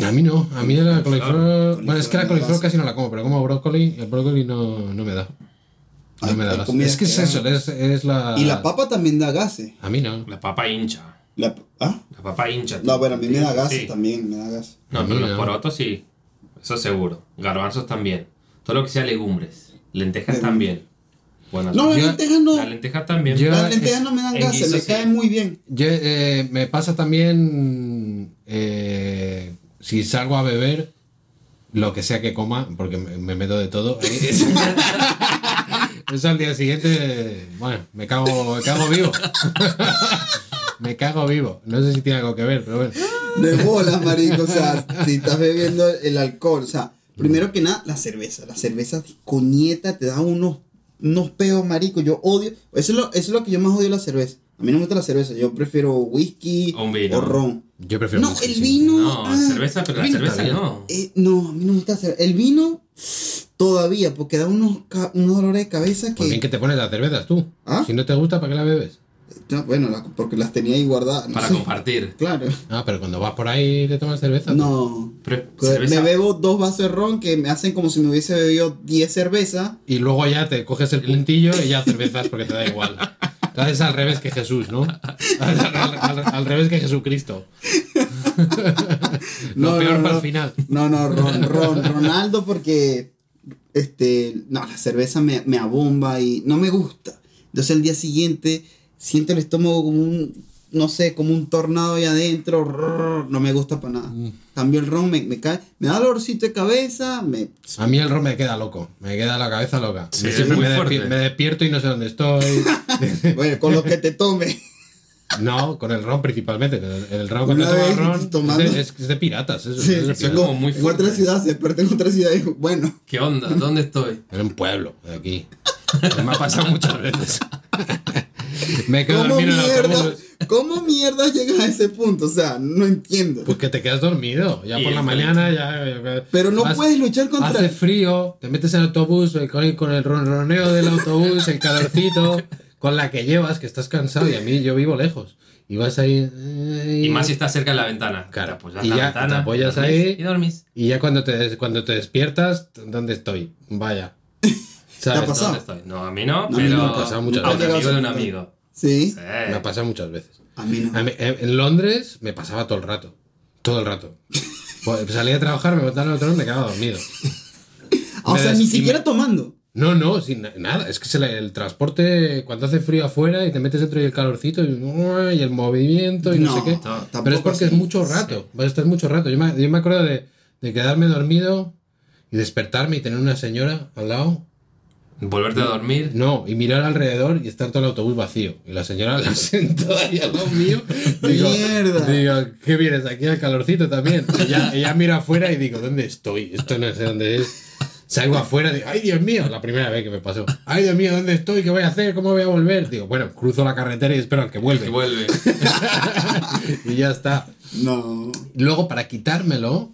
Speaker 1: A mí no, a mí la coliflor.
Speaker 2: Coliflor
Speaker 1: Bueno, es que la coliflor casi no la como, pero como brócoli, el brócoli no, no me da. No me da gas.
Speaker 2: comidas
Speaker 1: Es que es eso, es, es la.
Speaker 2: Y la papa también da gases.
Speaker 1: A mí no.
Speaker 3: La papa hincha.
Speaker 2: La, ¿Ah?
Speaker 3: La papa hincha.
Speaker 2: No, bueno, a mí me da gases
Speaker 3: Sí.
Speaker 2: también, me da gas.
Speaker 3: No,
Speaker 1: A
Speaker 3: pero
Speaker 1: mí
Speaker 3: los
Speaker 1: no.
Speaker 3: porotos sí. Eso seguro. Garbanzos también. Todo lo que sea legumbres. Lentejas también. Bueno,
Speaker 2: No, las lentejas no.
Speaker 3: las lentejas también.
Speaker 1: Yo-
Speaker 2: Las lentejas no me dan gases, me
Speaker 3: sí.
Speaker 2: caen muy bien.
Speaker 1: Yo, eh, me pasa también. eh, si salgo a beber, lo que sea que coma, porque me, me meto de todo. eh, es- Eso al día siguiente. Bueno, me cago, me cago vivo. me cago vivo. No sé si tiene algo que ver, pero bueno.
Speaker 2: De bolas, marico. O sea, si estás bebiendo el alcohol, o sea, primero que nada, la cerveza. La cerveza coñeta te da unos, unos peos, marico. Yo odio. Eso es, lo, eso es lo que yo más odio la cerveza. A mí no me gusta la cerveza. Yo prefiero whisky
Speaker 3: O un vino.
Speaker 2: o ron.
Speaker 1: Yo prefiero.
Speaker 2: No,
Speaker 1: whisky,
Speaker 2: el
Speaker 1: sí.
Speaker 2: vino.
Speaker 3: No,
Speaker 2: ah,
Speaker 3: cerveza, pero la
Speaker 1: vino
Speaker 3: cerveza no.
Speaker 2: eh, no, a mí no me gusta la cerveza. El vino, todavía, porque da unos, ca- unos dolores de cabeza que.
Speaker 1: Pues bien que te pones las cervezas tú.
Speaker 2: ¿Ah?
Speaker 1: Si no te gusta, ¿para qué la bebes?
Speaker 2: No, bueno, la- porque las tenía ahí guardadas. no
Speaker 3: Para
Speaker 2: sé.
Speaker 3: compartir.
Speaker 2: Claro.
Speaker 1: Ah, pero cuando vas por ahí te tomas cerveza.
Speaker 2: No.
Speaker 3: Pero
Speaker 2: Me
Speaker 3: cerveza-
Speaker 2: bebo dos vasos de ron que me hacen como si me hubiese bebido 10 cervezas.
Speaker 1: Y luego ya te coges el puntillo y ya cervezas porque te da igual. Entonces al revés que Jesús, ¿no? Al, al- al- al revés que Jesucristo. Lo peor para el final.
Speaker 2: No, no, Ron, Ron- Ronaldo porque este, no, la cerveza me, me abomba y no me gusta. Entonces el día siguiente siento el estómago como un, no sé, como un tornado ahí adentro. rrr, No me gusta para nada.
Speaker 1: Mm.
Speaker 2: Cambio el ron, me, me cae, me da dolorcito de cabeza, me...
Speaker 1: A mí el ron me queda loco. Me queda la cabeza loca.
Speaker 3: Sí, es
Speaker 1: Siempre
Speaker 3: muy
Speaker 1: me,
Speaker 3: fuerte.
Speaker 1: despier- me despierto y no sé dónde estoy.
Speaker 2: Bueno, con lo que te tome.
Speaker 1: No, con el ron principalmente. El, el ron cuando tomo ron
Speaker 2: tomando-
Speaker 1: es de, es- es de piratas. Eso,
Speaker 2: Sí,
Speaker 1: es de
Speaker 3: son
Speaker 1: piratas.
Speaker 3: como muy
Speaker 2: en otra
Speaker 3: fuerte.
Speaker 2: ciudad, se desperté en otra ciudad y digo, bueno,
Speaker 3: ¿Qué onda? ¿Dónde estoy?
Speaker 1: En un pueblo, de aquí. Me ha pasado muchas veces. me quedo
Speaker 2: ¿cómo
Speaker 1: dormido en el autobús.
Speaker 2: ¿Cómo mierda llegas a ese punto? O sea, no entiendo.
Speaker 1: Pues que te quedas dormido. Ya
Speaker 3: Y
Speaker 1: por la mañana ya.
Speaker 2: Pero no
Speaker 1: vas-
Speaker 2: puedes luchar contra...
Speaker 1: Hace frío, te metes en el autobús eh, con, con el ronroneo del autobús, el calorcito, con la que llevas, que estás cansado. Y a mí yo vivo lejos. Y vas ahí. eh,
Speaker 3: Y más si estás cerca de la ventana.
Speaker 1: Claro,
Speaker 3: Te apoyas
Speaker 1: y
Speaker 3: la
Speaker 1: ya
Speaker 3: ventana,
Speaker 1: te apoyas
Speaker 3: dormís
Speaker 1: ahí.
Speaker 3: Y dormís.
Speaker 1: Y ya cuando te, cuando te despiertas, ¿dónde estoy? Vaya. ¿Sabes?
Speaker 2: ha pasado?
Speaker 3: ¿Dónde estoy? No, a mí no,
Speaker 2: No, a mí
Speaker 3: pero
Speaker 2: no me
Speaker 1: ha pasado muchas
Speaker 3: a un
Speaker 1: veces.
Speaker 3: amigo de un amigo.
Speaker 2: Sí,
Speaker 3: Sí.
Speaker 1: Me ha pasado muchas veces.
Speaker 2: a mí no.
Speaker 1: A mí- en Londres me pasaba todo el rato. Todo el rato. Pues salía a trabajar, me en el autobús y me quedaba dormido.
Speaker 2: O
Speaker 1: me
Speaker 2: sea, ni siquiera
Speaker 1: me-
Speaker 2: tomando.
Speaker 1: No, no, sin na- nada. Es que se le- el transporte, cuando hace frío afuera y te metes dentro y el calorcito y, y el movimiento y no,
Speaker 2: No,
Speaker 1: sé qué. Pero es porque es mucho rato. Vas a estar mucho rato. Yo me, yo me acuerdo de, de quedarme dormido y despertarme y tener una señora al lado.
Speaker 3: Volverte a dormir.
Speaker 1: No, y mirar alrededor y estar todo el autobús vacío. Y la señora la sentó ahí al lado mío. Digo,
Speaker 2: Mierda.
Speaker 1: Digo, ¿qué vienes aquí al calorcito también? Ella, ella mira afuera y digo, ¿dónde estoy? Esto no sé dónde es. Salgo afuera y digo, ¡ay, Dios mío! La primera vez que me pasó. ¡Ay, Dios mío! ¿Dónde estoy? ¿Qué voy a hacer? ¿Cómo voy a volver? Digo, bueno, cruzo la carretera y espero al que vuelve.
Speaker 3: Y vuelve.
Speaker 1: y ya está.
Speaker 2: No.
Speaker 1: Luego, para quitármelo,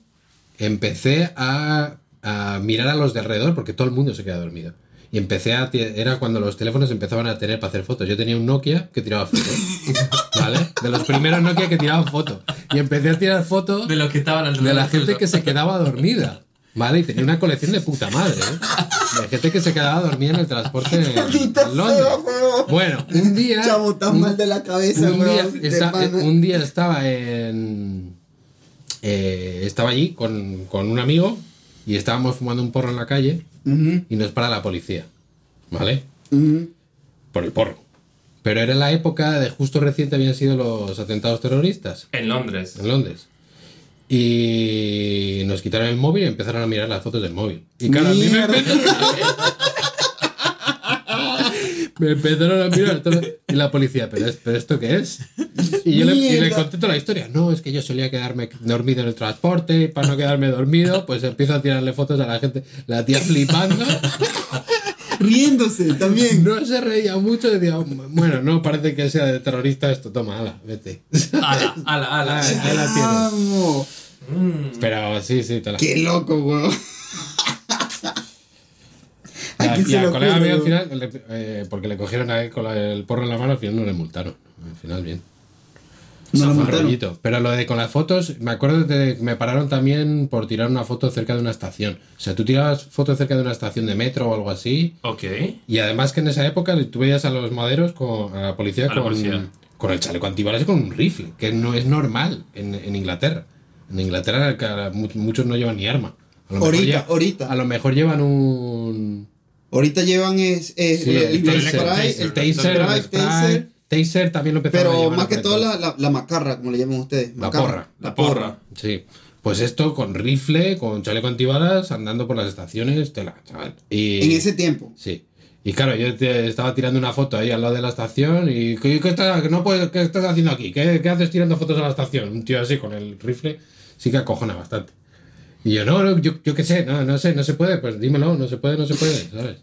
Speaker 1: empecé a, a mirar a los de alrededor porque todo el mundo se queda dormido. Y empecé a... ti- Era cuando los teléfonos empezaban a tener para hacer fotos. Yo tenía un Nokia que tiraba fotos. ¿Vale? De los primeros Nokia que tiraban fotos. Y empecé a tirar fotos
Speaker 3: De los que estaban alrededor.
Speaker 1: de la gente
Speaker 3: tuyo.
Speaker 1: que se quedaba dormida. ¿Vale? Y tenía una colección de puta madre, ¿eh? De gente que se quedaba dormida en el transporte en, Londres. Bueno, un día...
Speaker 2: Chavo, tan
Speaker 1: un-
Speaker 2: mal de la cabeza,
Speaker 1: un día, esta-
Speaker 2: pana.
Speaker 1: un día estaba en. eh, estaba allí con, con un amigo y estábamos fumando un porro en la calle y nos para la policía. ¿Vale? Por el porro. Pero era la época de justo reciente habían sido los atentados terroristas
Speaker 3: En Londres.
Speaker 1: en Londres. Y nos quitaron el móvil y empezaron a mirar las fotos del móvil. Y claro, a mí me. Me empezaron a mirar todo- y la policía, ¿pero, es- ¿pero esto qué es? Y yo le, y le conté toda la historia. No, es que yo solía quedarme dormido en el transporte. y Para no quedarme dormido, pues empiezo a tirarle fotos a la gente. La tía flipando.
Speaker 2: Riéndose también.
Speaker 1: No se reía mucho. Decía, bueno, no parece que sea de terrorista esto. Toma, ala, vete.
Speaker 3: Ala, ala, ala.
Speaker 1: Ahí la tienes.
Speaker 2: Vamos.
Speaker 3: Mm.
Speaker 1: Pero sí, sí, te la.
Speaker 2: Qué loco, weón.
Speaker 1: Y
Speaker 2: ¿A
Speaker 1: a-
Speaker 2: quién
Speaker 1: y
Speaker 2: se
Speaker 1: al
Speaker 2: le
Speaker 1: colega mío al final, le- eh, porque le cogieron a él con la- el porro en la mano, al final no le multaron. Al final bien.
Speaker 2: No lo
Speaker 1: rollito. Pero lo de con las fotos, me acuerdo de que me pararon también por tirar una foto cerca de una estación. O sea, tú tirabas fotos cerca de una estación de metro o algo así.
Speaker 3: Ok.
Speaker 1: Y además que en esa época tú veías a los maderos, con, a la policía,
Speaker 3: A la
Speaker 1: con,
Speaker 3: policía.
Speaker 1: con el chaleco antibalas y con un rifle, que no es normal en, en Inglaterra. En Inglaterra muchos no llevan ni arma.
Speaker 2: Ahorita, ahorita.
Speaker 1: A lo mejor llevan un...
Speaker 2: Ahorita llevan es, es
Speaker 1: Sí,
Speaker 2: el,
Speaker 1: el, taser, el taser, el
Speaker 2: taser,
Speaker 1: taser también lo empezaron
Speaker 2: pero más que todo la, la, la macarra, como le llaman ustedes.
Speaker 1: La
Speaker 2: macarra.
Speaker 1: porra.
Speaker 2: La
Speaker 3: La
Speaker 2: porra.
Speaker 3: porra.
Speaker 1: Sí. Pues esto con rifle, con chaleco antibalas, andando por las estaciones, tela, chaval. Y,
Speaker 2: En ese tiempo.
Speaker 1: Sí. Y claro, yo te- estaba tirando una foto ahí al lado de la estación y ¿qué, qué estás, no puedes, ¿qué estás haciendo aquí? ¿Qué, qué haces tirando fotos a la estación? Un tío así con el rifle sí que acojona bastante. Y yo, no, no, yo, yo qué sé, no, no sé, no se puede, pues dímelo, no se puede, no se puede, ¿sabes?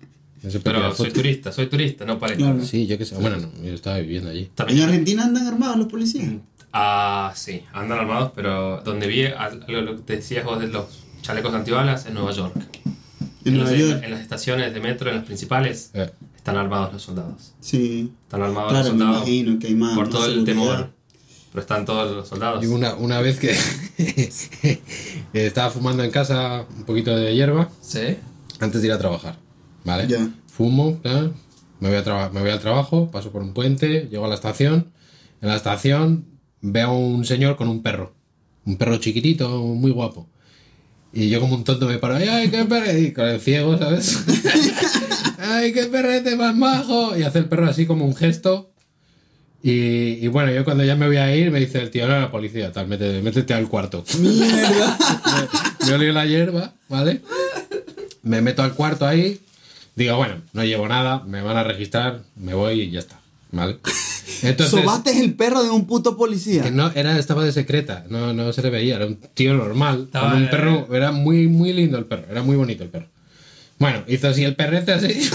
Speaker 1: No se puede
Speaker 3: Pero soy turista, soy turista, no parezco.
Speaker 2: Claro.
Speaker 1: Sí, yo qué sé. Bueno, no, yo estaba viviendo allí.
Speaker 2: En. Argentina andan armados los policías.
Speaker 3: Ah, sí, andan armados, pero donde vi a- lo, lo que te decías vos de los chalecos antibalas en Nueva York.
Speaker 2: En Nueva York.
Speaker 3: en las estaciones de metro, en las principales,
Speaker 1: Eh,
Speaker 3: están armados los soldados.
Speaker 2: Sí.
Speaker 3: Están armados
Speaker 2: Claro,
Speaker 3: los
Speaker 2: me
Speaker 3: soldados
Speaker 2: imagino que hay más.
Speaker 3: por todo el
Speaker 2: seguridad.
Speaker 3: temor. Pero están todos los soldados.
Speaker 1: y una, una vez que estaba fumando en casa un poquito de hierba,
Speaker 3: ¿Sí?
Speaker 1: antes de ir a trabajar, ¿vale?
Speaker 2: Ya.
Speaker 1: Fumo, me voy, a me voy al trabajo, paso por un puente, llego a la estación. En la estación veo a un señor con un perro, un perro chiquitito, muy guapo. Y yo como un tonto me paro, ¡ay, ay qué perrete! Y con el ciego, ¿sabes? ¡Ay, qué perrete más majo! Y hace el perro así como un gesto. Y, y bueno, yo cuando ya me voy a ir, me dice el tío, no, la policía, tal, métete, métete al cuarto.
Speaker 2: Mierda.
Speaker 1: me olí la hierba, ¿vale? Me meto al cuarto ahí, digo, bueno, no llevo nada, me van a registrar, me voy y ya está, ¿vale? Entonces,
Speaker 2: el perro de un puto policía.
Speaker 1: que no, era, estaba de secreta, no, no se le veía, era un tío normal,
Speaker 3: Estaba
Speaker 1: con un
Speaker 3: de-
Speaker 1: perro, era muy, muy lindo el perro, era muy bonito el perro. Bueno, hizo así el perrete así.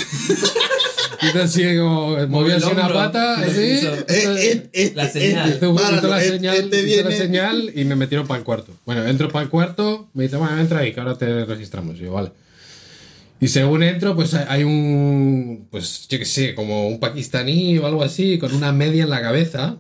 Speaker 1: Hizo así como,
Speaker 3: el
Speaker 1: así una pata,
Speaker 3: Hizo-
Speaker 1: así.
Speaker 3: La señal.
Speaker 2: este,
Speaker 1: la, señal, la señal y me metieron para el cuarto. Bueno, entro para el cuarto, me dice, bueno, entra ahí, que ahora te registramos. Y yo, vale. Y según entro, pues hay un, pues yo qué sé, como un pakistaní o algo así, con una media en la cabeza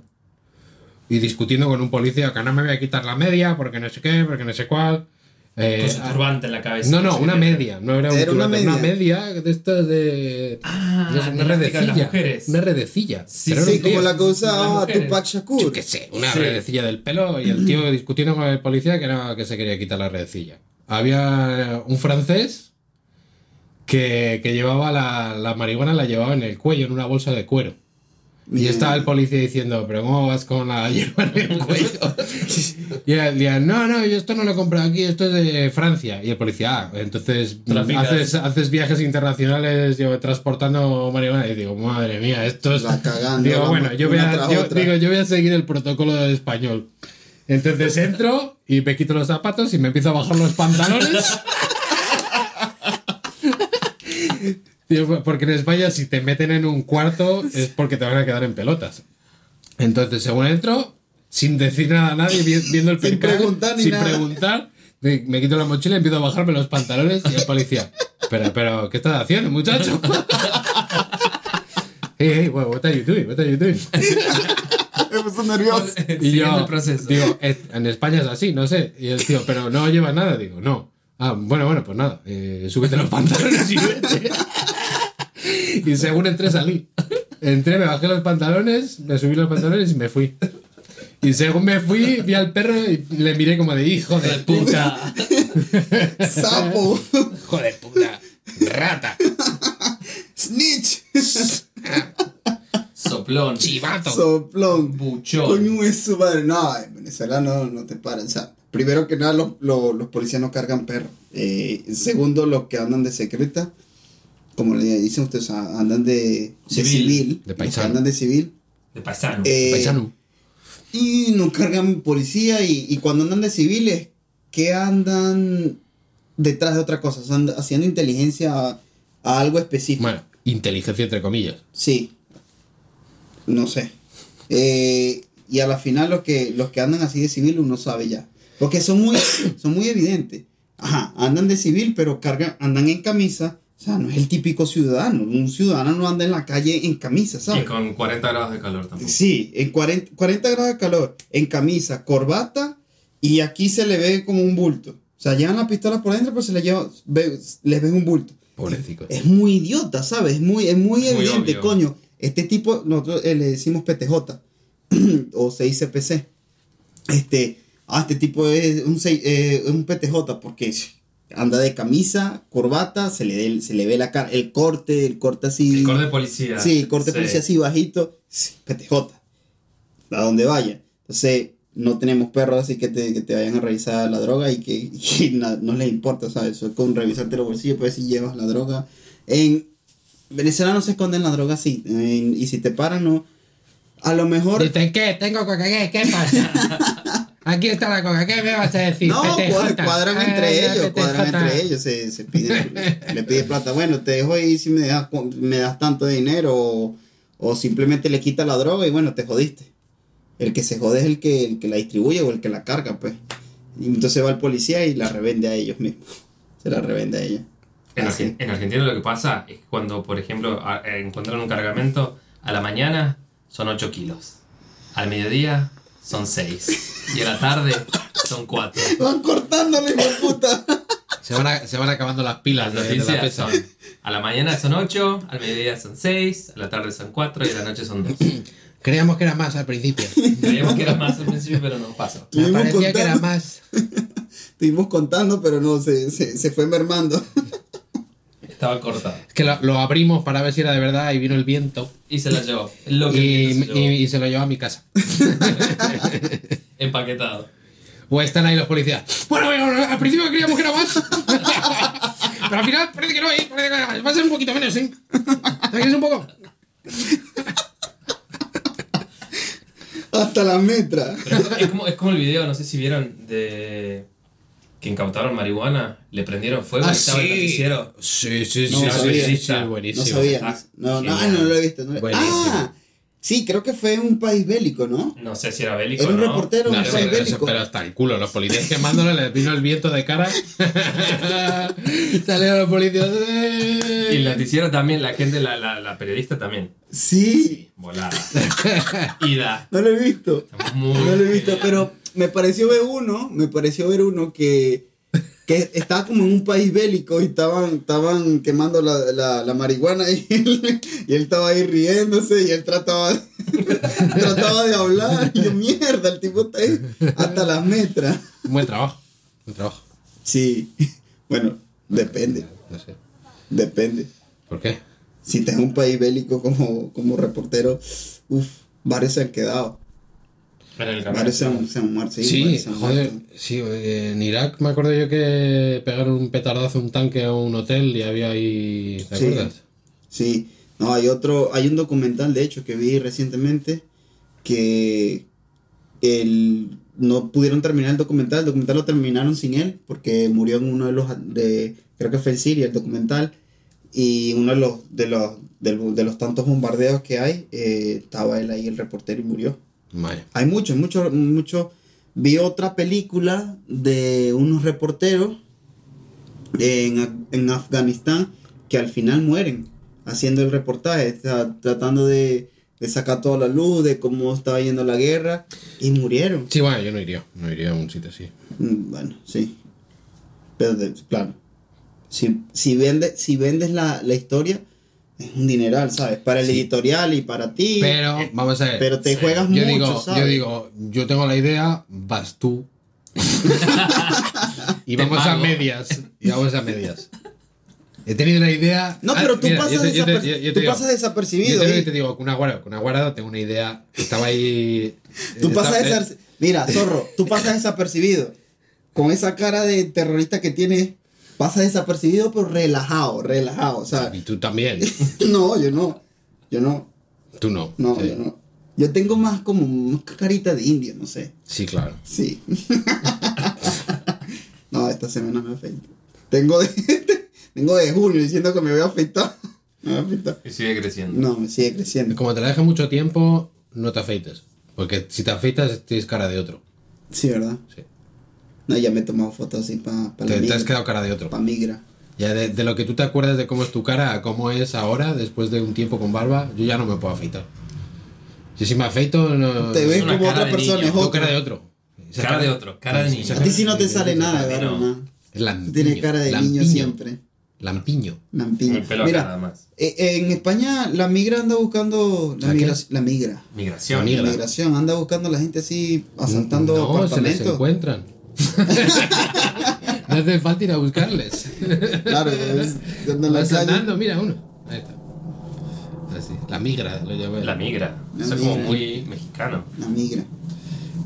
Speaker 1: y discutiendo con un policía que no me voy a quitar la media porque no sé qué, porque no sé cuál. Eh,
Speaker 3: Con su turbante en la cabeza.
Speaker 1: no, no, una media, no era, un
Speaker 2: Era una
Speaker 1: turbante, una
Speaker 2: media.
Speaker 1: media de estas de...
Speaker 3: Ah,
Speaker 1: de- una redecilla.
Speaker 3: mujeres.
Speaker 1: Una redecilla.
Speaker 3: Sí,
Speaker 1: Pero era
Speaker 2: Sí,
Speaker 1: un
Speaker 2: como
Speaker 1: tío.
Speaker 2: la que usaba
Speaker 3: Las mujeres.
Speaker 2: Tupac
Speaker 1: Yo qué sé, una
Speaker 3: Sí.
Speaker 1: redecilla del pelo y el tío discutiendo con el policía que, no, que se quería quitar la redecilla. Había un francés que, que llevaba la, la marihuana, la llevaba en el cuello, en una bolsa de cuero. Y
Speaker 2: Mierda.
Speaker 1: estaba el policía diciendo, pero ¿cómo vas con la hierba en el cuello? y él decía, no, no, yo esto no lo he comprado aquí, esto es de Francia. Y el policía, ah, entonces
Speaker 3: Traficas.
Speaker 1: haces, haces viajes internacionales transportando marihuana. Y digo, madre mía, esto es...
Speaker 2: La cagando.
Speaker 1: Digo, bueno, yo voy, a,
Speaker 2: tras
Speaker 1: yo,
Speaker 2: otra.
Speaker 1: digo, yo voy a seguir el protocolo del español. Entonces entro y me quito los zapatos y me empiezo a bajar los pantalones. Tío, Porque en España si te meten en un cuarto es porque te van a quedar en pelotas. Entonces, según entro, sin decir nada a nadie, vi- viendo el
Speaker 2: Sin
Speaker 1: percal,
Speaker 2: preguntar ni
Speaker 1: sin
Speaker 2: nada.
Speaker 1: preguntar, me, quito la mochila y empiezo a bajarme los pantalones y el policía, pero, pero, ¿qué estás haciendo, muchacho? hey, hey, what, what are you doing? What are you doing?
Speaker 2: Me puso nervioso.
Speaker 1: Y yo digo, "Eh, en España es así, no sé. Y el tío, pero no lleva nada. Digo, no. Ah, bueno, bueno, pues nada. eh, súbete los pantalones y vete. Y según entré, salí. Entré, me bajé los pantalones, me subí los pantalones y me fui. Y según me fui, vi al perro y le miré como de hijo de puta.
Speaker 2: Sapo.
Speaker 1: Hijo de puta. Rata.
Speaker 2: Snitch.
Speaker 3: Soplón.
Speaker 1: Chivato.
Speaker 2: Soplón.
Speaker 3: Buchón.
Speaker 2: Coño es su madre. No, en Venezuela no, no te paran. O sea, primero que nada, los, los, los policías no cargan perros. Eh, segundo, los que andan de secreta, como le dicen ustedes, andan de de
Speaker 3: Civil.
Speaker 1: De
Speaker 2: que
Speaker 1: paisano.
Speaker 2: andan de civil.
Speaker 3: De paisano.
Speaker 2: eh,
Speaker 1: Paisano.
Speaker 2: Y no cargan policía y, y cuando andan de civiles, ¿qué andan detrás de otra cosa? O sea, andan haciendo inteligencia a, a algo específico.
Speaker 1: Bueno, inteligencia entre comillas.
Speaker 2: Sí. No sé. Eh, y a la final los que, los que andan así de civil uno sabe ya. Porque son muy, son muy evidentes. Ajá, andan de civil, pero cargan, andan en camisa. O sea, no es el típico ciudadano. Un ciudadano no anda en la calle en camisa,
Speaker 3: Y
Speaker 2: ¿sabes?
Speaker 3: con 40 grados de calor tampoco.
Speaker 2: Sí, en 40, 40 grados de calor, en camisa, corbata, y aquí se le ve como un bulto. O sea, llevan la pistola por dentro, pero se le lleva, ve- les ves un bulto.
Speaker 1: Pobrecito.
Speaker 2: Es muy idiota, ¿sabes? Es muy, es muy evidente, coño. Este tipo, nosotros eh, le decimos PTJ o 6CPC. Este, ah, este tipo es un, sei- eh, un PTJ porque anda de camisa, corbata, se le, ve- se le ve la cara, el corte, el corte así.
Speaker 3: El corte de policía.
Speaker 2: Sí, el corte de policía así bajito, PTJ. A donde vaya. Entonces, no tenemos perros así que te, que te vayan a revisar la droga y que y na- no les importa, ¿sabes? Eso es con revisarte los bolsillos, pues si llevas la droga. En Venezuela no se esconden la droga así. en- y si te paran, no. A lo mejor.
Speaker 1: Dicen, ¿qué? Tengo coca, ¿qué? ¿Qué pasa? Aquí está la coca, ¿qué me vas a decir?
Speaker 2: No,
Speaker 1: PTJ.
Speaker 2: cuadran
Speaker 1: Ah,
Speaker 2: entre ellos,
Speaker 1: PTJ.
Speaker 2: cuadran entre ellos, se, se piden, le pide plata. Bueno, te dejo ahí si me das, cu- me das tanto dinero o, o simplemente le quita la droga y bueno, te jodiste. El que se jode es el que, el que la distribuye o el que la carga, pues. Y entonces va el policía y la revende a ellos mismos. Se la revende a ellos.
Speaker 3: En. Argen- en Argentina lo que pasa es que cuando, por ejemplo, a- encuentran un cargamento, a la mañana son 8 kilos, al mediodía son 6 y a la tarde son 4.
Speaker 2: Van cortándole, hijo de puta.
Speaker 1: Se van, a- se van acabando las pilas
Speaker 3: Las
Speaker 1: de, de la pesa.
Speaker 3: son, a la mañana son 8, al mediodía son 6, a la tarde son 4 y a la noche son 2.
Speaker 1: Creíamos que era más al principio.
Speaker 3: Creíamos que era más al principio, pero no pasó.
Speaker 1: Me parecía que era
Speaker 2: contando.
Speaker 1: más.
Speaker 2: Estuvimos contando, pero no, se, se, se fue mermando.
Speaker 3: Estaba cortado.
Speaker 1: Es que lo, lo abrimos para ver si era de verdad y vino el viento.
Speaker 3: Y se la llevó. Lo que
Speaker 1: Y,
Speaker 3: se llevó.
Speaker 1: y se lo llevó a mi casa.
Speaker 3: Empaquetado.
Speaker 1: O están ahí los policías. Bueno, bueno, al principio creíamos que era más. Pero al final parece que no, ¿eh? Parece que va a ser un poquito menos, ¿sí? ¿Te quieres un poco?
Speaker 2: Hasta la metra.
Speaker 3: Pero es, es como, es como el video, no sé si vieron, de que incautaron marihuana, le prendieron fuego y estaba el noticiero.
Speaker 1: Sí, sí, sí,
Speaker 2: No
Speaker 1: sí,
Speaker 2: sabía.
Speaker 1: sí, sí,
Speaker 3: No
Speaker 1: buenísimo.
Speaker 2: No sabía.
Speaker 3: Ah,
Speaker 2: No, no,
Speaker 3: genial.
Speaker 2: no lo he visto. no lo-
Speaker 1: Buenísimo.
Speaker 2: Ah, sí, creo que fue un país bélico, ¿no?
Speaker 3: No sé si era bélico
Speaker 2: Era un reportero,
Speaker 1: No,
Speaker 2: un país
Speaker 1: eso-
Speaker 2: bélico.
Speaker 1: pero hasta el culo, los policías quemándole, les vino el viento de cara. Salieron los policías. ¡eh!
Speaker 3: Y el noticiero también, la gente, la, la, la periodista también.
Speaker 2: Sí,
Speaker 3: Volada. Ida.
Speaker 2: no lo he visto.
Speaker 3: Muy
Speaker 2: No lo he visto,
Speaker 3: genial.
Speaker 2: pero me pareció ver uno, me pareció ver uno que, que estaba como en un país bélico y estaban, estaban quemando la, la, la marihuana y él, y él estaba ahí riéndose y él trataba, trataba de hablar y yo, mierda, el tipo está ahí hasta las metras.
Speaker 1: Buen trabajo. Buen trabajo.
Speaker 2: Sí, bueno, depende,
Speaker 1: No sé.
Speaker 2: depende.
Speaker 1: ¿Por qué?
Speaker 2: Si estás en un país bélico como, como reportero, uff, varios se han quedado,
Speaker 3: En el
Speaker 2: varios se han,
Speaker 3: camino.
Speaker 2: se han muerto. sí,
Speaker 1: Sí, joder,
Speaker 2: muerto.
Speaker 1: sí, en Irak me acuerdo yo que pegaron un petardazo un tanque a un hotel y había ahí, ¿te
Speaker 2: Sí.
Speaker 1: acuerdas?
Speaker 2: Sí, no, hay otro, hay un documental de hecho que vi recientemente que el, no pudieron terminar el documental, el documental lo terminaron sin él porque murió en uno de los, de, creo que fue el Siria, el documental, y uno de los, de los, de, los- de los tantos bombardeos que hay, eh, estaba él ahí, el reportero, y murió.
Speaker 1: Vale.
Speaker 2: Hay muchos, muchos, muchos. Vi otra película de unos reporteros en, en Afganistán que al final mueren haciendo el reportaje, tratando de, de sacar toda la luz de cómo estaba yendo la guerra y murieron.
Speaker 1: Sí, bueno, yo no iría, no iría a un sitio así.
Speaker 2: Mm, Bueno, sí. Pero de- claro, si, si, vende, si vendes la, la historia, es un dineral, ¿sabes? Para el
Speaker 1: Sí.
Speaker 2: editorial y para ti.
Speaker 1: Pero, vamos a ver.
Speaker 2: pero te juegas
Speaker 1: yo
Speaker 2: mucho,
Speaker 1: digo,
Speaker 2: ¿sabes?
Speaker 1: yo digo, yo tengo la idea, vas tú. y vamos a medias. Y vamos a medias. He tenido la idea.
Speaker 2: No, pero tú
Speaker 1: mira,
Speaker 2: pasas,
Speaker 1: yo te- yo te-
Speaker 2: desaper-
Speaker 1: yo- yo te
Speaker 2: tú
Speaker 1: digo-
Speaker 2: pasas
Speaker 1: Yo
Speaker 2: desapercibido.
Speaker 1: te,
Speaker 2: ¿eh?
Speaker 1: te digo, con Aguara, con Aguara tengo una idea. Estaba ahí.
Speaker 2: Tú
Speaker 1: estaba-
Speaker 2: pasas
Speaker 1: eh,
Speaker 2: desar- Mira, zorro, tú pasas desapercibido. Con esa cara de terrorista que tienes, pasas desapercibido, pero relajado, relajado. O sea,
Speaker 1: Y tú también.
Speaker 2: no, yo no. Yo no.
Speaker 1: Tú no.
Speaker 2: No,
Speaker 1: Sí.
Speaker 2: yo no. Yo tengo más como más carita de indio, no sé.
Speaker 1: Sí, claro.
Speaker 2: Sí. no, esta semana me afeito. Tengo de, tengo de junio diciendo que me voy a afeitar. Me voy a afeitar.
Speaker 3: Y sigue creciendo.
Speaker 2: No, me sigue creciendo.
Speaker 1: Como te la deje mucho tiempo, no te afeites. Porque si te afeitas, tienes cara de otro.
Speaker 2: Sí, ¿verdad?
Speaker 1: Sí.
Speaker 2: No, ya me he tomado fotos así para pa la
Speaker 1: Te, te
Speaker 2: migra.
Speaker 1: has quedado cara de otro.
Speaker 2: Para migra.
Speaker 1: Ya de, de lo que tú te acuerdas de cómo es tu cara a cómo es ahora, después de un tiempo con barba, yo ya no me puedo afeitar. Yo si me afeito, no.
Speaker 2: Te ves como
Speaker 3: cara
Speaker 2: otra
Speaker 3: de
Speaker 2: persona,
Speaker 3: niño.
Speaker 2: es
Speaker 1: cara de otro.
Speaker 3: Cara de otro, cara de niño.
Speaker 2: A ti sí no te sale nada, ¿verdad?
Speaker 3: no.
Speaker 1: Lampiño.
Speaker 2: Tienes cara de niño siempre.
Speaker 1: Lampiño.
Speaker 2: Lampiño.
Speaker 3: El pelo acá nada
Speaker 2: Mira,
Speaker 3: más.
Speaker 2: eh, eh, en España la migra anda buscando. La, migra, la migra.
Speaker 3: Migración.
Speaker 1: La migra.
Speaker 2: La migración anda buscando a la gente así, asaltando
Speaker 1: no, se les
Speaker 2: apartamentos.
Speaker 1: encuentran. No hace falta ir a buscarles.
Speaker 2: Claro, es, la
Speaker 1: Vas andando, mira uno. Ahí está. Así. La migra, lo llamo.
Speaker 3: La migra.
Speaker 2: La
Speaker 3: Eso es como
Speaker 2: migra.
Speaker 3: muy mexicano.
Speaker 2: La migra.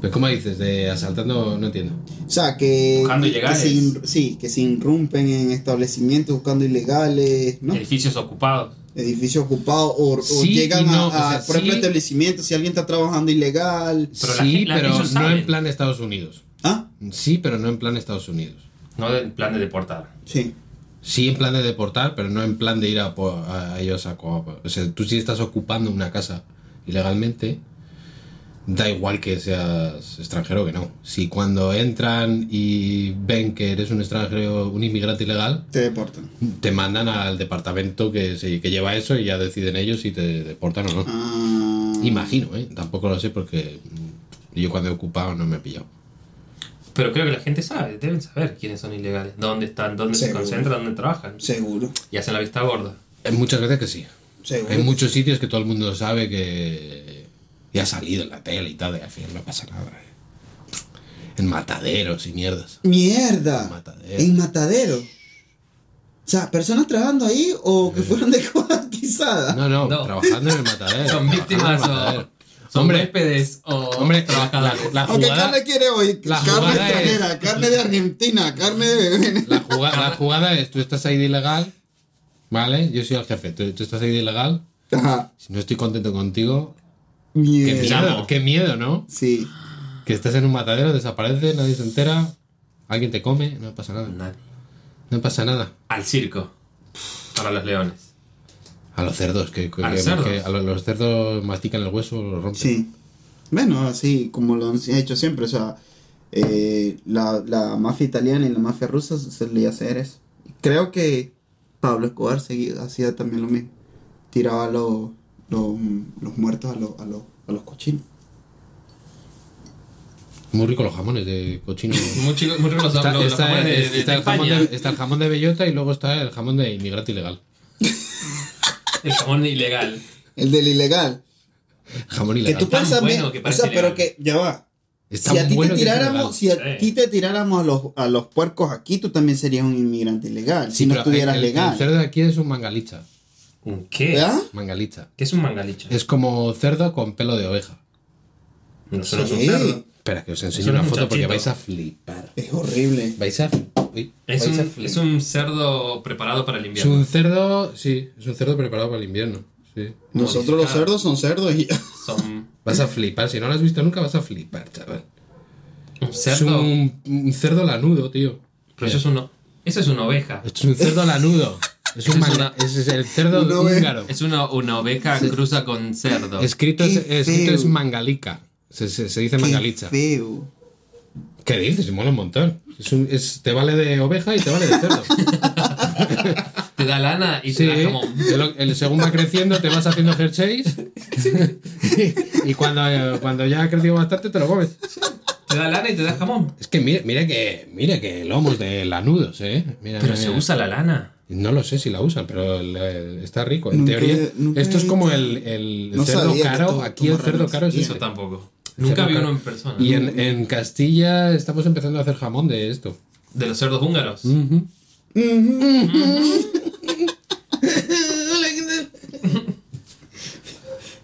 Speaker 1: Pero ¿cómo dices? De asaltando, no entiendo.
Speaker 2: O sea, que,
Speaker 3: Buscando
Speaker 2: que
Speaker 3: ilegales.
Speaker 2: se in- sí, que se irrumpen en establecimientos buscando ilegales, ¿no?
Speaker 3: Edificios ocupados.
Speaker 2: Edificios ocupados o, o
Speaker 1: Sí
Speaker 2: llegan
Speaker 1: no,
Speaker 2: a,
Speaker 1: o sea,
Speaker 2: a, por ejemplo,
Speaker 1: sí.
Speaker 2: establecimientos si alguien está trabajando ilegal.
Speaker 3: Pero la
Speaker 1: sí,
Speaker 3: gente- la-
Speaker 1: pero no
Speaker 3: saben.
Speaker 1: en plan Estados Unidos.
Speaker 2: ¿Ah?
Speaker 1: Sí, pero no en plan Estados Unidos.
Speaker 3: No en plan de deportar.
Speaker 2: Sí.
Speaker 1: Sí, en plan de deportar, pero no en plan de ir a, po- a ellos a... co- O sea, tú si estás ocupando una casa ilegalmente, da igual que seas extranjero que no. Si cuando entran y ven que eres un extranjero, un inmigrante ilegal,
Speaker 2: Te deportan.
Speaker 1: te mandan al departamento que, se- que lleva eso y ya deciden ellos si te deportan o no.
Speaker 2: Ah,
Speaker 1: Imagino, ¿eh? Tampoco lo sé porque yo cuando he ocupado no me he pillado.
Speaker 3: Pero creo que la gente sabe, deben saber quiénes son ilegales, dónde están, dónde se concentran, dónde trabajan.
Speaker 2: Seguro.
Speaker 3: Y hacen la vista gorda.
Speaker 1: Hay muchas veces que sí.
Speaker 2: Seguro.
Speaker 1: Hay muchos sitios que todo el mundo sabe que ya ha salido en la tele y tal, y al final no pasa nada. ¿eh? En mataderos y mierdas.
Speaker 2: ¡Mierda!
Speaker 1: Matadero.
Speaker 2: En matadero. O sea, personas trabajando ahí o que fueron descuartizadas.
Speaker 1: No, no,
Speaker 3: No.
Speaker 1: trabajando en el matadero.
Speaker 3: Son
Speaker 1: en
Speaker 3: víctimas
Speaker 1: el matadero.
Speaker 3: o son
Speaker 1: Hombre,
Speaker 3: huéspedes o
Speaker 1: hombre, la,
Speaker 3: trabajadores.
Speaker 1: la
Speaker 2: Aunque
Speaker 1: jugada,
Speaker 2: carne quiere hoy,
Speaker 1: la
Speaker 2: carne
Speaker 1: jugada es-
Speaker 2: extranjera, carne de Argentina, carne de...
Speaker 1: la, juga- la jugada es, tú estás ahí de ilegal, ¿vale? Yo soy el jefe, tú, tú estás ahí de ilegal,
Speaker 2: Ajá.
Speaker 1: si no estoy contento contigo, qué
Speaker 2: Mierda.
Speaker 1: miedo, qué miedo, ¿no?
Speaker 2: Sí.
Speaker 1: Que estás en un matadero, desaparece, nadie se entera, alguien te come, no pasa nada.
Speaker 3: Nadie.
Speaker 1: No pasa nada.
Speaker 3: Al circo. Para los leones.
Speaker 1: A los cerdos, que, que-
Speaker 3: ¿A los
Speaker 1: que-
Speaker 3: cerdos?
Speaker 1: que a los, los cerdos mastican el hueso, lo rompen.
Speaker 2: Sí. Bueno, así como lo han hecho siempre, o sea, eh, la, la mafia italiana y la mafia rusa solía hacer eso. Creo que Pablo Escobar seguía, hacía también lo mismo. Tiraba los, los, los muertos a los, a, los, a los cochinos.
Speaker 1: Muy rico los jamones de cochino.
Speaker 3: Muy, chico, muy ricos los,
Speaker 1: Está,
Speaker 3: los- los
Speaker 1: está-
Speaker 3: jamones de, de-
Speaker 1: está
Speaker 3: de
Speaker 1: el jamón de, está el jamón de bellota y luego está el jamón de inmigrante ilegal.
Speaker 3: El jamón ilegal.
Speaker 2: El del ilegal.
Speaker 1: Jamón
Speaker 2: Que
Speaker 1: ilegal.
Speaker 2: tú
Speaker 3: tan
Speaker 2: piensas,
Speaker 3: bueno
Speaker 2: bien,
Speaker 3: que
Speaker 2: o sea, pero que ya va.
Speaker 1: Está
Speaker 2: si a ti
Speaker 1: bueno
Speaker 2: te
Speaker 1: que
Speaker 2: tiráramos, si a ti te tiráramos a los, a los puercos aquí, tú también serías un inmigrante ilegal.
Speaker 1: Sí,
Speaker 2: si no estuvieras
Speaker 1: el,
Speaker 2: legal.
Speaker 1: El cerdo de aquí es un mangalicha.
Speaker 3: ¿Un qué?
Speaker 2: ¿Verdad?
Speaker 1: Mangalicha.
Speaker 3: ¿Qué es un mangalicho?
Speaker 1: Es como cerdo con pelo de oveja.
Speaker 3: No, eso no es un cerdo.
Speaker 1: Espera, que os enseño una
Speaker 3: es
Speaker 1: foto porque vais a flipar.
Speaker 2: Es horrible.
Speaker 1: Vais a, uy,
Speaker 3: Es
Speaker 1: vais a
Speaker 3: un,
Speaker 1: flipar.
Speaker 3: es un cerdo preparado para el
Speaker 1: Es
Speaker 3: invierno.
Speaker 1: un cerdo, sí, es un cerdo preparado para el invierno. Sí.
Speaker 2: Nosotros los cerdos son cerdos y
Speaker 3: Son
Speaker 1: Vas a flipar, si no lo has visto nunca vas a flipar, chaval.
Speaker 3: un
Speaker 1: Es
Speaker 3: cerdo.
Speaker 1: un, un cerdo lanudo, tío.
Speaker 3: Pero eso es uno. Eso es una oveja.
Speaker 1: Es un cerdo lanudo. Es, un
Speaker 3: Es una-
Speaker 1: es el cerdo
Speaker 2: Una
Speaker 1: húngaro.
Speaker 3: Es una, una oveja cruza con cerdo.
Speaker 1: Escrito, es, escrito es mangalica. Se, se, se dice
Speaker 2: Qué
Speaker 1: mangalicha.
Speaker 2: feo.
Speaker 1: ¿Qué dices? Mola un montón. Es un- es- te vale de oveja y te vale de cerdo.
Speaker 3: Te da lana y te
Speaker 1: Sí,
Speaker 3: da jamón.
Speaker 1: el, el- según va creciendo te vas haciendo jerseys y cuando, cuando ya ha crecido bastante te lo comes.
Speaker 3: Te da lana y te da jamón.
Speaker 1: Es que mire, mire que mire que lomos de lanudos, ¿eh? Mira,
Speaker 3: Pero
Speaker 1: mira,
Speaker 3: se
Speaker 1: mira.
Speaker 3: usa la lana.
Speaker 1: No lo sé si la usan, pero está rico. En
Speaker 2: Nunca
Speaker 1: teoría,
Speaker 2: nunca
Speaker 1: esto es como el, el
Speaker 2: No
Speaker 1: cerdo caro. Aquí el
Speaker 2: como
Speaker 1: cerdo caro es este.
Speaker 3: tampoco.
Speaker 1: El
Speaker 3: Nunca vi uno en persona.
Speaker 1: Y en, en Castilla estamos empezando a hacer jamón de esto.
Speaker 3: De los cerdos húngaros.
Speaker 1: Ujú.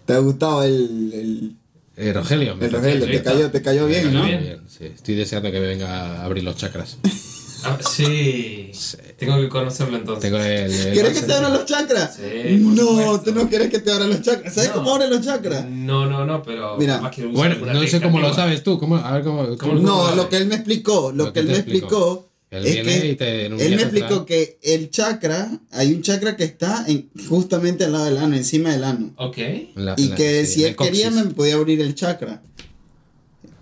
Speaker 2: ¿Te ha gustado el, el,
Speaker 1: Eh, Rogelio, me
Speaker 2: el Rogelio? Te cayó, te cayó bien, ¿no?
Speaker 3: bien.
Speaker 1: sí. Estoy deseando que me venga a abrir los chakras.
Speaker 3: Ah, sí. Tengo que conocerlo entonces.
Speaker 1: Tengo el. el-
Speaker 2: ¿Quieres que te abran los chakras?
Speaker 3: Sí,
Speaker 2: no, tú no quieres que te abran los chakras. ¿Sabes
Speaker 3: No.
Speaker 2: cómo abren los chakras?
Speaker 3: No, no, no, pero.
Speaker 2: Mira,
Speaker 1: Bueno, no sé cómo lo sabes tú. ¿Cómo? A ver cómo. cómo-
Speaker 2: No,
Speaker 1: cómo-
Speaker 2: lo que él me explicó, lo,
Speaker 1: Lo
Speaker 2: que él me
Speaker 1: explicó. Él
Speaker 2: es
Speaker 1: viene
Speaker 2: que
Speaker 1: te-
Speaker 2: él me explicó que el chakra, hay un chakra que está en, justamente al lado del ano, encima del ano.
Speaker 3: Ok.
Speaker 2: Y que
Speaker 1: sí,
Speaker 2: si él quería me podía abrir el chakra.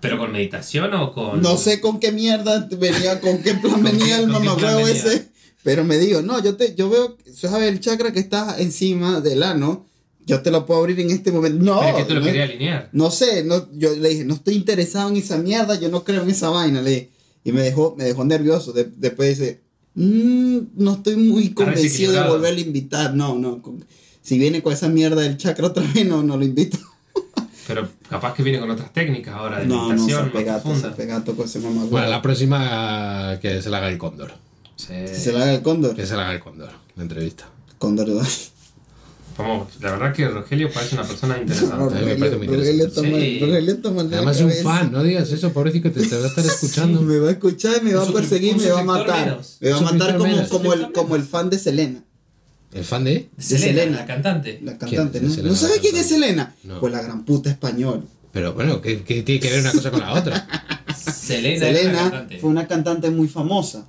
Speaker 3: ¿Pero con meditación o con.?
Speaker 2: No sé con qué mierda venía, con qué plan venía el
Speaker 3: venía?
Speaker 2: ese. Pero me digo, no, yo te, yo veo, ¿sabes? El chakra que está encima del ano, yo te lo puedo abrir en este momento. No,
Speaker 3: Pero es que tú lo
Speaker 2: no,
Speaker 3: querías alinear.
Speaker 2: no sé, no, yo le dije, no estoy interesado en esa mierda, yo no creo en esa vaina, le dije. Y me dejó, me dejó nervioso. De- después dice, "Mm, no estoy muy convencido de volverle a invitar. No, no. con- si viene con esa mierda del chakra otra vez, no, no lo invito.
Speaker 3: Pero capaz que viene con otras técnicas ahora de
Speaker 2: No, no, se
Speaker 3: meditación. más
Speaker 2: pegato, pegato con ese mamá.
Speaker 1: Bueno, la próxima que se la haga el cóndor.
Speaker 3: Sí.
Speaker 2: Se la haga el cóndor.
Speaker 1: Que se la haga el cóndor, la entrevista.
Speaker 2: Cóndor, ¿verdad?
Speaker 3: Vamos, la verdad que Rogelio parece una persona interesante.
Speaker 1: me parece muy
Speaker 2: Rogelio
Speaker 3: Sí.
Speaker 2: De la
Speaker 1: Además es un fan, no digas eso, pobrecito, te, te va a estar escuchando.
Speaker 2: Me va a escuchar me va a perseguir, me va a matar.
Speaker 3: menos.
Speaker 2: Me va a matar como, el, como el fan de Selena,
Speaker 1: ¿El fan de?
Speaker 3: Selena,
Speaker 2: Selena.
Speaker 3: la cantante.
Speaker 2: la cantante.
Speaker 1: ¿Quién es
Speaker 2: ¿no?
Speaker 1: Selena,
Speaker 2: ¿No sabes
Speaker 1: la
Speaker 2: quién es? Selena?
Speaker 1: No.
Speaker 2: Pues la gran puta español.
Speaker 1: Pero bueno, ¿qué, qué tiene que ver una cosa con la otra?
Speaker 3: Selena,
Speaker 2: Selena fue una cantante muy famosa.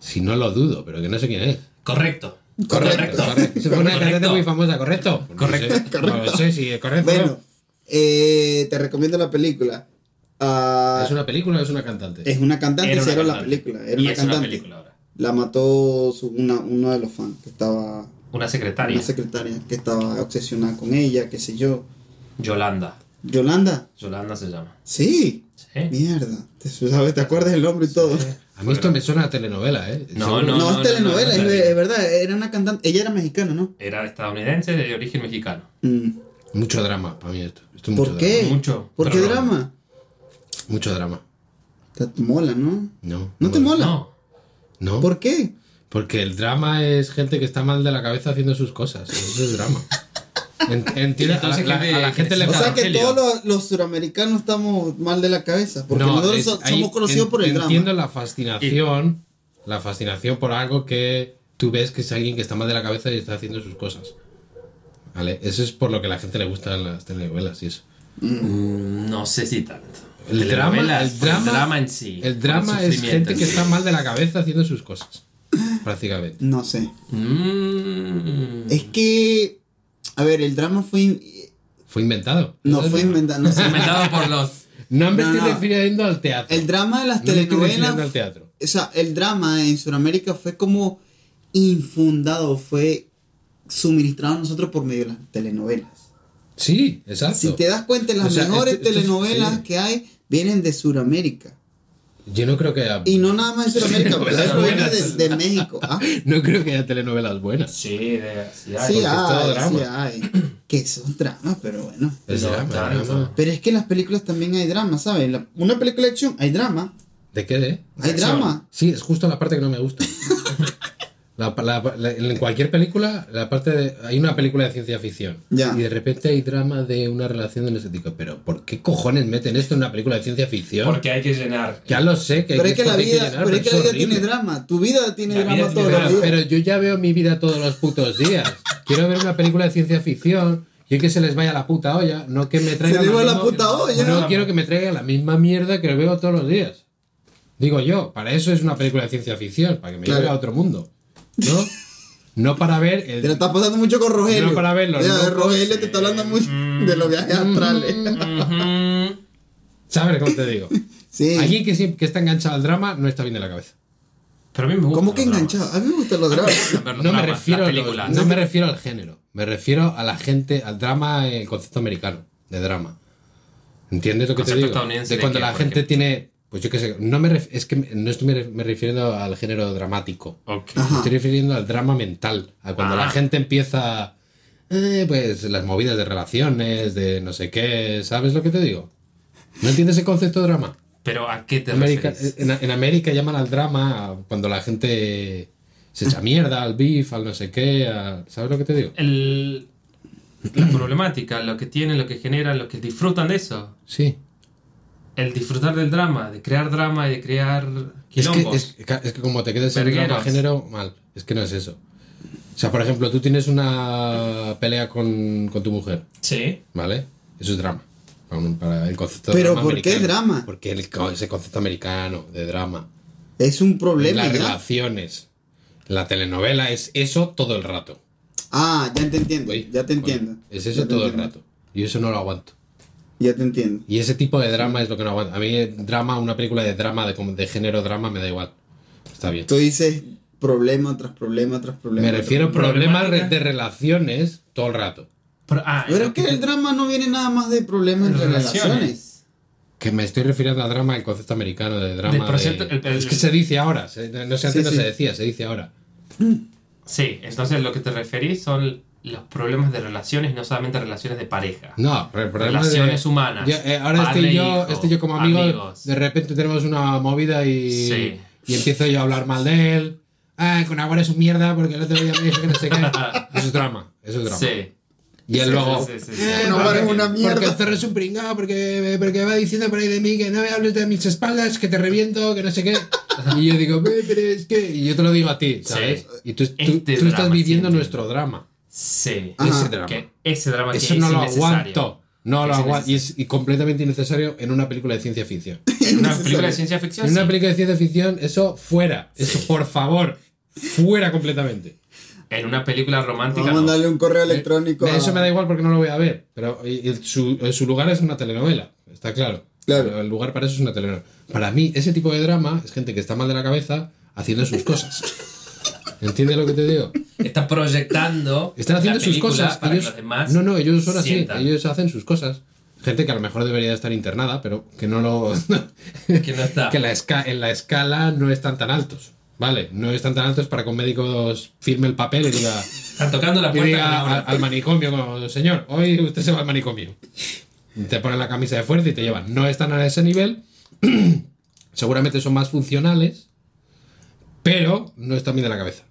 Speaker 1: Si no lo dudo, pero que no sé quién es.
Speaker 3: Correcto.
Speaker 2: Correcto.
Speaker 1: correcto. Fue una cantante
Speaker 3: Correcto.
Speaker 1: muy famosa, ¿correcto? No
Speaker 3: Correcto.
Speaker 1: No sé si es correcto.
Speaker 2: Bueno, eh, te recomiendo la película. Ah,
Speaker 1: ¿Es una película o es una cantante?
Speaker 2: es una cantante,
Speaker 3: Era una
Speaker 2: la película. Era
Speaker 3: y
Speaker 2: una
Speaker 3: es
Speaker 2: cantante.
Speaker 3: una película ahora.
Speaker 2: La mató su- una, uno de los fans que estaba.
Speaker 3: Una secretaria.
Speaker 2: Una secretaria que estaba obsesionada con ella, qué sé yo.
Speaker 3: Yolanda.
Speaker 2: Yolanda.
Speaker 3: Yolanda se llama.
Speaker 2: Sí.
Speaker 3: ¿Sí?
Speaker 2: Mierda. ¿Te, sabes, ¿Te acuerdas el nombre y todo?
Speaker 1: A mí esto me suena a telenovela, ¿eh?
Speaker 3: No,
Speaker 1: Seguro.
Speaker 2: No,
Speaker 3: no,
Speaker 2: es telenovela,
Speaker 3: no,
Speaker 2: es,
Speaker 3: no,
Speaker 2: ve-
Speaker 3: no.
Speaker 2: es verdad. Era una cantante. Ella era mexicana, ¿no?
Speaker 3: Era estadounidense de origen mexicano.
Speaker 2: Mm.
Speaker 1: Mucho drama para mí esto. Esto es mucho
Speaker 2: ¿Por qué?
Speaker 3: Mucho,
Speaker 2: ¿Por qué
Speaker 3: no.
Speaker 2: drama?
Speaker 1: Mucho drama.
Speaker 2: Te mola, ¿no?
Speaker 1: No.
Speaker 2: ¿No te mola?
Speaker 3: No.
Speaker 1: No.
Speaker 2: ¿Por qué?
Speaker 1: Porque el drama es gente que está mal de la cabeza haciendo sus cosas. Eso es drama. En- Entiende, a la, a la gente le
Speaker 2: O sea que todos los, los suramericanos estamos mal de la cabeza. Porque
Speaker 1: No,
Speaker 2: nosotros
Speaker 1: es- ahí
Speaker 2: somos conocidos
Speaker 1: en-
Speaker 2: por el
Speaker 1: Entiendo
Speaker 2: drama.
Speaker 1: la fascinación, la fascinación por algo que tú ves que es alguien que está mal de la cabeza y está haciendo sus cosas. ¿Vale? Eso es por lo que a la gente le gustan las telenovelas y eso.
Speaker 3: Mm, No sé si tanto.
Speaker 1: El drama, el
Speaker 3: por
Speaker 1: drama,
Speaker 3: en sí.
Speaker 1: el drama es gente
Speaker 3: en
Speaker 1: que
Speaker 3: sí.
Speaker 1: está mal de la cabeza haciendo sus cosas. Prácticamente.
Speaker 2: No sé.
Speaker 3: Mm.
Speaker 2: Es que. A ver, el drama fue. in-
Speaker 1: Fue inventado.
Speaker 2: No fue inventado. No sé.
Speaker 3: Inventado por los.
Speaker 1: No me
Speaker 2: No,
Speaker 1: estoy
Speaker 2: no.
Speaker 1: refiriendo al teatro.
Speaker 2: El drama de las
Speaker 1: No me estoy refiriendo
Speaker 2: telenovelas.
Speaker 1: al teatro.
Speaker 2: O sea, el drama en Sudamérica fue como infundado, fue suministrado a nosotros por medio de las telenovelas.
Speaker 1: Sí, exacto.
Speaker 2: Si te das cuenta, las
Speaker 1: O sea,
Speaker 2: mejores
Speaker 1: esto- esto es-
Speaker 2: telenovelas
Speaker 1: sí.
Speaker 2: que hay vienen de Sudamérica.
Speaker 1: Yo no creo que haya,
Speaker 2: Y no nada más de Sudamérica, pero viene de, de México. ¿ah?
Speaker 1: no creo que haya telenovelas buenas.
Speaker 3: Sí, de, sí hay.
Speaker 2: Sí hay,
Speaker 1: drama.
Speaker 2: sí hay. Que son dramas, pero bueno.
Speaker 1: Es
Speaker 3: No,
Speaker 1: drama.
Speaker 2: Pero es que en las películas también hay drama, ¿sabes? La- una película de acción hay drama.
Speaker 1: ¿De qué? De?
Speaker 2: Hay drama.
Speaker 1: Sí, es justo la parte que no me gusta. La- la- la- en cualquier película, la parte de, hay una película de ciencia ficción
Speaker 2: Ya.
Speaker 1: y de repente hay drama de una relación de no sé tipo, pero ¿por qué cojones meten esto en una película de ciencia ficción?
Speaker 3: Porque hay que llenar.
Speaker 1: ya lo sé que
Speaker 2: Pero es que la
Speaker 1: hay
Speaker 2: vida,
Speaker 1: llenar,
Speaker 2: pero es que la vida tiene drama. Tu vida tiene
Speaker 3: La
Speaker 2: drama
Speaker 3: vida
Speaker 2: todos
Speaker 3: tiene
Speaker 2: los
Speaker 1: Pero,
Speaker 2: días.
Speaker 1: pero yo ya veo mi vida todos los putos días. Quiero ver una película de ciencia ficción y que se les vaya la puta olla, no que me traigan
Speaker 2: va la puta olla.
Speaker 1: No quiero que me traigan la misma mierda que veo todos los días. Digo yo, para eso es una película de ciencia ficción, para que me
Speaker 2: Claro.
Speaker 1: lleve a otro mundo. ¿No? No para ver
Speaker 2: Te lo
Speaker 1: el,
Speaker 2: estás pasando mucho con Rogelio.
Speaker 1: No, para verlo,
Speaker 2: Ya,
Speaker 1: locos.
Speaker 2: Rogelio te está hablando mucho de los viajes astrales.
Speaker 3: Ujú.
Speaker 1: ¿Sabes cómo te digo?
Speaker 2: sí.
Speaker 1: Alguien que, que está enganchado al drama no está bien de la cabeza.
Speaker 3: Pero a mí me gusta.
Speaker 2: ¿Cómo que enganchado? A mí me gustan los dramas.
Speaker 1: No me refiero a los- no me refiero al género, me refiero a la gente, al drama, el concepto americano de drama. ¿Entiendes lo que te digo? De
Speaker 3: de
Speaker 1: cuando
Speaker 3: qué,
Speaker 1: la gente
Speaker 3: ejemplo.
Speaker 1: tiene, pues yo qué sé, no me ref- es que no estoy me refiriendo al género dramático. Me estoy refiriendo al drama mental, a cuando
Speaker 3: Ah.
Speaker 1: la gente empieza, eh, pues las movidas de relaciones, de no sé qué, ¿sabes lo que te digo? ¿No entiendes el concepto de drama?
Speaker 3: Pero ¿a qué te
Speaker 1: América-
Speaker 3: refieres?
Speaker 1: en, en América llaman al drama cuando la gente se echa mierda, al beef, al no sé qué, a- ¿sabes lo que te digo?
Speaker 3: El, la problemática, lo que tienen, lo que generan, lo que disfrutan de eso.
Speaker 1: Sí.
Speaker 3: El disfrutar del drama, de crear drama y de crear
Speaker 1: Es que, es, es que como te quedes en drama
Speaker 3: Vergueros.
Speaker 1: género, mal. Es que no es eso. O sea, por ejemplo, tú tienes una pelea con, con tu mujer,
Speaker 3: Sí.
Speaker 1: ¿vale? Eso es drama. Para un- Para el concepto de
Speaker 2: Pero
Speaker 1: drama
Speaker 2: ¿por qué drama?
Speaker 1: Porque el, ese concepto americano de drama.
Speaker 2: Es un problema
Speaker 1: las
Speaker 2: ya.
Speaker 1: relaciones. La telenovela es eso todo el rato.
Speaker 2: Ah, ya te entiendo. Ya te entiendo.
Speaker 1: Es eso todo el rato. Y eso no lo aguanto.
Speaker 2: Ya te entiendo.
Speaker 1: Y ese tipo de drama es lo que no aguanto. A mí, drama, una película de drama, de, como- de género drama, me da igual. Está bien.
Speaker 2: Tú dices problema tras problema tras problema.
Speaker 1: Me refiero a problemas de relaciones todo el rato.
Speaker 3: Pero, ah,
Speaker 2: Pero es que el drama no viene nada más de problemas entre
Speaker 3: Relaciones.
Speaker 2: relaciones.
Speaker 1: Que me estoy refiriendo a drama, el concepto americano de drama. De-
Speaker 3: proyecto- el- el-
Speaker 1: es que se dice ahora. se- no sé, antes
Speaker 2: Sí,
Speaker 1: no
Speaker 2: sí.
Speaker 1: se decía, se dice ahora.
Speaker 3: Sí, entonces lo que te referís son los problemas de relaciones, no solamente relaciones de pareja.
Speaker 1: No, pero el problema es de-
Speaker 3: Relaciones humanas.
Speaker 1: Yo, eh, ahora
Speaker 3: Padre
Speaker 1: estoy
Speaker 3: e
Speaker 1: yo,
Speaker 3: hijo,
Speaker 1: estoy yo como amigo,
Speaker 3: amigos.
Speaker 1: de repente tenemos una movida y,
Speaker 3: Sí.
Speaker 1: y empiezo yo a hablar mal de él. Ah, con agua es un mierda porque el otro día me dijo que no sé qué. Eso es drama, eso es drama.
Speaker 3: Sí.
Speaker 1: Y él
Speaker 3: Sí,
Speaker 1: luego.
Speaker 3: sí, sí, sí.
Speaker 1: "Eh,
Speaker 2: No,
Speaker 1: porque-
Speaker 2: una mierda".
Speaker 1: Porque el zorro es un pringado, porque, porque va diciendo por ahí de mí que no me hables de mis espaldas, que te reviento, que no sé qué. Y yo digo, "Eh, pero es que. Y yo te lo digo a ti, ¿sabes?
Speaker 3: Sí.
Speaker 1: Y tú, tú,
Speaker 3: Este
Speaker 1: tú estás viviendo
Speaker 3: sí,
Speaker 1: nuestro drama.
Speaker 3: Sí.
Speaker 2: Ajá.
Speaker 1: Ese drama.
Speaker 3: Que ese drama que
Speaker 1: Eso
Speaker 3: es
Speaker 1: no lo aguanto. No lo
Speaker 3: Es
Speaker 1: aguanto. Y es y completamente innecesario en una película de ciencia ficción.
Speaker 3: En una película de ciencia ficción.
Speaker 1: En una película de ciencia ficción, eso fuera. Eso, por favor. Fuera completamente.
Speaker 3: En una película romántica.
Speaker 2: Vamos a
Speaker 3: no.
Speaker 2: mandarle un correo electrónico. a-
Speaker 1: Eso me da igual porque no lo voy a ver. Pero su, su lugar es una telenovela. Está claro.
Speaker 2: Claro.
Speaker 1: Pero el lugar para eso es una telenovela. Para mí, ese tipo de drama es gente que está mal de la cabeza haciendo sus cosas. ¿Entiendes lo que te digo?
Speaker 3: Está proyectando.
Speaker 1: Están haciendo sus cosas.
Speaker 3: Para
Speaker 1: Ellos,
Speaker 3: que los demás
Speaker 1: no, no, ellos son así. Ellos hacen sus cosas. Gente que a lo mejor debería estar internada, pero que no lo.
Speaker 3: Que no está.
Speaker 1: que la esca- en la escala no están tan altos. ¿Vale? No están tan altos para que un médico firme el papel y diga,
Speaker 3: Están tocando la
Speaker 1: y
Speaker 3: puerta.
Speaker 1: diga
Speaker 3: le
Speaker 1: al, al manicomio, como, señor, hoy usted se va al manicomio. Te ponen la camisa de fuerza y te llevan. No están a ese nivel. Seguramente son más funcionales, pero no están bien de la cabeza.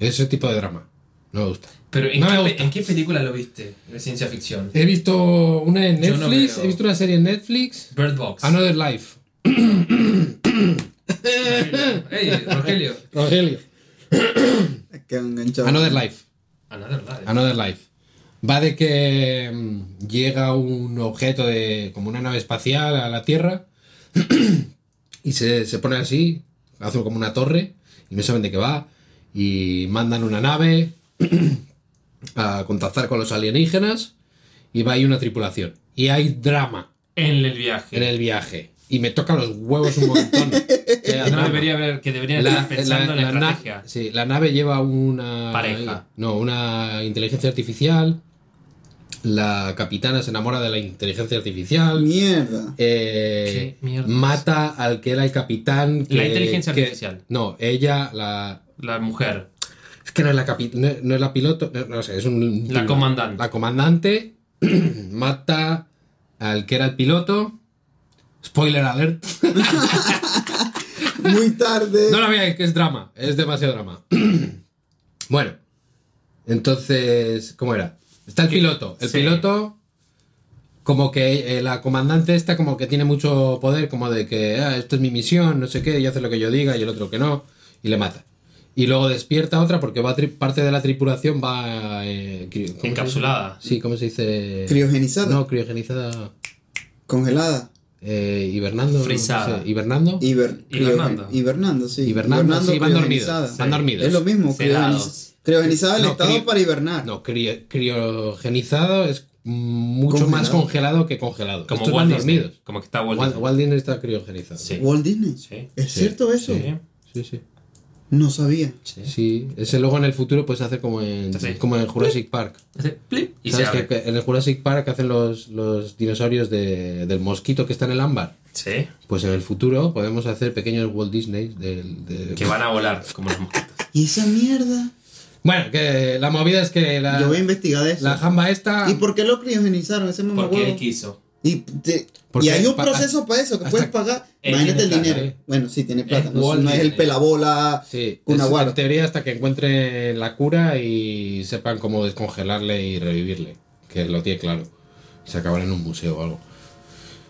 Speaker 1: Ese tipo de drama. No me gusta.
Speaker 3: Pero ¿en,
Speaker 1: No me
Speaker 3: qué,
Speaker 1: gusta.
Speaker 3: ¿en qué película lo viste? De ciencia ficción.
Speaker 1: He visto una en
Speaker 3: no
Speaker 1: Netflix, he visto una serie en Netflix,
Speaker 3: Bird Box.
Speaker 1: Another Life.
Speaker 3: Ey, Rogelio.
Speaker 1: Rogelio.
Speaker 2: Que enganchado.
Speaker 1: Another Life.
Speaker 3: Another Life.
Speaker 1: Another Life. Va de que mm, llega un objeto de como una nave espacial a la Tierra y se, se pone así, hace como una torre y no saben de qué va y mandan una nave a contactar con los alienígenas y va ahí una tripulación y hay drama
Speaker 3: En el viaje.
Speaker 1: en el viaje y me toca los huevos un montón. Que
Speaker 3: Que no debería haber, que deberían
Speaker 1: La,
Speaker 3: estar pensando
Speaker 1: la-
Speaker 3: en la,
Speaker 1: la na-
Speaker 3: estrategia.
Speaker 1: sí, la nave lleva una
Speaker 3: Pareja.
Speaker 1: No, una inteligencia artificial. La capitana se enamora de la inteligencia artificial.
Speaker 2: Mierda.
Speaker 1: eh,
Speaker 3: ¿Qué mierda
Speaker 1: mata al que era el capitán.
Speaker 3: La inteligencia
Speaker 1: que-
Speaker 3: artificial.
Speaker 1: No, ella, la.
Speaker 3: La mujer.
Speaker 1: Es que no es la capi- no, no es la piloto, no, no sé, es un.
Speaker 3: La comandante.
Speaker 1: La comandante mata al que era el piloto. Spoiler alert.
Speaker 2: Muy tarde.
Speaker 1: No la veáis, que es drama. Es demasiado drama. bueno. Entonces, ¿cómo era? Está el piloto. El
Speaker 3: Sí.
Speaker 1: piloto, como que eh, la comandante esta como que tiene mucho poder, como de que, ah, esto es mi misión, no sé qué, y hace lo que yo diga, y el otro que no, y le mata. Y luego despierta otra porque va tri- parte de la tripulación va... eh, cri- ¿cómo se
Speaker 3: Encapsulada.
Speaker 1: Sí, ¿cómo se dice?
Speaker 2: Criogenizada.
Speaker 1: No, criogenizada.
Speaker 2: Congelada.
Speaker 1: Eh, hibernando. no
Speaker 3: Frisada.
Speaker 1: sé, hibernando.
Speaker 2: Hiber,
Speaker 3: Hibernando.
Speaker 2: hibernando, sí.
Speaker 1: Hibernando, sí, van dormidos,
Speaker 2: criogenizada.
Speaker 1: van dormidos.
Speaker 2: Es lo mismo. Criogeniz- Criogenizada el
Speaker 1: No,
Speaker 2: estado
Speaker 1: cri-
Speaker 2: para hibernar.
Speaker 1: No, cri- criogenizado es mucho
Speaker 2: Congelado.
Speaker 1: más congelado que congelado.
Speaker 3: Como
Speaker 1: Estos
Speaker 3: Walt
Speaker 1: van
Speaker 3: Disney.
Speaker 1: dormidos.
Speaker 3: Como que está Walt
Speaker 1: Walt,
Speaker 3: Disney.
Speaker 1: Walt Disney está criogenizado.
Speaker 3: Sí.
Speaker 2: Walt Disney.
Speaker 3: Sí.
Speaker 2: ¿Es
Speaker 1: Sí,
Speaker 2: cierto eso?
Speaker 3: Sí.
Speaker 1: Sí, sí.
Speaker 2: No sabía.
Speaker 3: Sí.
Speaker 1: Sí, ese luego en el futuro pues hace como en,
Speaker 3: Sí.
Speaker 1: como en Jurassic Park.
Speaker 3: Hace plip y
Speaker 1: ¿Sabes que, en el Jurassic Park hacen los, los dinosaurios de- del mosquito que está en el ámbar?
Speaker 3: Sí.
Speaker 1: Pues en el futuro podemos hacer pequeños Walt Disney del... de-
Speaker 3: Que van a volar como los mosquitos.
Speaker 2: ¿Y esa mierda?
Speaker 1: Bueno, que la movida es que la,
Speaker 2: Yo voy a investigar eso.
Speaker 1: la jamba esta...
Speaker 2: ¿Y por qué lo criogenizaron? Ese mamá
Speaker 3: Porque él quiso.
Speaker 2: Y, te-
Speaker 1: Porque
Speaker 2: y hay un proceso para eso, que puedes pagar. Imagínate el
Speaker 3: plata,
Speaker 2: dinero.
Speaker 1: ¿eh?
Speaker 2: Bueno, sí, tiene plata.
Speaker 3: Es
Speaker 2: No,
Speaker 3: Walt
Speaker 2: no es el pelabola.
Speaker 1: Sí,
Speaker 2: Una
Speaker 1: es
Speaker 2: guarda.
Speaker 1: en teoría hasta que encuentren la cura y sepan cómo descongelarle y revivirle. Que lo tiene claro. Se acabará en un museo o algo.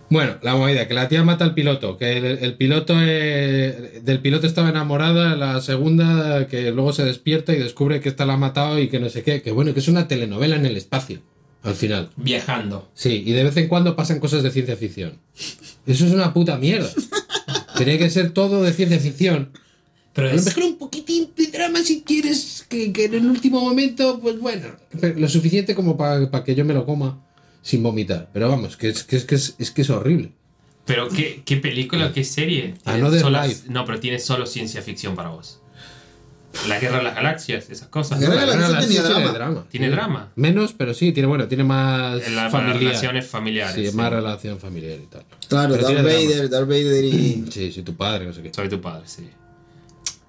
Speaker 1: Bueno, la movida, que la tía mata al piloto, que el, el piloto eh, del piloto estaba enamorada, la segunda que luego se despierta y descubre que esta la ha matado y que no sé qué, que bueno, que es una telenovela en el espacio, al final.
Speaker 3: Viajando.
Speaker 1: Sí, y de vez en cuando pasan cosas de ciencia ficción. Eso es una puta mierda. Tenía que ser todo de ciencia ficción.
Speaker 3: Pero
Speaker 1: A lo
Speaker 3: es,
Speaker 1: mejor un poquitín de drama si quieres, que, que en el último momento, pues bueno, lo suficiente como para que yo me lo coma sin vomitar. Pero vamos, que es que es, que es, es, que es horrible.
Speaker 3: pero ¿qué, qué película, qué serie? Tiene
Speaker 1: Another Life.
Speaker 3: No, pero tiene solo ciencia ficción para vos. La guerra de las galaxias, esas cosas.
Speaker 2: La guerra de
Speaker 1: La
Speaker 2: las
Speaker 1: Guerra de
Speaker 2: Galaxias
Speaker 1: Galaxias
Speaker 2: drama.
Speaker 3: Tiene
Speaker 1: sí.
Speaker 3: drama.
Speaker 1: Menos, pero sí, tiene bueno, tiene más
Speaker 3: En las
Speaker 1: familiar.
Speaker 3: relaciones familiares.
Speaker 1: Sí,
Speaker 3: sí.
Speaker 1: más relación familiar y tal.
Speaker 2: Claro,
Speaker 1: Pero
Speaker 2: Darth
Speaker 1: tiene drama.
Speaker 2: Vader, Darth Vader y.
Speaker 1: Sí, sí, tu padre, no sé qué.
Speaker 3: Soy tu padre, sí.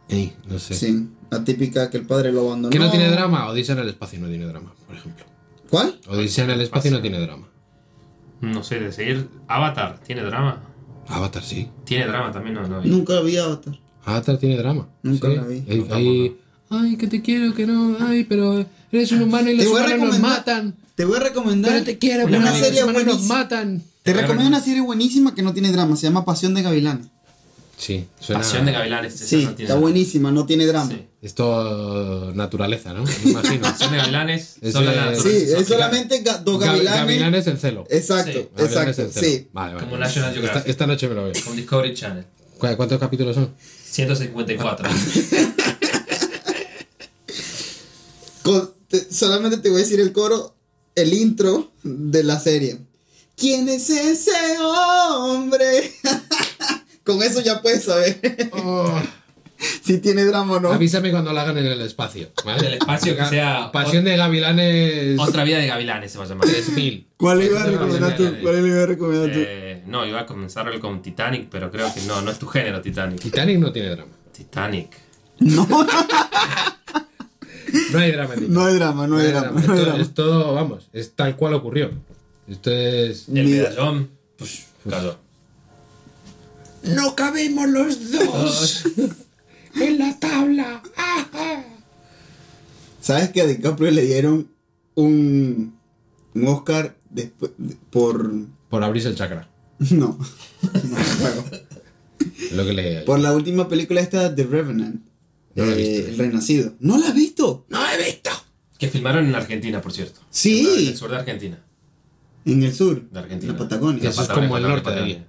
Speaker 1: Ey, no sé.
Speaker 2: Sí, la típica que el padre lo abandonó.
Speaker 1: ¿Qué no tiene drama? Odisea en el espacio no tiene drama, por ejemplo.
Speaker 2: ¿Cuál?
Speaker 1: Odisea en el espacio no tiene drama.
Speaker 3: No sé, de seguir. Avatar, ¿tiene drama?
Speaker 1: Avatar sí.
Speaker 3: Tiene drama también, no, no.
Speaker 2: Nunca vi Avatar.
Speaker 1: Avatar tiene drama.
Speaker 2: Nunca
Speaker 1: sí.
Speaker 2: la vi.
Speaker 1: Hay-
Speaker 3: No,
Speaker 1: hay- ay, que te quiero, que no, ay, pero eres un humano y los humanos nos matan.
Speaker 2: Te voy a recomendar.
Speaker 1: Pero te quiero,
Speaker 3: Una
Speaker 1: pero
Speaker 2: una
Speaker 1: los
Speaker 2: serie
Speaker 1: humanos nos
Speaker 2: buenísima.
Speaker 1: matan.
Speaker 2: Te recomiendo una serie buenísima que no tiene drama. Se llama Pasión de Gavilanes.
Speaker 1: Sí, suena...
Speaker 3: Pasión de Gavilanes. esa
Speaker 2: Sí,
Speaker 3: no tiene
Speaker 2: está
Speaker 3: drama.
Speaker 2: buenísima, no tiene drama.
Speaker 3: Sí.
Speaker 1: Esto naturaleza, ¿no? Me imagino.
Speaker 3: Pasión de Gavilanes.
Speaker 1: Ese-
Speaker 3: solo la
Speaker 1: Sí,
Speaker 2: es solamente ga- dos
Speaker 1: Gav-
Speaker 2: gavilanes.
Speaker 1: Gavilanes en celo.
Speaker 2: Exacto,
Speaker 3: Sí.
Speaker 2: Exacto,
Speaker 1: en celo.
Speaker 2: sí.
Speaker 1: Vale, vale.
Speaker 3: Como National
Speaker 1: esta,
Speaker 3: Geographic.
Speaker 1: esta noche me lo veo.
Speaker 3: Con Discovery Channel.
Speaker 1: ¿Cu- ¿Cuántos capítulos son?
Speaker 3: 154.
Speaker 2: Con- te- solamente te voy a decir el coro, el intro de la serie. ¿Quién es ese hombre? Con eso ya puedes saber
Speaker 1: Oh,
Speaker 2: si tiene drama o no.
Speaker 1: avísame cuando la hagan en el espacio. ¿vale?
Speaker 3: En el espacio que sea-
Speaker 1: Pasión de Gavilanes
Speaker 3: Otra vida de Gavilanes se va a llamar.
Speaker 1: 3000.
Speaker 2: ¿Cuál iba a recomendar tú? ¿Cuál iba a recomendar tú?
Speaker 3: Eh, no, iba a comenzar con Titanic, pero creo que no, no es tu género Titanic.
Speaker 1: Titanic no tiene drama.
Speaker 3: Titanic.
Speaker 2: No,
Speaker 1: No hay drama en Titanic.
Speaker 2: no hay drama, no hay drama, no hay
Speaker 1: Esto,
Speaker 2: drama.
Speaker 1: es todo, vamos, es tal cual ocurrió. Esto es.
Speaker 3: El
Speaker 2: Mira.
Speaker 3: medallón, pues, cayó.
Speaker 1: ¡No cabemos los dos! ¡En la tabla!
Speaker 2: ¿Sabes que a DiCaprio le dieron un, un Oscar después por...
Speaker 1: Por abrirse el chakra.
Speaker 2: No, no,
Speaker 1: lo que le.
Speaker 2: por la última película esta The Revenant.
Speaker 1: No la he
Speaker 2: eh,
Speaker 1: visto.
Speaker 2: El Renacido. ¿No la has visto?
Speaker 1: ¡No he visto!
Speaker 3: Que filmaron en Argentina, por cierto.
Speaker 2: Sí.
Speaker 3: En el sur de Argentina.
Speaker 2: En el sur.
Speaker 3: De Argentina.
Speaker 2: En la Patagonia.
Speaker 1: Que eso es como el norte de.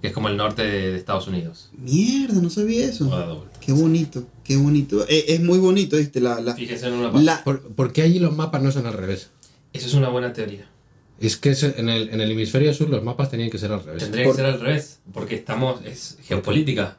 Speaker 3: Que es como el norte de, de Estados Unidos.
Speaker 2: Mierda, no sabía eso. Qué bonito, qué bonito. Eh, es muy bonito, ¿viste? La, la,
Speaker 3: Fíjense en una parte.
Speaker 2: la-
Speaker 1: ¿Por, por qué allí los mapas no son al revés?
Speaker 3: Eso es una buena teoría.
Speaker 1: Es que en, el, en el hemisferio sur los mapas tenían que ser al revés.
Speaker 3: Tendría que ser al revés, porque estamos. Es geopolítica.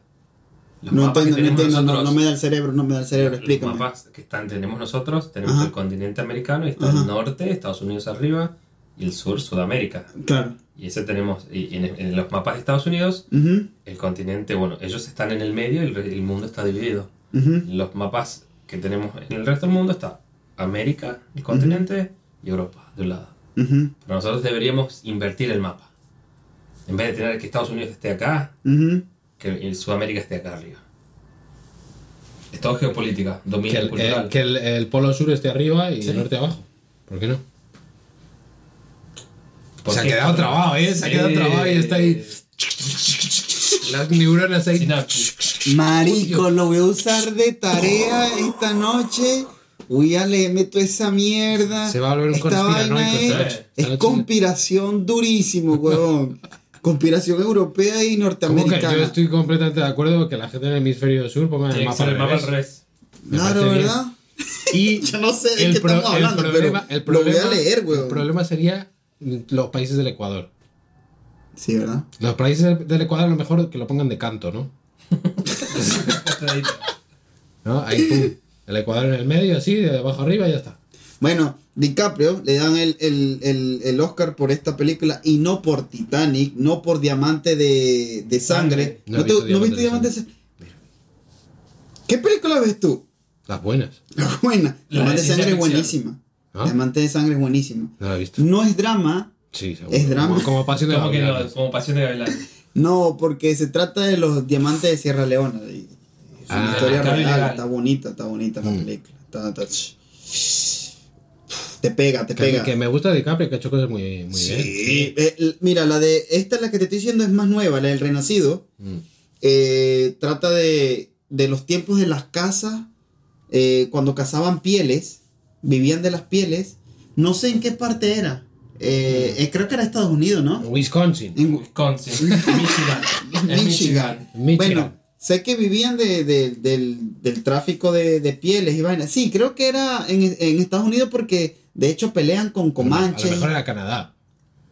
Speaker 3: Los
Speaker 2: no
Speaker 3: mapas que
Speaker 2: entiendo, no no,
Speaker 3: nosotros-
Speaker 2: no me da el cerebro, no me da el cerebro,
Speaker 3: Los
Speaker 2: explícame.
Speaker 3: mapas que están, tenemos nosotros, tenemos
Speaker 2: Ajá.
Speaker 3: el continente americano, y está
Speaker 2: Ajá.
Speaker 3: el norte, Estados Unidos arriba, y el sur, Sudamérica.
Speaker 2: Claro.
Speaker 3: Y ese tenemos, y en, en los mapas de Estados Unidos, el continente, bueno, ellos están en el medio y el, mundo está dividido. En los mapas que tenemos en el resto del mundo está América, el continente, y Europa, de un lado.
Speaker 2: Ujú,
Speaker 3: Pero nosotros deberíamos invertir el mapa. En vez de tener que Estados Unidos esté acá,
Speaker 2: ujú.
Speaker 3: que el Sudamérica esté acá arriba. Es todo geopolítica,
Speaker 1: Que,
Speaker 3: dominio
Speaker 1: el,
Speaker 3: cultural.
Speaker 1: eh, que el- el polo sur esté arriba y
Speaker 3: Sí.
Speaker 1: el norte abajo. ¿Por qué no?
Speaker 3: ¿Por
Speaker 1: Se ha
Speaker 3: qué?
Speaker 1: quedado trabado, ¿eh? Se ha quedado trabado y está ahí. Las neuronas ahí.
Speaker 3: Sinapsis.
Speaker 2: Marico, lo voy a usar de tarea esta noche. Voy a le meto esa mierda.
Speaker 1: Se va a volver un
Speaker 2: Esta vaina es, es conspiración durísimo, huevón. conspiración europea y
Speaker 1: ¿Cómo que
Speaker 2: norteamericana.
Speaker 1: yo estoy completamente de acuerdo que la gente en el hemisferio sur ponga el mapa
Speaker 3: el mapa al
Speaker 1: revés.
Speaker 2: Claro. ¿verdad?
Speaker 1: Y
Speaker 2: Yo no sé de
Speaker 1: el
Speaker 2: qué
Speaker 1: pro-
Speaker 2: estamos
Speaker 1: el
Speaker 2: hablando,
Speaker 1: problema-
Speaker 2: pero
Speaker 1: el problema,
Speaker 2: lo voy a leer,
Speaker 1: El
Speaker 2: huevón.
Speaker 1: problema sería los países del Ecuador.
Speaker 2: Sí, ¿verdad?
Speaker 1: Los países del- del Ecuador a lo mejor que lo pongan de canto, ¿no? ¿No? Ahí, pum. El Ecuador en el medio, así, de abajo arriba y ya está.
Speaker 2: Bueno, DiCaprio le dan el, el, el, el Oscar por esta película y no por Titanic, no por Diamante de, de Sangre.
Speaker 1: No
Speaker 2: ¿No,
Speaker 1: he
Speaker 2: te-
Speaker 1: visto
Speaker 2: ¿no viste
Speaker 1: Diamante
Speaker 2: Diamante
Speaker 1: de
Speaker 2: Sangre? ¿Qué película ves tú?
Speaker 1: Las buenas.
Speaker 2: La buena.
Speaker 3: La
Speaker 2: Diamante
Speaker 3: de
Speaker 2: Sangre es buenísima.
Speaker 1: ¿Ah?
Speaker 2: Diamante de Sangre es buenísima.
Speaker 1: No la he visto.
Speaker 2: No es drama,
Speaker 1: Sí, seguro.
Speaker 2: Es drama.
Speaker 1: Como, como pasión de
Speaker 3: Como que no,
Speaker 1: Gavilanes.
Speaker 3: como pasión de Gavilanes.
Speaker 2: no, porque se trata de los diamantes de Sierra Leona. Y- Es una
Speaker 1: Ah,
Speaker 2: historia real,
Speaker 3: legal.
Speaker 2: está bonita, está bonita la
Speaker 1: Mm.
Speaker 2: película. Está- está- Te pega, te
Speaker 1: Que,
Speaker 2: pega.
Speaker 1: que me gusta DiCaprio, que ha hecho cosas muy, muy
Speaker 2: sí.
Speaker 1: bien.
Speaker 2: Eh, l- mira, la de. Esta es la que te estoy diciendo, es más nueva, la del Renacido.
Speaker 1: Mm.
Speaker 2: Eh, trata de, de los tiempos de las casas. eh, cuando cazaban pieles, vivían de las pieles. No sé en qué parte era. Eh, eh, creo que era Estados Unidos, ¿no?
Speaker 1: Wisconsin.
Speaker 2: En
Speaker 3: Wisconsin, Michigan.
Speaker 2: Michigan.
Speaker 1: Michigan.
Speaker 2: Bueno, sé que vivían de, de- del, del tráfico de, de pieles y vainas. Sí, creo que era en, en Estados Unidos porque de hecho pelean con
Speaker 1: A lo
Speaker 2: comanches.
Speaker 1: mejor era Canadá.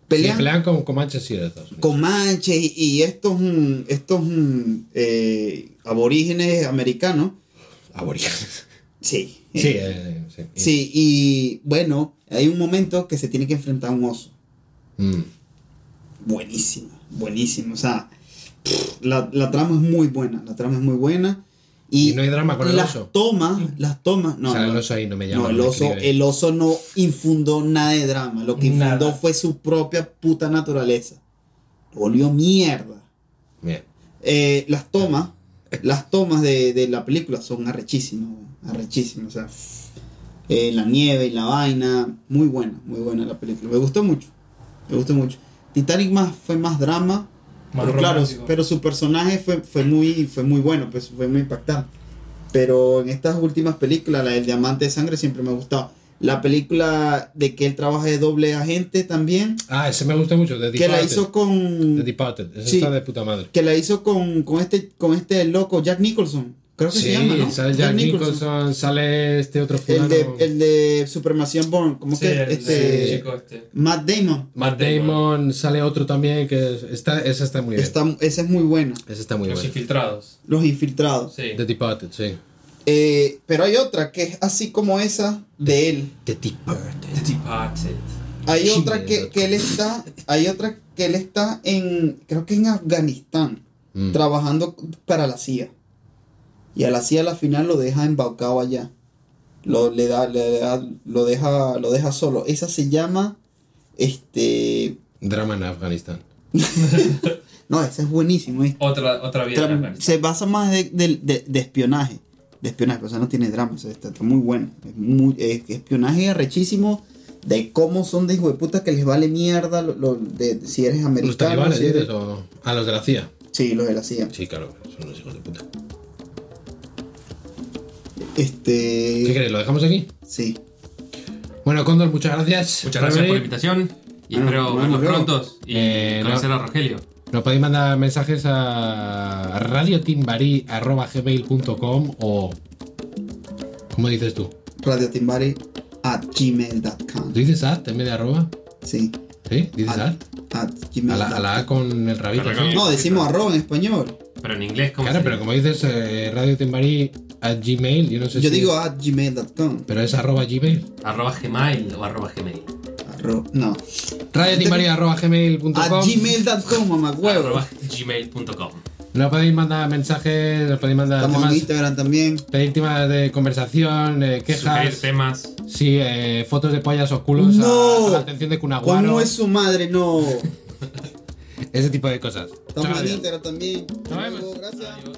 Speaker 2: Pelean,
Speaker 1: Sí, pelean con Comanches sí de Estados Unidos.
Speaker 2: comanches y, y estos, mm, estos mm, eh, aborígenes americanos.
Speaker 1: Aborígenes.
Speaker 2: Sí.
Speaker 1: Sí,
Speaker 2: eh,
Speaker 1: sí.
Speaker 2: sí, y bueno, hay un momento que se tiene que enfrentar a un oso.
Speaker 1: Mm.
Speaker 2: buenísimo, buenísimo. O sea, pff, la, la trama es muy buena, la trama es muy buena. Y,
Speaker 1: Y no hay drama con el
Speaker 2: las
Speaker 1: oso.
Speaker 2: tomas, las tomas, no,
Speaker 1: o sea,
Speaker 2: no,
Speaker 1: el oso ahí no me llama.
Speaker 2: no, el oso, el oso no infundó nada de drama, lo que infundó
Speaker 3: Nada.
Speaker 2: fue su propia puta naturaleza. Volvió mierda.
Speaker 1: Bien.
Speaker 2: Eh, las tomas, las tomas de, de la película son arrechísimas, arrechísimas, o sea, eh, la nieve y la vaina, muy buena, muy buena la película, me gustó mucho, me gustó mucho. Titanic más fue más drama,
Speaker 3: Más
Speaker 2: pero claro, pero su personaje fue, fue muy, fue muy bueno, pues fue muy impactante. Pero en estas últimas películas, la del Diamante de Sangre siempre me ha gustado. La película de que él trabaja de doble agente también,
Speaker 1: Ah, ese me gusta mucho. The
Speaker 2: que la
Speaker 1: Departed.
Speaker 2: hizo con
Speaker 1: The Departed.
Speaker 2: Sí.
Speaker 1: está de puta madre.
Speaker 2: que la hizo con, con este con este loco Jack Nicholson. Creo que
Speaker 1: Sí,
Speaker 2: se llama, ¿no?
Speaker 1: sale Jack Nicholson, sale este otro
Speaker 2: El
Speaker 1: fulano.
Speaker 2: de, el de Supremación Born, como
Speaker 3: Sí,
Speaker 2: que
Speaker 3: el,
Speaker 2: este
Speaker 3: el chico este.
Speaker 2: Matt Damon.
Speaker 1: Matt Damon, sale otro también que es- está, esa está muy bien.
Speaker 2: Está, esa es muy buena.
Speaker 1: Esa está muy
Speaker 3: Los
Speaker 1: buena.
Speaker 3: infiltrados.
Speaker 2: Los infiltrados.
Speaker 3: Sí.
Speaker 1: The Departed, sí.
Speaker 2: Eh, pero hay otra que es así como esa de él.
Speaker 1: The Departed.
Speaker 3: The Departed.
Speaker 2: Hay otra que él está, hay otra que él está en, creo que en Afganistán,
Speaker 1: Mm.
Speaker 2: trabajando para la CIA. Y a la CIA a la final lo deja embaucado allá. Lo, le da, le da- lo deja, lo deja solo. Esa se llama, este,
Speaker 1: Drama en Afganistán.
Speaker 2: no, ese es buenísimo. ¿eh?
Speaker 3: Otra, otra vida.
Speaker 2: Tra-
Speaker 3: en Afganistán.
Speaker 2: se basa más de, de- de- de espionaje. De espionaje, o sea, no tiene drama, o sea, está, está muy bueno. Es muy, es espionaje arrechísimo de cómo son de hijo de puta que les vale mierda lo, lo- de, si eres
Speaker 1: ¿Los
Speaker 2: americano.
Speaker 1: talibanes
Speaker 2: si eres-
Speaker 1: o a los de la CIA?
Speaker 2: Sí, los de la CIA.
Speaker 1: Sí, claro, son unos hijos de puta.
Speaker 2: Este.
Speaker 1: ¿Qué queréis? ¿Lo dejamos aquí?
Speaker 2: Sí.
Speaker 1: Bueno, Condor, muchas gracias.
Speaker 3: Muchas gracias por la invitación. Y
Speaker 2: Bueno,
Speaker 3: espero
Speaker 2: bueno,
Speaker 3: vernos
Speaker 2: luego.
Speaker 3: pronto y
Speaker 1: Eh,
Speaker 3: conocer
Speaker 1: no.
Speaker 3: a Rogelio.
Speaker 1: Nos podéis mandar mensajes a radiotimbari.gmail.com o... ¿Cómo dices tú?
Speaker 2: Radiotimbari at gmail.com.
Speaker 1: ¿Tú dices at en vez de arroba?
Speaker 2: Sí.
Speaker 1: ¿Sí? ¿Dices
Speaker 2: At,
Speaker 1: at?
Speaker 2: at
Speaker 1: A la, a la A con el rabito.
Speaker 3: Pero
Speaker 1: ¿sí?
Speaker 3: no-
Speaker 2: No, decimos arroba en español.
Speaker 3: Pero en inglés, ¿cómo
Speaker 1: Claro,
Speaker 3: se
Speaker 1: pero
Speaker 3: dice?
Speaker 1: como dices eh, Radio Timbari at Gmail, yo no sé
Speaker 2: Yo
Speaker 1: si
Speaker 2: digo
Speaker 1: es-
Speaker 2: at gmail.com.
Speaker 1: pero es arroba Gmail.
Speaker 3: Arroba Gmail o arroba Gmail.
Speaker 2: Arro- no.
Speaker 1: Radio Timbari arroba gmail.com.
Speaker 2: At gmail.com, mamá huevo.
Speaker 3: Arroba gmail.com.
Speaker 1: Nos podéis mandar mensajes, nos podéis mandar
Speaker 2: Estamos en Instagram también.
Speaker 1: pedir temas de conversación, eh,
Speaker 3: Sugerir
Speaker 1: quejas,
Speaker 3: temas.
Speaker 1: sí, eh, fotos de pollas o culos
Speaker 2: No.
Speaker 1: a, a la atención de Kunaguaro,
Speaker 2: ¿Cómo es su madre? No.
Speaker 1: ese tipo de cosas.
Speaker 2: Estamos en. Instagram también.
Speaker 1: Nos vemos.
Speaker 2: Gracias.
Speaker 3: Adiós.